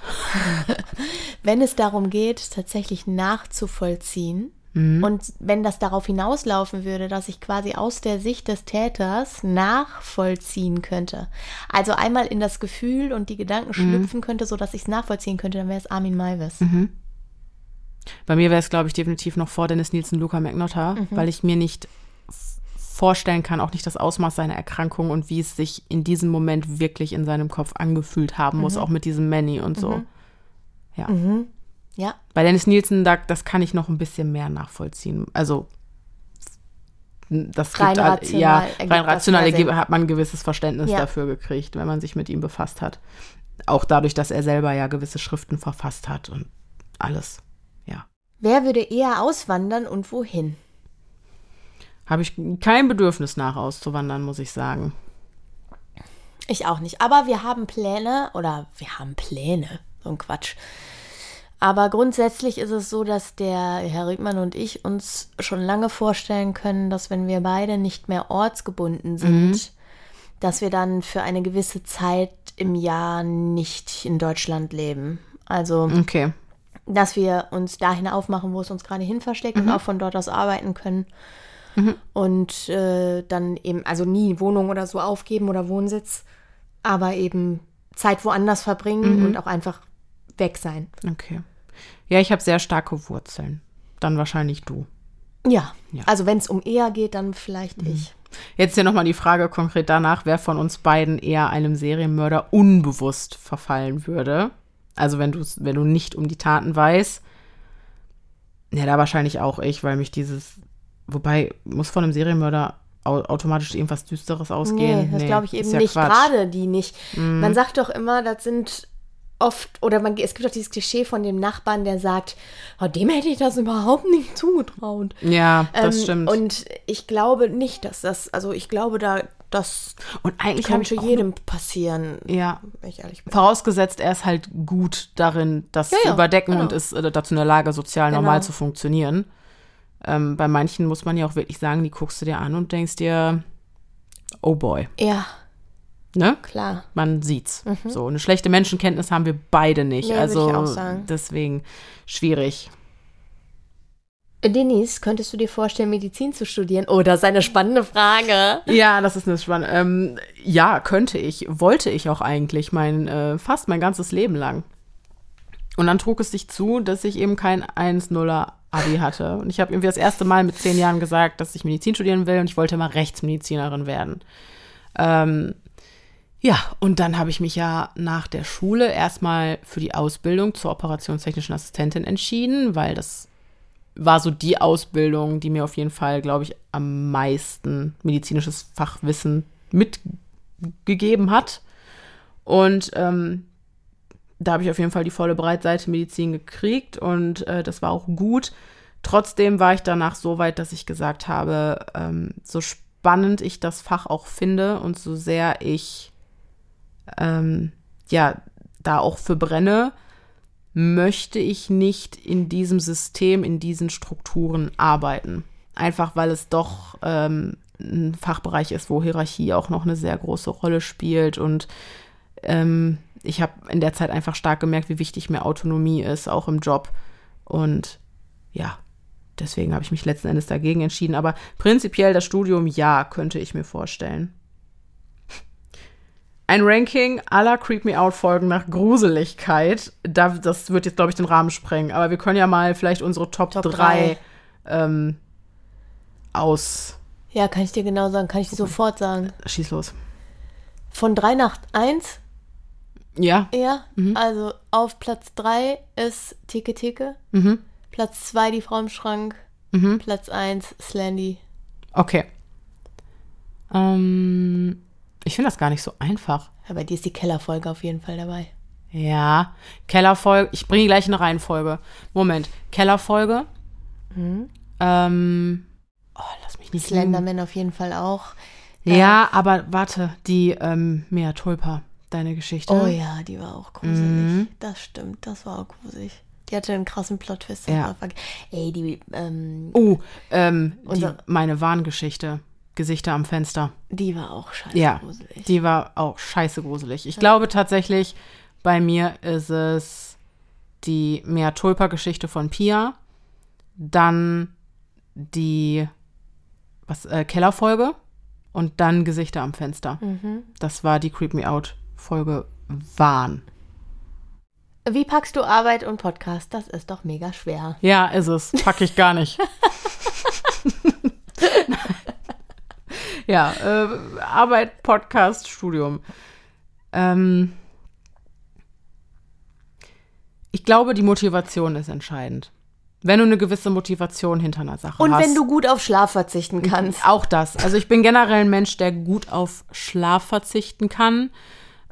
wenn es darum geht, tatsächlich nachzuvollziehen Mhm. und wenn das darauf hinauslaufen würde, dass ich quasi aus der Sicht des Täters nachvollziehen könnte, also einmal in das Gefühl und die Mhm. Gedanken schlüpfen könnte, so dass ich es nachvollziehen könnte, dann wäre es Armin Maivis. Mhm. Bei mir wäre es, glaube ich, definitiv noch vor Dennis Nielsen, Luca McNotter, Mhm. weil ich mir nicht vorstellen kann, auch nicht das Ausmaß seiner Erkrankung und wie es sich in diesem Moment wirklich in seinem Kopf angefühlt haben muss, auch mit diesem Manny und so. Ja. Mhm. Ja, Bei Dennis Nielsen, da, das kann ich noch ein bisschen mehr nachvollziehen. Also, das Rein gibt rational ja, rein rational hat man ein gewisses Verständnis Ja. dafür gekriegt, wenn man sich mit ihm befasst hat. Auch dadurch, dass er selber ja gewisse Schriften verfasst hat und alles. Ja. Wer würde eher auswandern und wohin? Habe ich kein Bedürfnis nach auszuwandern, muss ich sagen. Ich auch nicht. Aber wir haben Pläne oder wir haben Pläne. So ein Quatsch. Aber grundsätzlich ist es so, dass der Herr Riegmann und ich uns schon lange vorstellen können, dass wenn wir beide nicht mehr ortsgebunden sind, dass wir dann für eine gewisse Zeit im Jahr nicht in Deutschland leben. Also, Okay. dass wir uns dahin aufmachen, wo es uns gerade hin versteckt und auch von dort aus arbeiten können. Und äh, dann eben, also nie Wohnung oder so aufgeben oder Wohnsitz, aber eben Zeit woanders verbringen und auch einfach weg sein. Okay. Ja, ich habe sehr starke Wurzeln. Dann wahrscheinlich du. Ja, Ja. also wenn es um eher geht, dann vielleicht ich. Jetzt hier nochmal die Frage konkret danach, wer von uns beiden eher einem Serienmörder unbewusst verfallen würde. Also wenn du wenn du nicht um die Taten weißt. Ja, da wahrscheinlich auch ich, weil mich dieses, wobei, muss von einem Serienmörder au automatisch irgendwas Düsteres ausgehen? Nee, das glaube ich eben ja nicht. Quatsch. Gerade die nicht. Man sagt doch immer, das sind oft, oder man, es gibt doch dieses Klischee von dem Nachbarn, der sagt, oh, dem hätte ich das überhaupt nicht zugetraut. Ja, das Ähm, stimmt. Und ich glaube nicht, dass das, also ich glaube da, das Und eigentlich könnte auch jedem passieren, Ja, ich ehrlich bin. vorausgesetzt, er ist halt gut darin, das Ja, zu ja, überdecken genau. und ist äh, dazu in der Lage, sozial Genau. normal zu funktionieren. Ähm, bei manchen muss man ja auch wirklich sagen, die guckst du dir an und denkst dir, oh boy, Ja, ne? klar. Man sieht's. So, eine schlechte Menschenkenntnis haben wir beide nicht. Würd also ich auch sagen. deswegen schwierig. Denise, könntest du dir vorstellen, Medizin zu studieren? Oh, das ist eine spannende Frage. Ja, das ist eine spannende. Ähm, ja, könnte ich, wollte ich auch eigentlich mein äh, fast mein ganzes Leben lang. Und dann trug es sich zu, dass ich eben kein 1-0er Abi hatte. Und ich habe irgendwie das erste Mal mit zehn Jahren gesagt, dass ich Medizin studieren will und ich wollte mal Rechtsmedizinerin werden. Ähm, ja, und dann habe ich mich ja nach der Schule erstmal für die Ausbildung zur operationstechnischen Assistentin entschieden, weil das war so die Ausbildung, die mir auf jeden Fall, glaube ich, am meisten medizinisches Fachwissen mitgegeben hat. Und ähm, da habe ich auf jeden Fall die volle Breitseite Medizin gekriegt und äh, das war auch gut. Trotzdem war ich danach so weit, dass ich gesagt habe, ähm, so spannend ich das Fach auch finde und so sehr ich ähm, ja da auch für brenne, möchte ich nicht in diesem System, in diesen Strukturen arbeiten. Einfach weil es doch ähm, ein Fachbereich ist, wo Hierarchie auch noch eine sehr große Rolle spielt. Und ähm, ich habe in der Zeit einfach stark gemerkt, wie wichtig mir Autonomie ist, auch im Job. Und ja, deswegen habe ich mich letzten Endes dagegen entschieden. Aber prinzipiell das Studium, ja, könnte ich mir vorstellen. Ein Ranking aller Creep Me Out Folgen nach Gruseligkeit. Da, das wird jetzt, glaube ich, den Rahmen sprengen. Aber wir können ja mal vielleicht unsere Top, Top 3 ähm, aus. Ja, kann ich dir genau sagen, kann ich dir sofort sagen. Schieß los. Von 3 nach 1 Ja. eher. Also auf Platz 3 ist Tike Tike. Mhm. Platz 2 die Frau im Schrank. Mhm. Platz 1 Slandy. Okay. Ähm, ich finde das gar nicht so einfach. Ja, bei dir ist die Kellerfolge auf jeden Fall dabei. Ja, Kellerfolge. Ich bringe gleich eine Reihenfolge. Moment. Kellerfolge. Ähm, oh, lass mich nicht. Slenderman auf jeden Fall auch. Ja, aber warte, die ähm, Mea Tulpa, deine Geschichte. Oh ja, die war auch gruselig. Mhm. Das stimmt, das war auch gruselig. Die hatte einen krassen Plot-Twist. Ja. Ey, die, ähm, Oh, ähm, die, meine Warngeschichte. Gesichter am Fenster. die war auch scheiße Ja, gruselig. die war auch scheiße gruselig. Ich glaube tatsächlich, bei mir ist es die Mea Tulpa-Geschichte von Pia, dann die was, äh, Kellerfolge und dann Gesichter am Fenster. Mhm. Das war die Creep Me Out-Folge Wahn. Wie packst du Arbeit und Podcast? Das ist doch mega schwer. Ja, ist es. Pack ich gar nicht. ja, äh, Arbeit, Podcast, Studium. Ähm, ich glaube, die Motivation ist entscheidend. Wenn du eine gewisse Motivation hinter einer Sache Und hast. wenn du gut auf Schlaf verzichten kannst. Auch das. Also ich bin generell ein Mensch, der gut auf Schlaf verzichten kann.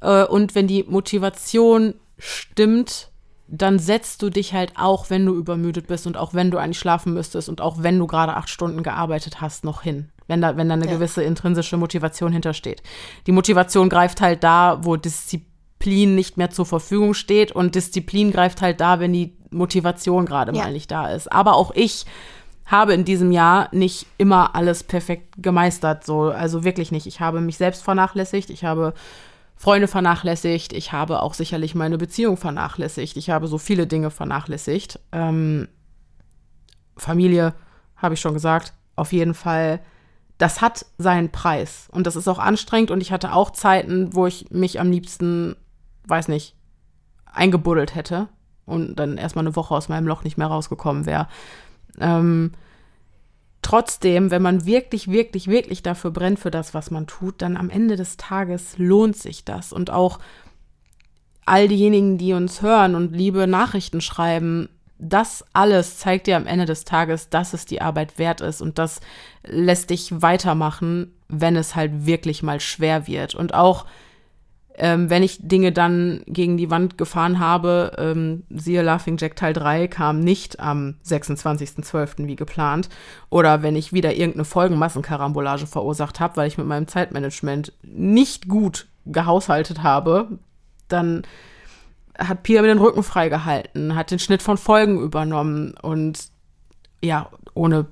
Äh, Und wenn die Motivation stimmt, dann setzt du dich halt auch, wenn du übermüdet bist und auch wenn du eigentlich schlafen müsstest und auch wenn du gerade acht Stunden gearbeitet hast, noch hin. Wenn da, wenn da eine Ja. gewisse intrinsische Motivation hintersteht. Die Motivation greift halt da, wo Disziplin nicht mehr zur Verfügung steht und Disziplin greift halt da, wenn die Motivation gerade Ja. mal nicht da ist. Aber auch ich habe in diesem Jahr nicht immer alles perfekt gemeistert, so also wirklich nicht. Ich habe mich selbst vernachlässigt, ich habe Freunde vernachlässigt, ich habe auch sicherlich meine Beziehung vernachlässigt, ich habe so viele Dinge vernachlässigt. Ähm, Familie, habe ich schon gesagt, auf jeden Fall. Das hat seinen Preis und das ist auch anstrengend und ich hatte auch Zeiten, wo ich mich am liebsten, weiß nicht, eingebuddelt hätte und dann erstmal eine Woche aus meinem Loch nicht mehr rausgekommen wäre. Ähm, trotzdem, wenn man wirklich, wirklich, wirklich dafür brennt für das, was man tut, dann am Ende des Tages lohnt sich das. Und auch all diejenigen, die uns hören und liebe Nachrichten schreiben, das alles zeigt dir am Ende des Tages, dass es die Arbeit wert ist und das lässt dich weitermachen, wenn es halt wirklich mal schwer wird. Und auch ähm, wenn ich Dinge dann gegen die Wand gefahren habe, ähm, siehe Laughing Jack Teil 3 kam nicht am 26.12. wie geplant. Oder wenn ich wieder irgendeine Folgenmassenkarambolage verursacht habe, weil ich mit meinem Zeitmanagement nicht gut gehaushaltet habe, dann hat Pia mir den Rücken freigehalten, hat den Schnitt von Folgen übernommen und ja, ohne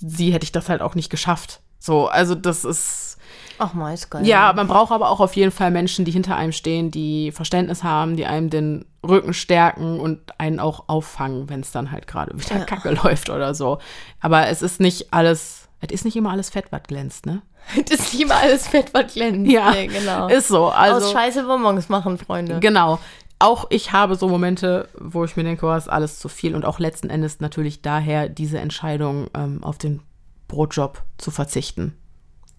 sie hätte ich das halt auch nicht geschafft. So, also das ist Ach, mal ist geil. ja, man braucht aber auch auf jeden Fall Menschen, die hinter einem stehen, die Verständnis haben, die einem den Rücken stärken und einen auch auffangen, wenn es dann halt gerade wieder Ja. kacke läuft oder so. Aber es ist nicht alles, es ist nicht immer alles Fett, was glänzt, ne? Das ist lieber alles fett, was glänzt. Ja, Nee, genau. Ist so. Aus Also, scheiße Bonbons machen, Freunde. genau. Auch ich habe so Momente, wo ich mir denke, oh, ist alles zu viel. Und auch letzten Endes natürlich daher diese Entscheidung, ähm, auf den Brotjob zu verzichten.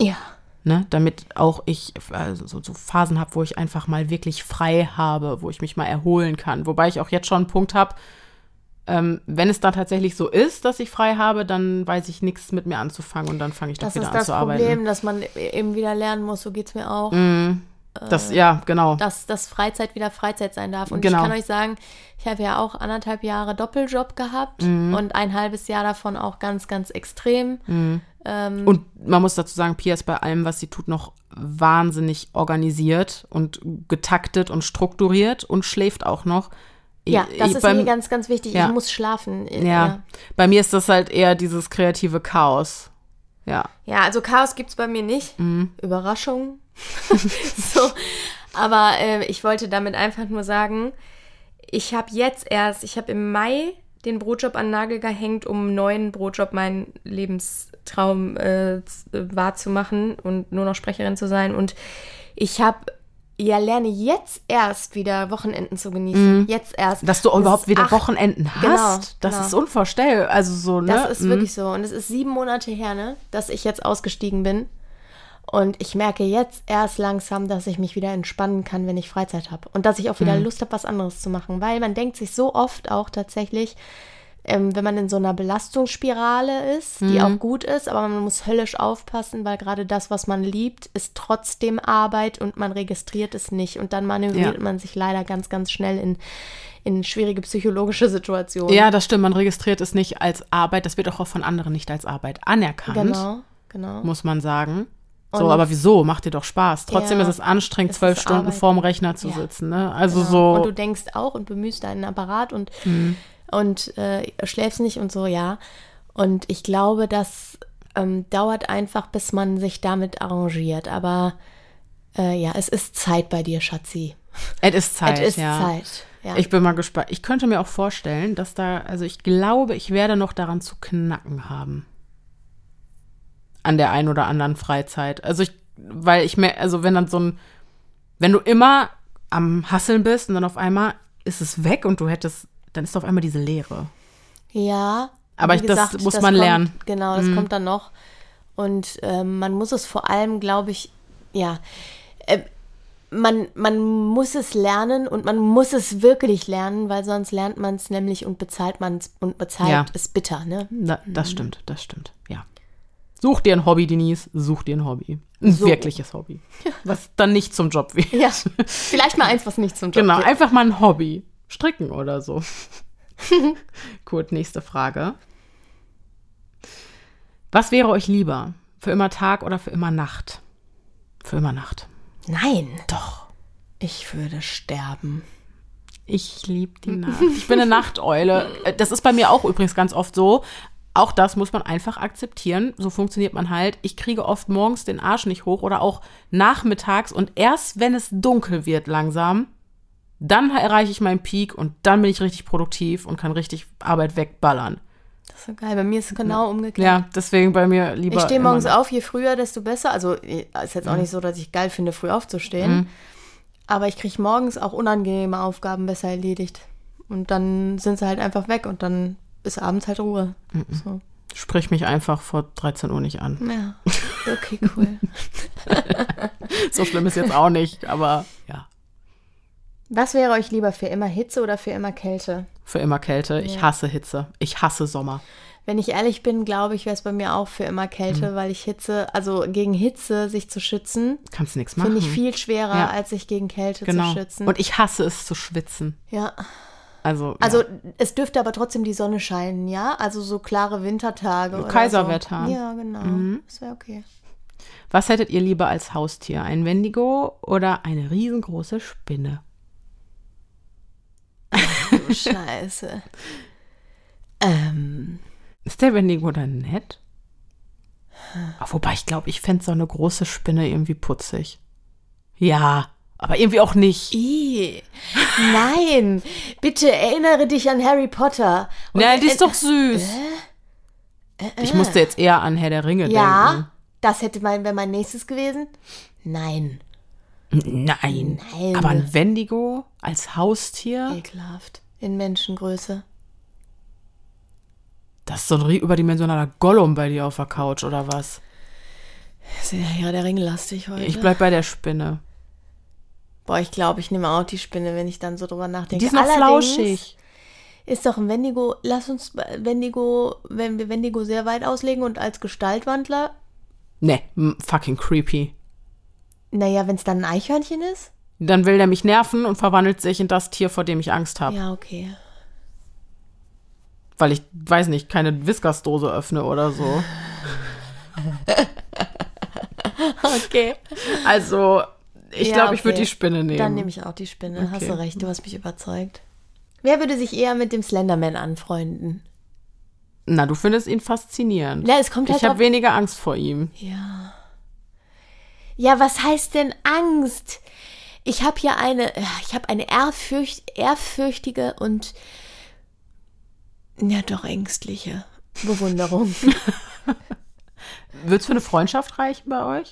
Ja. Ne, damit auch ich also so, so Phasen habe, wo ich einfach mal wirklich frei habe, wo ich mich mal erholen kann. Wobei ich auch jetzt schon einen Punkt habe, ähm, wenn es dann tatsächlich so ist, dass ich frei habe, dann weiß ich nichts mit mir anzufangen und dann fange ich doch Das wieder ist an das zu Problem, arbeiten. dass man eben wieder lernen muss, so geht's mir auch, Das, ja, genau. dass, dass Freizeit wieder Freizeit sein darf. Und Genau. ich kann euch sagen, ich habe ja auch anderthalb Jahre Doppeljob gehabt Mhm. und ein halbes Jahr davon auch ganz, ganz extrem. Mhm. Ähm, Und man muss dazu sagen, Pia ist bei allem, was sie tut, noch wahnsinnig organisiert und getaktet und strukturiert und schläft auch noch. ja, das Ich- ist beim- mir ganz, ganz wichtig. Ja. Ich muss schlafen. ja, bei mir ist das halt eher dieses kreative Chaos. Ja. Ja, also Chaos gibt es bei mir nicht. Mhm. Überraschung. so. Aber äh, ich wollte damit einfach nur sagen, ich habe jetzt erst, ich habe im Mai den Brotjob an den Nagel gehängt, um einen neuen Brotjob, meinen Lebenstraum äh, wahrzumachen und nur noch Sprecherin zu sein. Und ich habe, ja, lerne jetzt erst wieder Wochenenden zu genießen. Jetzt erst. Mhm. Dass du Das überhaupt wieder acht- Wochenenden hast, Genau, das genau. ist unvorstellbar. Also so, ne? Das ist Mhm. wirklich so. Und es ist sieben Monate her, ne, dass ich jetzt ausgestiegen bin. Und ich merke jetzt erst langsam, dass ich mich wieder entspannen kann, wenn ich Freizeit habe. Und dass ich auch Mhm. wieder Lust habe, was anderes zu machen. Weil man denkt sich so oft auch tatsächlich, ähm, wenn man in so einer Belastungsspirale ist, die Mhm. auch gut ist, aber man muss höllisch aufpassen, weil gerade das, was man liebt, ist trotzdem Arbeit und man registriert es nicht. Und dann manövriert Ja. man sich leider ganz, ganz schnell in, in schwierige psychologische Situationen. Ja, das stimmt. Man registriert es nicht als Arbeit. Das wird auch von anderen nicht als Arbeit anerkannt, genau, genau. muss man sagen. So, Und- aber wieso? Macht dir doch Spaß. Trotzdem Ja, ist es anstrengend, zwölf Stunden Arbeit. vorm Rechner zu Ja. sitzen. Ne? Also Genau. Und du so. denkst auch und bemühst deinen Apparat und, Mhm. und äh, schläfst nicht und so, ja. Und ich glaube, das ähm, dauert einfach, bis man sich damit arrangiert. Aber äh, ja, es ist Zeit bei dir, Schatzi. Es ist Zeit. es ist ja. Zeit. Ja. Ich bin mal gespannt. Ich könnte mir auch vorstellen, dass da, also ich glaube, ich werde noch daran zu knacken haben. An der einen oder anderen Freizeit. Also ich, weil ich mir, also wenn dann so ein, wenn du immer am Hasseln bist und dann auf einmal ist es weg und du hättest, dann ist auf einmal diese Leere. Ja. Aber ich- das muss man kommt, lernen. Mhm. Genau, das kommt dann noch. Und ähm, man muss es vor allem, glaube ich, ja, äh, man, man muss es lernen und man muss es wirklich lernen, weil sonst lernt man es nämlich und bezahlt man es und bezahlt Ja. es bitter, ne? Da, das stimmt, das stimmt, ja. Such dir ein Hobby, Denise, such dir ein Hobby. Ein So. wirkliches Hobby. Was dann nicht zum Job wird. Ja, vielleicht mal eins, was nicht zum Job Genau, geht. einfach mal ein Hobby. Stricken oder so. Gut, nächste Frage. Was wäre euch lieber? Für immer Tag oder für immer Nacht? Für immer Nacht. Nein, Doch. ich würde sterben. Ich liebe die Nacht. Ich bin eine Nachteule. Äh, Das ist bei mir auch übrigens ganz oft so. Auch das muss man einfach akzeptieren. So funktioniert man halt. Ich kriege oft morgens den Arsch nicht hoch oder auch nachmittags und erst wenn es dunkel wird langsam, dann erreiche ich meinen Peak und dann bin ich richtig produktiv und kann richtig Arbeit wegballern. Das ist so geil. Bei mir ist es genau umgekehrt. Ja, deswegen bei mir lieber. Ich stehe morgens auf, je früher, desto besser. Also ist jetzt auch nicht so, dass ich geil finde, früh aufzustehen. Mhm. Aber ich kriege morgens auch unangenehme Aufgaben besser erledigt. Und dann sind sie halt einfach weg und dann ist abends halt Ruhe. Mhm. So. Sprich mich einfach vor 13 Uhr nicht an. Ja, okay, cool. So schlimm ist jetzt auch nicht, aber ja. Was wäre euch lieber für immer Hitze oder für immer Kälte? Für immer Kälte. Ich Ja. hasse Hitze. Ich hasse Sommer. Wenn ich ehrlich bin, glaube ich, wäre es bei mir auch für immer Kälte, Mhm. weil ich Hitze, also gegen Hitze sich zu schützen, Kannst nichts machen. finde ich viel schwerer, Ja. als sich gegen Kälte genau. zu schützen. Und ich hasse es zu schwitzen. ja. Also, Also ja. es dürfte aber trotzdem die Sonne scheinen, ja? Also so klare Wintertage. Oder Kaiserwetter. So. Ja, genau. Das wäre okay. was hättet ihr lieber als Haustier? Ein Wendigo oder eine riesengroße Spinne? Du Scheiße. ähm, Ist der Wendigo dann nett? Ach, wobei ich glaube, ich fände so eine große Spinne irgendwie putzig. Ja, aber irgendwie auch nicht. i, nein, bitte erinnere dich an Harry Potter. Und Nein, die äh, ist doch süß. Ich musste jetzt eher an Herr der Ringe Ja, das hätte mein, wäre mein nächstes gewesen. Nein, denken. Nein. Nein. Aber ein Wendigo als Haustier? ekelhaft. In Menschengröße. Das ist so ein überdimensionaler Gollum bei dir auf der Couch oder was? Ja ja der Ring lastig heute. Ich bleib bei der Spinne. Boah, ich glaube, ich nehme auch die Spinne, wenn ich dann so drüber nachdenke. Die ist noch Allerdings flauschig. Ist doch ein Wendigo, lass uns Wendigo, wenn wir Wendigo sehr weit auslegen und als Gestaltwandler, Ne, fucking creepy. naja, wenn es dann ein Eichhörnchen ist? Dann will der mich nerven und verwandelt sich in das Tier, vor dem ich Angst habe. Ja, okay. Weil ich, weiß nicht, keine Whiskersdose öffne oder so. Okay. Also, ich Ja, glaube, ich würde okay. die Spinne nehmen. Dann nehme ich auch die Spinne. Hast Okay. du recht, du hast mich überzeugt. Wer würde sich eher mit dem Slenderman anfreunden? Na, du findest ihn faszinierend. Ja, es kommt halt ich habe weniger Angst vor ihm. Ja. Ja, was heißt denn Angst? Ich habe hier eine, ich habe eine ehrfürcht, ehrfürchtige und ja doch ängstliche Bewunderung. Wird's für eine Freundschaft reichen bei euch?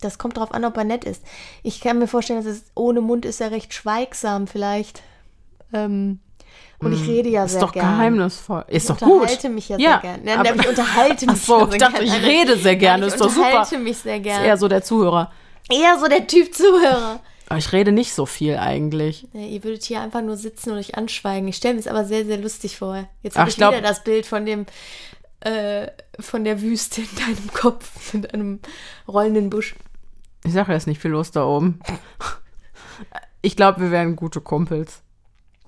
Das kommt drauf an, ob er nett ist. Ich kann mir vorstellen, dass es ohne Mund ist er recht schweigsam vielleicht. Ähm, und ich rede ja Ist sehr doch gern. geheimnisvoll. Ist Ich doch gut. unterhalte mich ja, Ja, sehr gern. Ja, aber- aber ich unterhalte mich so, ich dachte, ich rede sehr gerne, ich ist doch super. unterhalte mich sehr Ist gern. eher so der Zuhörer. Eher so der Typ Zuhörer. Aber ich rede nicht so viel eigentlich. Ja, ihr würdet hier einfach nur sitzen und euch anschweigen. Ich stelle mir es aber sehr, sehr lustig vor. Jetzt habe ich ich glaub- wieder das Bild von dem äh, von der Wüste in deinem Kopf mit einem rollenden Busch. Ich sage, da ist nicht viel los da oben. Ich glaube, wir wären gute Kumpels.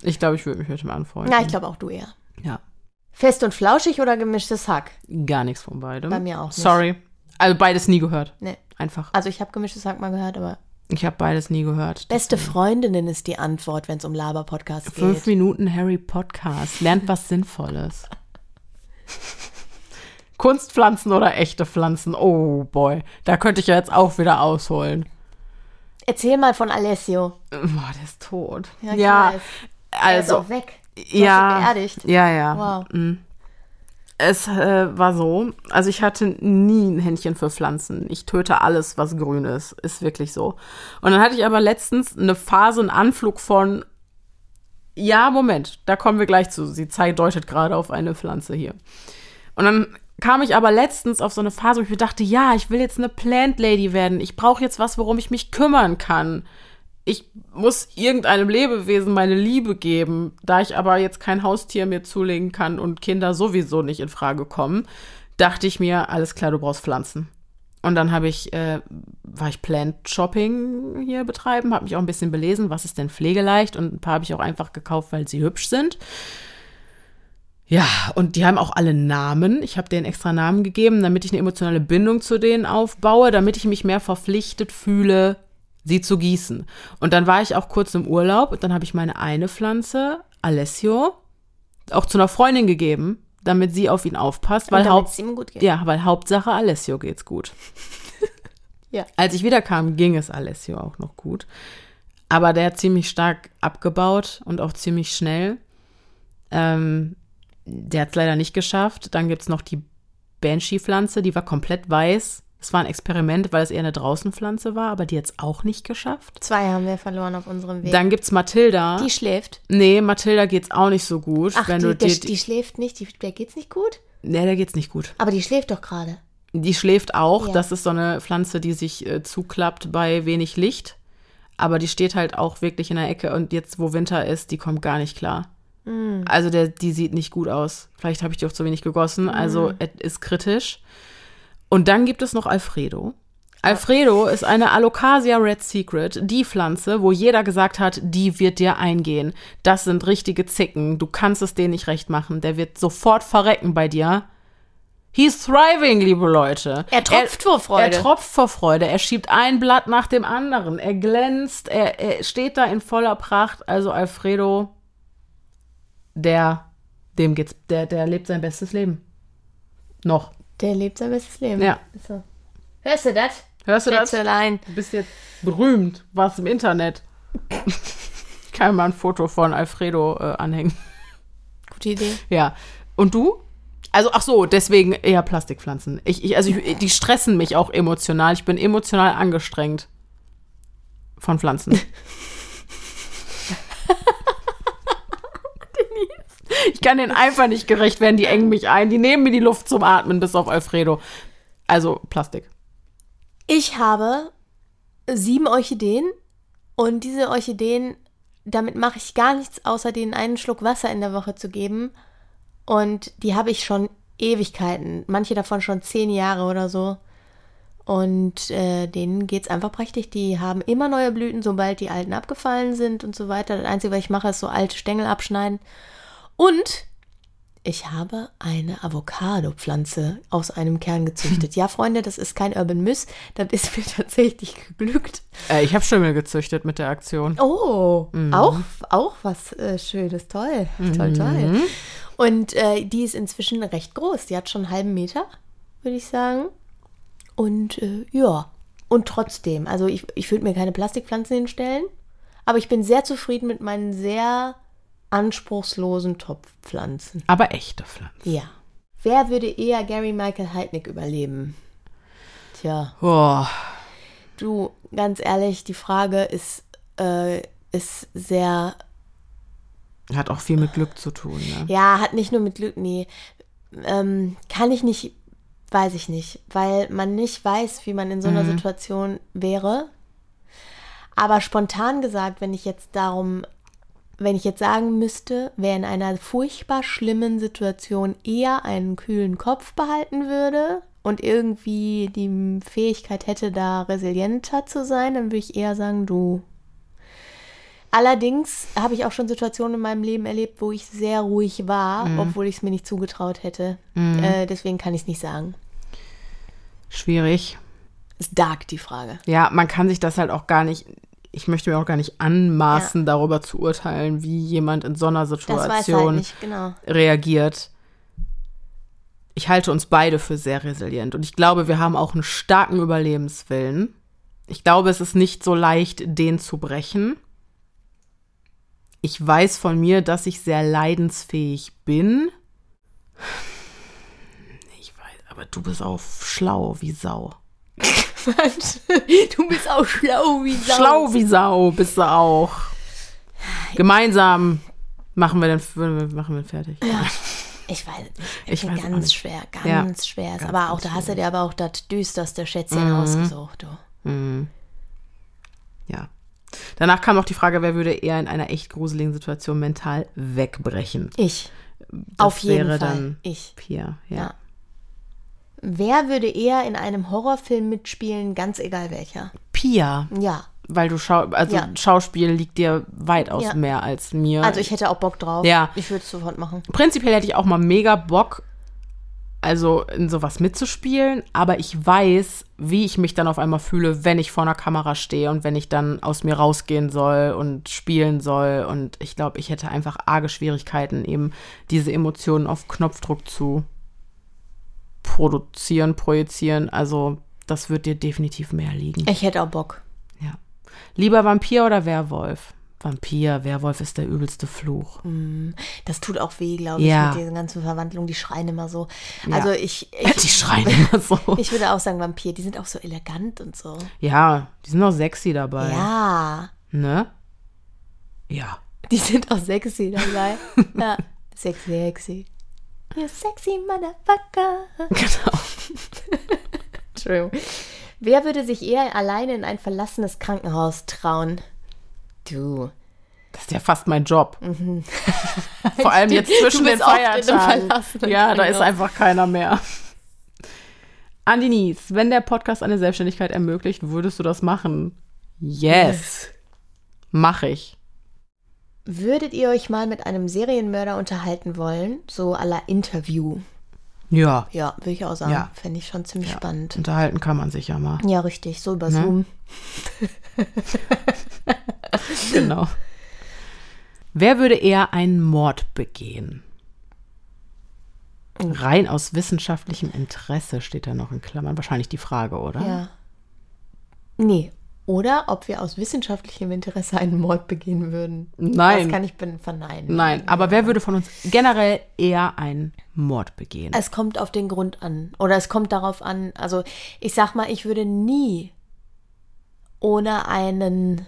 Ich glaube, ich würde mich mit ihm anfreunden. Ja, ich glaube auch du eher. Ja, Fest und flauschig oder gemischtes Hack? gar nichts von beidem. Bei mir auch nicht. Sorry. Also beides nie gehört. Nee. Einfach. Also ich habe gemischtes Hack mal gehört, aber Ich habe beides nie gehört. beste Freundinnen ist die Antwort, wenn es um Laber-Podcasts Fünf geht. Minuten Harry Podcast. Lernt was Sinnvolles. Kunstpflanzen oder echte Pflanzen? Oh boy. Da könnte ich ja jetzt auch wieder ausholen. Erzähl mal von Alessio. Boah, der ist tot. Ja, ja weiß. Er ist also. auch weg. ja, beerdigt. ja, ja. Wow. Mm. Es äh, war so, also ich hatte nie ein Händchen für Pflanzen. Ich töte alles, was grün ist. Ist wirklich so. Und dann hatte ich aber letztens eine Phase, einen Anflug von, ja, Moment, da kommen wir gleich zu. Sie zeigt, deutet gerade auf eine Pflanze hier. Und dann kam ich aber letztens auf so eine Phase, wo ich mir dachte, ja, ich will jetzt eine Plant Lady werden. Ich brauche jetzt was, worum ich mich kümmern kann. Ich muss irgendeinem Lebewesen meine Liebe geben. Da ich aber jetzt kein Haustier mir zulegen kann und Kinder sowieso nicht in Frage kommen, dachte ich mir, alles klar, du brauchst Pflanzen. Und dann habe ich, äh, war ich Plant Shopping hier betreiben, habe mich auch ein bisschen belesen, was ist denn pflegeleicht und ein paar habe ich auch einfach gekauft, weil sie hübsch sind. Ja, und die haben auch alle Namen. Ich habe denen extra Namen gegeben, damit ich eine emotionale Bindung zu denen aufbaue, damit ich mich mehr verpflichtet fühle, sie zu gießen. Und dann war ich auch kurz im Urlaub und dann habe ich meine eine Pflanze, Alessio, auch zu einer Freundin gegeben, damit sie auf ihn aufpasst, weil Haupt ja, weil Hauptsache Alessio geht's gut. Ja. Als ich wiederkam, ging es Alessio auch noch gut. Aber der hat ziemlich stark abgebaut und auch ziemlich schnell. Ähm, der hat es leider nicht geschafft. Dann gibt's noch die Banshee-Pflanze, die war komplett weiß. Es war ein Experiment, weil es eher eine Draußenpflanze war, aber die hat's auch nicht geschafft. Zwei haben wir verloren auf unserem Weg. Dann gibt's Mathilda. die schläft. nee, Mathilda geht's auch nicht so gut. Ach, wenn die, du der, die schläft nicht. Die, der geht's nicht gut? nee, der geht's nicht gut. Aber die schläft doch gerade. Die schläft auch. Ja. Das ist so eine Pflanze, die sich äh, zuklappt bei wenig Licht. Aber die steht halt auch wirklich in der Ecke. Und jetzt, wo Winter ist, die kommt gar nicht klar. Also der, die sieht nicht gut aus. Vielleicht habe ich die auch zu wenig gegossen. Also es ist kritisch. Und dann gibt es noch Alfredo. Alfredo ist eine Alocasia Red Secret, die Pflanze, wo jeder gesagt hat, die wird dir eingehen. Das sind richtige Zicken. Du kannst es denen nicht recht machen. Der wird sofort verrecken bei dir. He's thriving, liebe Leute. Er tropft vor Freude. Er tropft vor Freude. Er schiebt ein Blatt nach dem anderen. Er glänzt. Er, er steht da in voller Pracht. Also Alfredo, der, dem geht's, der, der lebt sein bestes Leben. Noch. Der lebt sein bestes Leben. Ja. So. Hörst du das? Hörst du das? Du bist jetzt berühmt. Warst im Internet. Ich kann mal ein Foto von Alfredo äh, anhängen. Gute Idee. Ja. Und du? Also, ach so, deswegen eher Plastikpflanzen. Ich, ich, also, ich, die stressen mich auch emotional. Ich bin emotional angestrengt von Pflanzen. ich kann denen einfach nicht gerecht werden. Die engen mich ein. Die nehmen mir die Luft zum Atmen, bis auf Alfredo. Also, Plastik. Ich habe sieben Orchideen und diese Orchideen, damit mache ich gar nichts, außer denen einen Schluck Wasser in der Woche zu geben. Und die habe ich schon Ewigkeiten, manche davon schon zehn Jahre oder so. Und äh, denen geht's einfach prächtig. Die haben immer neue Blüten, sobald die alten abgefallen sind und so weiter. Das Einzige, was ich mache, ist so alte Stängel abschneiden. Und ich habe eine Avocado-Pflanze aus einem Kern gezüchtet. Ja, Freunde, das ist kein Urban Myth. Das ist mir tatsächlich geglückt. Äh, ich habe Schimmel gezüchtet mit der Aktion. Oh, auch, auch was äh, Schönes. Toll, toll, toll. Und äh, die ist inzwischen recht groß. Die hat schon einen halben Meter, würde ich sagen. Und äh, ja, und trotzdem, also ich, ich würde mir keine Plastikpflanzen hinstellen, aber ich bin sehr zufrieden mit meinen sehr anspruchslosen Topfpflanzen. Aber echte Pflanzen. Ja. Wer würde eher Gary Michael Heidnick überleben? Tja, Oh, du, ganz ehrlich, die Frage ist, äh, ist sehr, hat auch viel mit Glück zu tun. Ne? ja, hat nicht nur mit Glück, nee, ähm, kann ich nicht, weiß ich nicht, weil man nicht weiß, wie man in so einer Situation wäre. Aber spontan gesagt, wenn ich jetzt darum, wenn ich jetzt sagen müsste, wer in einer furchtbar schlimmen Situation eher einen kühlen Kopf behalten würde und irgendwie die Fähigkeit hätte, da resilienter zu sein, dann würde ich eher sagen, du. Allerdings habe ich auch schon Situationen in meinem Leben erlebt, wo ich sehr ruhig war, obwohl ich es mir nicht zugetraut hätte. Äh, deswegen kann ich es nicht sagen. Schwierig. Ist dark die Frage. Ja, man kann sich das halt auch gar nicht, ich möchte mir auch gar nicht anmaßen, darüber zu urteilen, wie jemand in so einer weiß Situation halt nicht, genau. reagiert. Ich halte uns beide für sehr resilient und ich glaube, wir haben auch einen starken Überlebenswillen. Ich glaube, es ist nicht so leicht, den zu brechen. Ich weiß von mir, dass ich sehr leidensfähig bin. Ich weiß, aber du bist auch schlau wie Sau. du bist auch schlau wie Sau. Schlau wie Sau bist du auch. Gemeinsam machen wir den machen wir fertig. Ich weiß nicht. Ich weiß ganz schwer, ganz Ja. schwer. ist. Ganz, aber auch da hast du dir aber auch das düsterste Schätzchen ausgesucht, du. Mhm. Ja. Danach kam noch die Frage, wer würde eher in einer echt gruseligen Situation mental wegbrechen? Ich. Das Auf jeden wäre Fall. dann ich. Pia, ja. Ja. Wer würde eher in einem Horrorfilm mitspielen, ganz egal welcher? Pia, Ja. weil du schau also Ja. Schauspiel liegt dir weitaus Ja. mehr als mir. Also ich hätte auch Bock drauf. Ja. Ich würde es sofort machen. Prinzipiell hätte ich auch mal mega Bock, also in sowas mitzuspielen, aber ich weiß, wie ich mich dann auf einmal fühle, wenn ich vor einer Kamera stehe und wenn ich dann aus mir rausgehen soll und spielen soll. Und ich glaube, ich hätte einfach arge Schwierigkeiten, eben diese Emotionen auf Knopfdruck zu produzieren, projizieren. Also, das wird dir definitiv mehr liegen. Ich hätte auch Bock. Ja. Lieber Vampir oder Werwolf? Vampir, Werwolf ist der übelste Fluch. Das tut auch weh, glaube ich, Ja. mit diesen ganzen Verwandlungen. Die schreien immer so. Ja. Also ich, ich, Die schreien immer so. ich würde auch sagen Vampir. Die sind auch so elegant und so. Ja, die sind auch sexy dabei. Ja. Ne? Ja. Die sind auch sexy dabei. ja. Sexy, sexy. You sexy motherfucker. Genau. Entschuldigung. Wer würde sich eher alleine in ein verlassenes Krankenhaus trauen? Du. Das ist ja fast mein Job. Vor allem jetzt zwischen den Feiertagen. Ja, da ist einfach keiner mehr. Andi Nies, wenn der Podcast eine Selbstständigkeit ermöglicht, würdest du das machen? Yes. Mache ich. Würdet ihr euch mal mit einem Serienmörder unterhalten wollen? So à la Interview. Ja. Ja, würde ich auch sagen. Ja. Fände ich schon ziemlich spannend. Unterhalten kann man sich ja mal. Ja, richtig. So Ne? über Zoom. Genau. Wer würde eher einen Mord begehen? Rein aus wissenschaftlichem Interesse steht da noch in Klammern. Wahrscheinlich die Frage, oder? Ja. Nee. Oder ob wir aus wissenschaftlichem Interesse einen Mord begehen würden. Nein. Das kann ich verneinen. Nein, aber wer würde von uns generell eher einen Mord begehen? Es kommt auf den Grund an. Oder es kommt darauf an. Also, ich sag mal, ich würde nie ohne einen,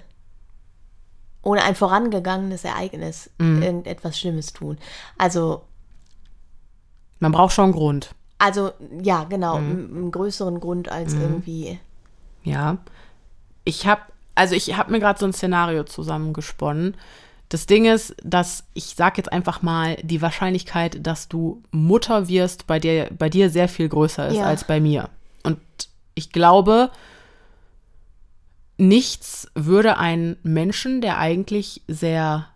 ohne ein vorangegangenes Ereignis Mhm. irgendetwas Schlimmes tun. Also, Man braucht schon einen Grund. also, ja, genau, Mhm. einen einen größeren Grund als irgendwie. Ja. Ich habe, also ich habe mir gerade so ein Szenario zusammengesponnen. Das Ding ist, dass ich sag jetzt einfach mal, die Wahrscheinlichkeit, dass du Mutter wirst, bei dir, bei dir sehr viel größer ist Ja. als bei mir. Und ich glaube, nichts würde einen Menschen, der eigentlich sehr,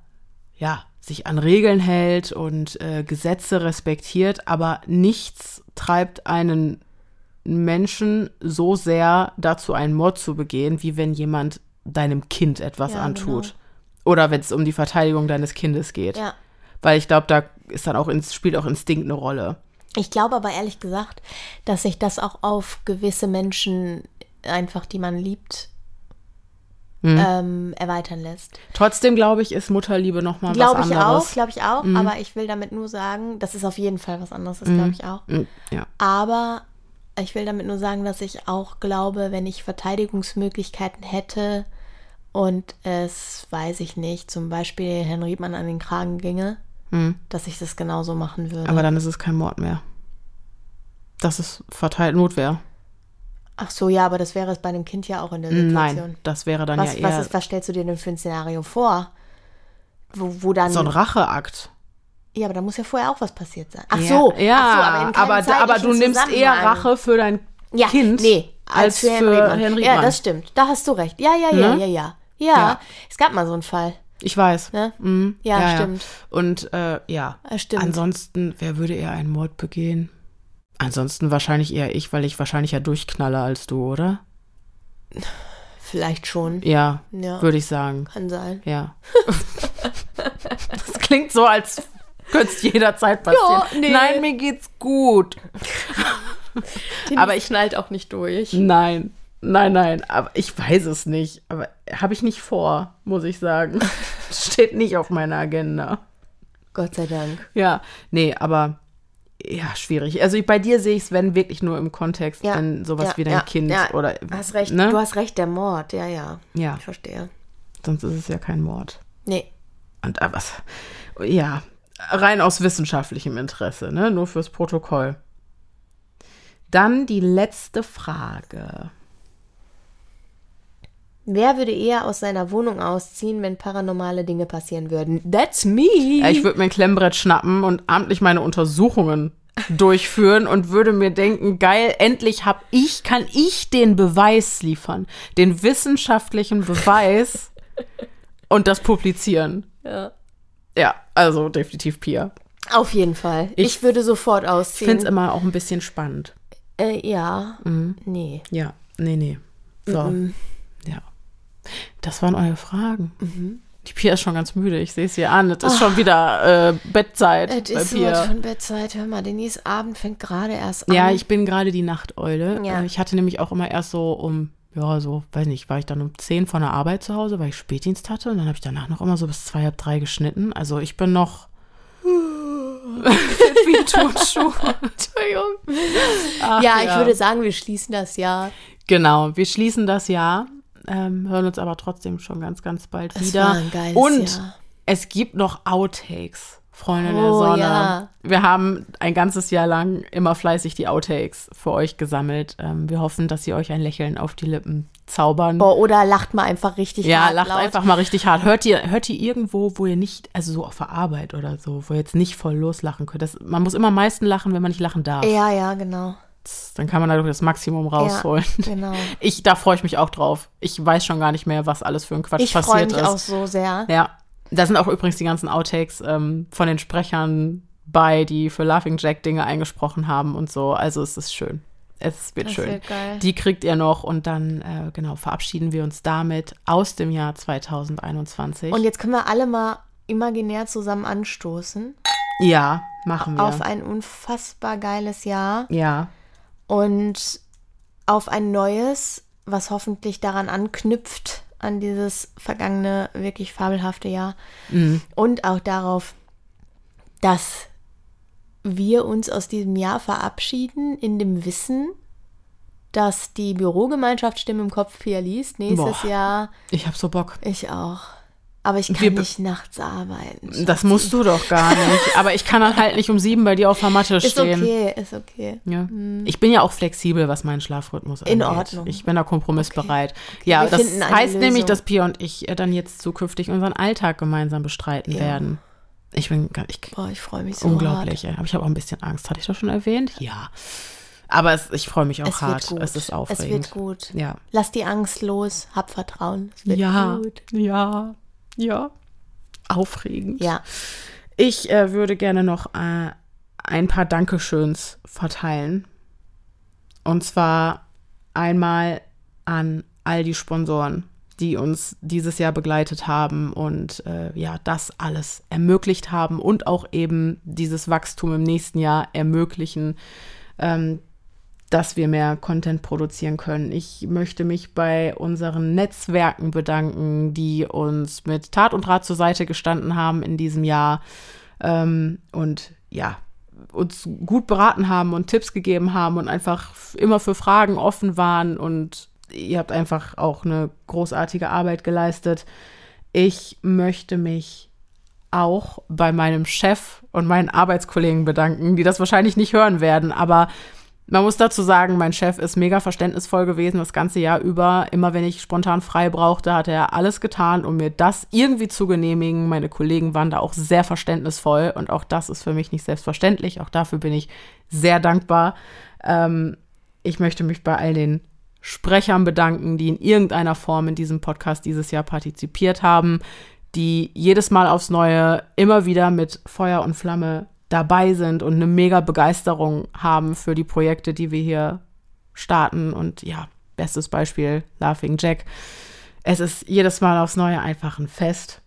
ja, sich an Regeln hält und äh, Gesetze respektiert, aber nichts treibt einen Menschen so sehr dazu, einen Mord zu begehen, wie wenn jemand deinem Kind etwas Ja, antut. genau. Oder wenn es um die Verteidigung deines Kindes geht. Ja. Weil ich glaube, da ist dann auch ins, spielt auch Instinkt eine Rolle. Ich glaube aber ehrlich gesagt, dass sich das auch auf gewisse Menschen einfach, die man liebt, Mhm. ähm, erweitern lässt. Trotzdem glaube ich, ist Mutterliebe noch mal was Glaube ich anderes. auch, glaube ich auch. Aber ich will damit nur sagen, das ist auf jeden Fall was anderes, das glaube ich auch. Mhm, Ja. Aber ich will damit nur sagen, dass ich auch glaube, wenn ich Verteidigungsmöglichkeiten hätte und es, weiß ich nicht, zum Beispiel Herrn Riedmann an den Kragen ginge, dass ich das genauso machen würde. Aber dann ist es kein Mord mehr. Das ist verteilt Notwehr. Ach so, ja, aber das wäre es bei einem Kind ja auch in der Situation. Nein, das wäre dann Was, ja eher was, ist, was stellst du dir denn für ein Szenario vor? Wo, wo dann. so ein Racheakt. Ja, aber da muss ja vorher auch was passiert sein. Ach ja, so, ja, ach so aber, aber, aber du nimmst eher. Rache für dein ja, Kind nee, als für Herrn Riedmann. Ja, das stimmt. Da hast du recht. Ja, ja, ja, Ne? ja, ja, ja. Ja. es gab mal so einen Fall. Ich weiß. Ne? Mhm. Ja, stimmt. Und äh, ja, Ja, stimmt. ansonsten, wer würde eher einen Mord begehen? Ansonsten wahrscheinlich eher ich, weil ich wahrscheinlich ja durchknalle als du, oder? Vielleicht schon. Ja, Ja. würde ich sagen. Kann sein. Ja. das klingt so, als könnte jederzeit passieren. Ja, nee. Nein, mir geht's gut. Aber ich- knallt auch nicht durch. Nein, nein, nein. Aber ich weiß es nicht. Aber habe ich nicht vor, muss ich sagen. Steht nicht auf meiner Agenda. Gott sei Dank. Ja, nee, aber ja, schwierig. Also bei dir sehe ich es, wenn wirklich nur im Kontext, Ja, wenn sowas ja, wie dein ja, Kind ja. oder. Hast recht. Ne? Du hast recht, der Mord. Ja, ja. ja, Ich verstehe. sonst ist es ja kein Mord. Nee. Und äh, was? Ja, rein aus wissenschaftlichem Interesse, ne? Nur fürs Protokoll. Dann die letzte Frage. Wer würde eher aus seiner Wohnung ausziehen, wenn paranormale Dinge passieren würden? That's me. Ich würde mir ein Klemmbrett schnappen und amtlich meine Untersuchungen durchführen und würde mir denken, geil, endlich hab ich, kann ich den Beweis liefern, den wissenschaftlichen Beweis und das publizieren. Ja. Ja, also definitiv Pia. Auf jeden Fall. Ich, Ich- würde sofort Ich ausziehen. finde es immer auch ein bisschen spannend. äh, ja. Mhm. Nee. Ja, nee, nee. So. Ja. Das waren eure Fragen. Mhm. Die Pia ist schon ganz müde. Ich sehe es ihr an. Es ist schon wieder äh, Bettzeit Es ist Pia. von Bettzeit. Hör mal, Denise Abend fängt gerade erst an. Ja, ich bin gerade die Nachteule. Ja. Äh, Ich hatte nämlich auch immer erst so um, ja, so, weiß nicht, war ich dann um 10 von der Arbeit zu Hause, weil ich Spätdienst hatte und dann habe ich danach noch immer so bis zwei, halb drei geschnitten. Also ich bin noch wie ein Turnschuh. Entschuldigung. Ach, Ja, ich würde sagen, wir schließen das Jahr. Genau, wir schließen das Jahr, ähm, hören uns aber trotzdem schon ganz, ganz bald Es wieder. war ein geiles Und Jahr. es gibt noch Outtakes, Freunde der Oh, Sonne. ja. Wir haben ein ganzes Jahr lang immer fleißig die Outtakes für euch gesammelt. Ähm, wir hoffen, dass sie euch ein Lächeln auf die Lippen zaubern. Boah, oder lacht mal einfach richtig ja, hart lacht laut. einfach mal richtig hart. Hört ihr, hört ihr irgendwo, wo ihr nicht, also so auf der Arbeit oder so, wo ihr jetzt nicht voll loslachen könnt? Das, man muss immer am meisten lachen, wenn man nicht lachen darf. Ja, ja, genau. Dann kann man dadurch das Maximum rausholen. Ja, genau. Ich, da freue ich mich auch drauf. Ich weiß schon gar nicht mehr, was alles für ein Quatsch Ich freue passiert mich ist. auch so sehr. Ja, da sind auch übrigens die ganzen Outtakes ähm, von den Sprechern bei, die für Laughing Jack Dinge eingesprochen haben und so. Also es ist schön. Es wird Das schön. wird. Die kriegt ihr noch und dann, äh, genau, verabschieden wir uns damit aus dem Jahr 2021. Und jetzt können wir alle mal imaginär zusammen anstoßen ja, machen wir. auf ein unfassbar geiles Jahr ja, und auf ein neues, was hoffentlich daran anknüpft, an dieses vergangene, wirklich fabelhafte Jahr. Mhm. Und auch darauf, dass wir uns aus diesem Jahr verabschieden in dem Wissen, dass die Bürogemeinschaft Stimme im Kopf Pia liest. Nächstes Boah. Jahr ich hab so Bock. ich auch. Aber ich kann Wir nicht nachts arbeiten. Das musst du doch gar nicht. Aber ich kann dann halt nicht um sieben bei dir auf der Matte Ist stehen. okay, ist okay. Ja. Ich bin ja auch flexibel, was meinen Schlafrhythmus angeht. In Ordnung. Ich bin da kompromissbereit. Ja, Wir das heißt nämlich, Lösung. dass Pia und ich äh, dann jetzt zukünftig unseren Alltag gemeinsam bestreiten Ja. werden. Ich bin gar- ich, Boah, ich freue mich so unglaublich. ey. Aber ich habe auch ein bisschen Angst. Hatte ich das schon erwähnt? Ja. Aber es, ich freue mich auch Hart. Es hart. Es ist aufregend. Es wird gut. Ja. Lass die Angst los, hab Vertrauen. Es wird Ja. gut. Ja. Ja. Aufregend. Ja. Ich äh, würde gerne noch äh, ein paar Dankeschöns verteilen. Und zwar einmal an all die Sponsoren, die uns dieses Jahr begleitet haben und äh, ja, das alles ermöglicht haben und auch eben dieses Wachstum im nächsten Jahr ermöglichen, ähm, dass wir mehr Content produzieren können. Ich möchte mich bei unseren Netzwerken bedanken, die uns mit Tat und Rat zur Seite gestanden haben in diesem Jahr ähm, und ja, uns gut beraten haben und Tipps gegeben haben und einfach immer für Fragen offen waren und ihr habt einfach auch eine großartige Arbeit geleistet. Ich möchte mich auch bei meinem Chef und meinen Arbeitskollegen bedanken, die das wahrscheinlich nicht hören werden, aber Man muss dazu sagen, mein Chef ist mega verständnisvoll gewesen das ganze Jahr über. Immer wenn ich spontan frei brauchte, hat er alles getan, um mir das irgendwie zu genehmigen. Meine Kollegen waren da auch sehr verständnisvoll und auch das ist für mich nicht selbstverständlich. Auch dafür bin ich sehr dankbar. Ähm, ich möchte mich bei all den Sprechern bedanken, die in irgendeiner Form in diesem Podcast dieses Jahr partizipiert haben, die jedes Mal aufs Neue immer wieder mit Feuer und Flamme dabei sind und eine mega Begeisterung haben für die Projekte, die wir hier starten. Und ja, bestes Beispiel, Laughing Jack. Es ist jedes Mal aufs Neue einfach ein Fest.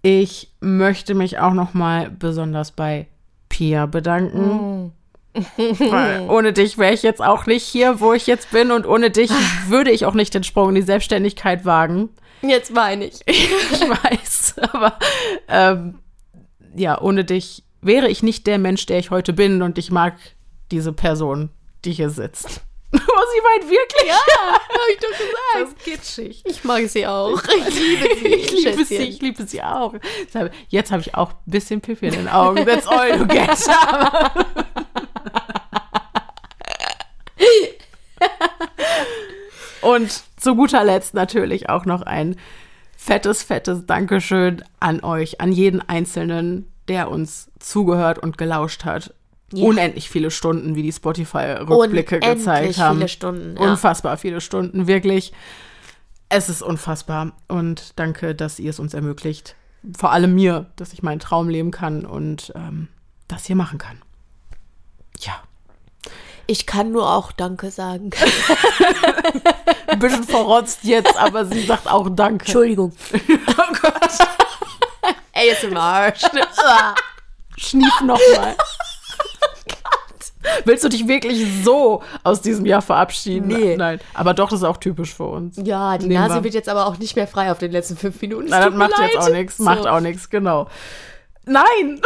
Ich möchte mich auch noch mal besonders bei Pia bedanken. Mm. Weil ohne dich wäre ich jetzt auch nicht hier, wo ich jetzt bin. Und ohne dich würde ich auch nicht den Sprung in die Selbstständigkeit wagen. Jetzt meine ich. ich weiß, aber ähm, ja, ohne dich wäre ich nicht der Mensch, der ich heute bin und ich mag diese Person, die hier sitzt. Oh, sie meint wirklich? Ja, hab ich doch gesagt. Das ist kitschig. Ich mag sie auch. Ich liebe sie. Ich liebe sie, ich liebe sie auch. Jetzt habe ich auch ein bisschen Pippi in den Augen. That's all you get. Und zu guter Letzt natürlich auch noch ein fettes, fettes Dankeschön an euch, an jeden Einzelnen, der uns zugehört und gelauscht hat. Ja. Unendlich viele Stunden, wie die Spotify-Rückblicke gezeigt haben. viele Stunden. Ja. Unfassbar viele Stunden, wirklich. Es ist unfassbar. Und danke, dass ihr es uns ermöglicht. Vor allem mir, dass ich meinen Traum leben kann und ähm, das hier machen kann. Ja. Ich kann nur auch Danke sagen. Ein bisschen verrotzt jetzt, aber sie sagt auch Danke. Entschuldigung. oh Gott. ASMR. Schnief nochmal. Willst du dich wirklich so aus diesem Jahr verabschieden? Nee. Nein. Aber doch, das ist auch typisch für uns. Ja, die Nehmen Nase wir. wird jetzt aber auch nicht mehr frei auf den letzten fünf Minuten. Nein, das macht leid. jetzt auch nichts. So. Macht auch nichts, genau. Nein!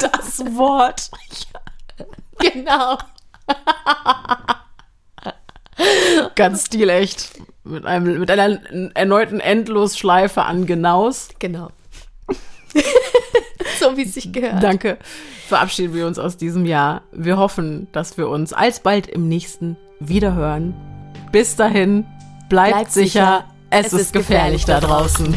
das Wort. genau. Ganz stilecht. Mit, einem, mit einer erneuten Endlosschleife an Genaus. Genau. so wie es sich gehört. Danke. Verabschieden wir uns aus diesem Jahr. Wir hoffen, dass wir uns alsbald im nächsten wiederhören. Bis dahin, bleibt, bleibt sicher, sicher, es, ist gefährlich, gefährlich da draußen.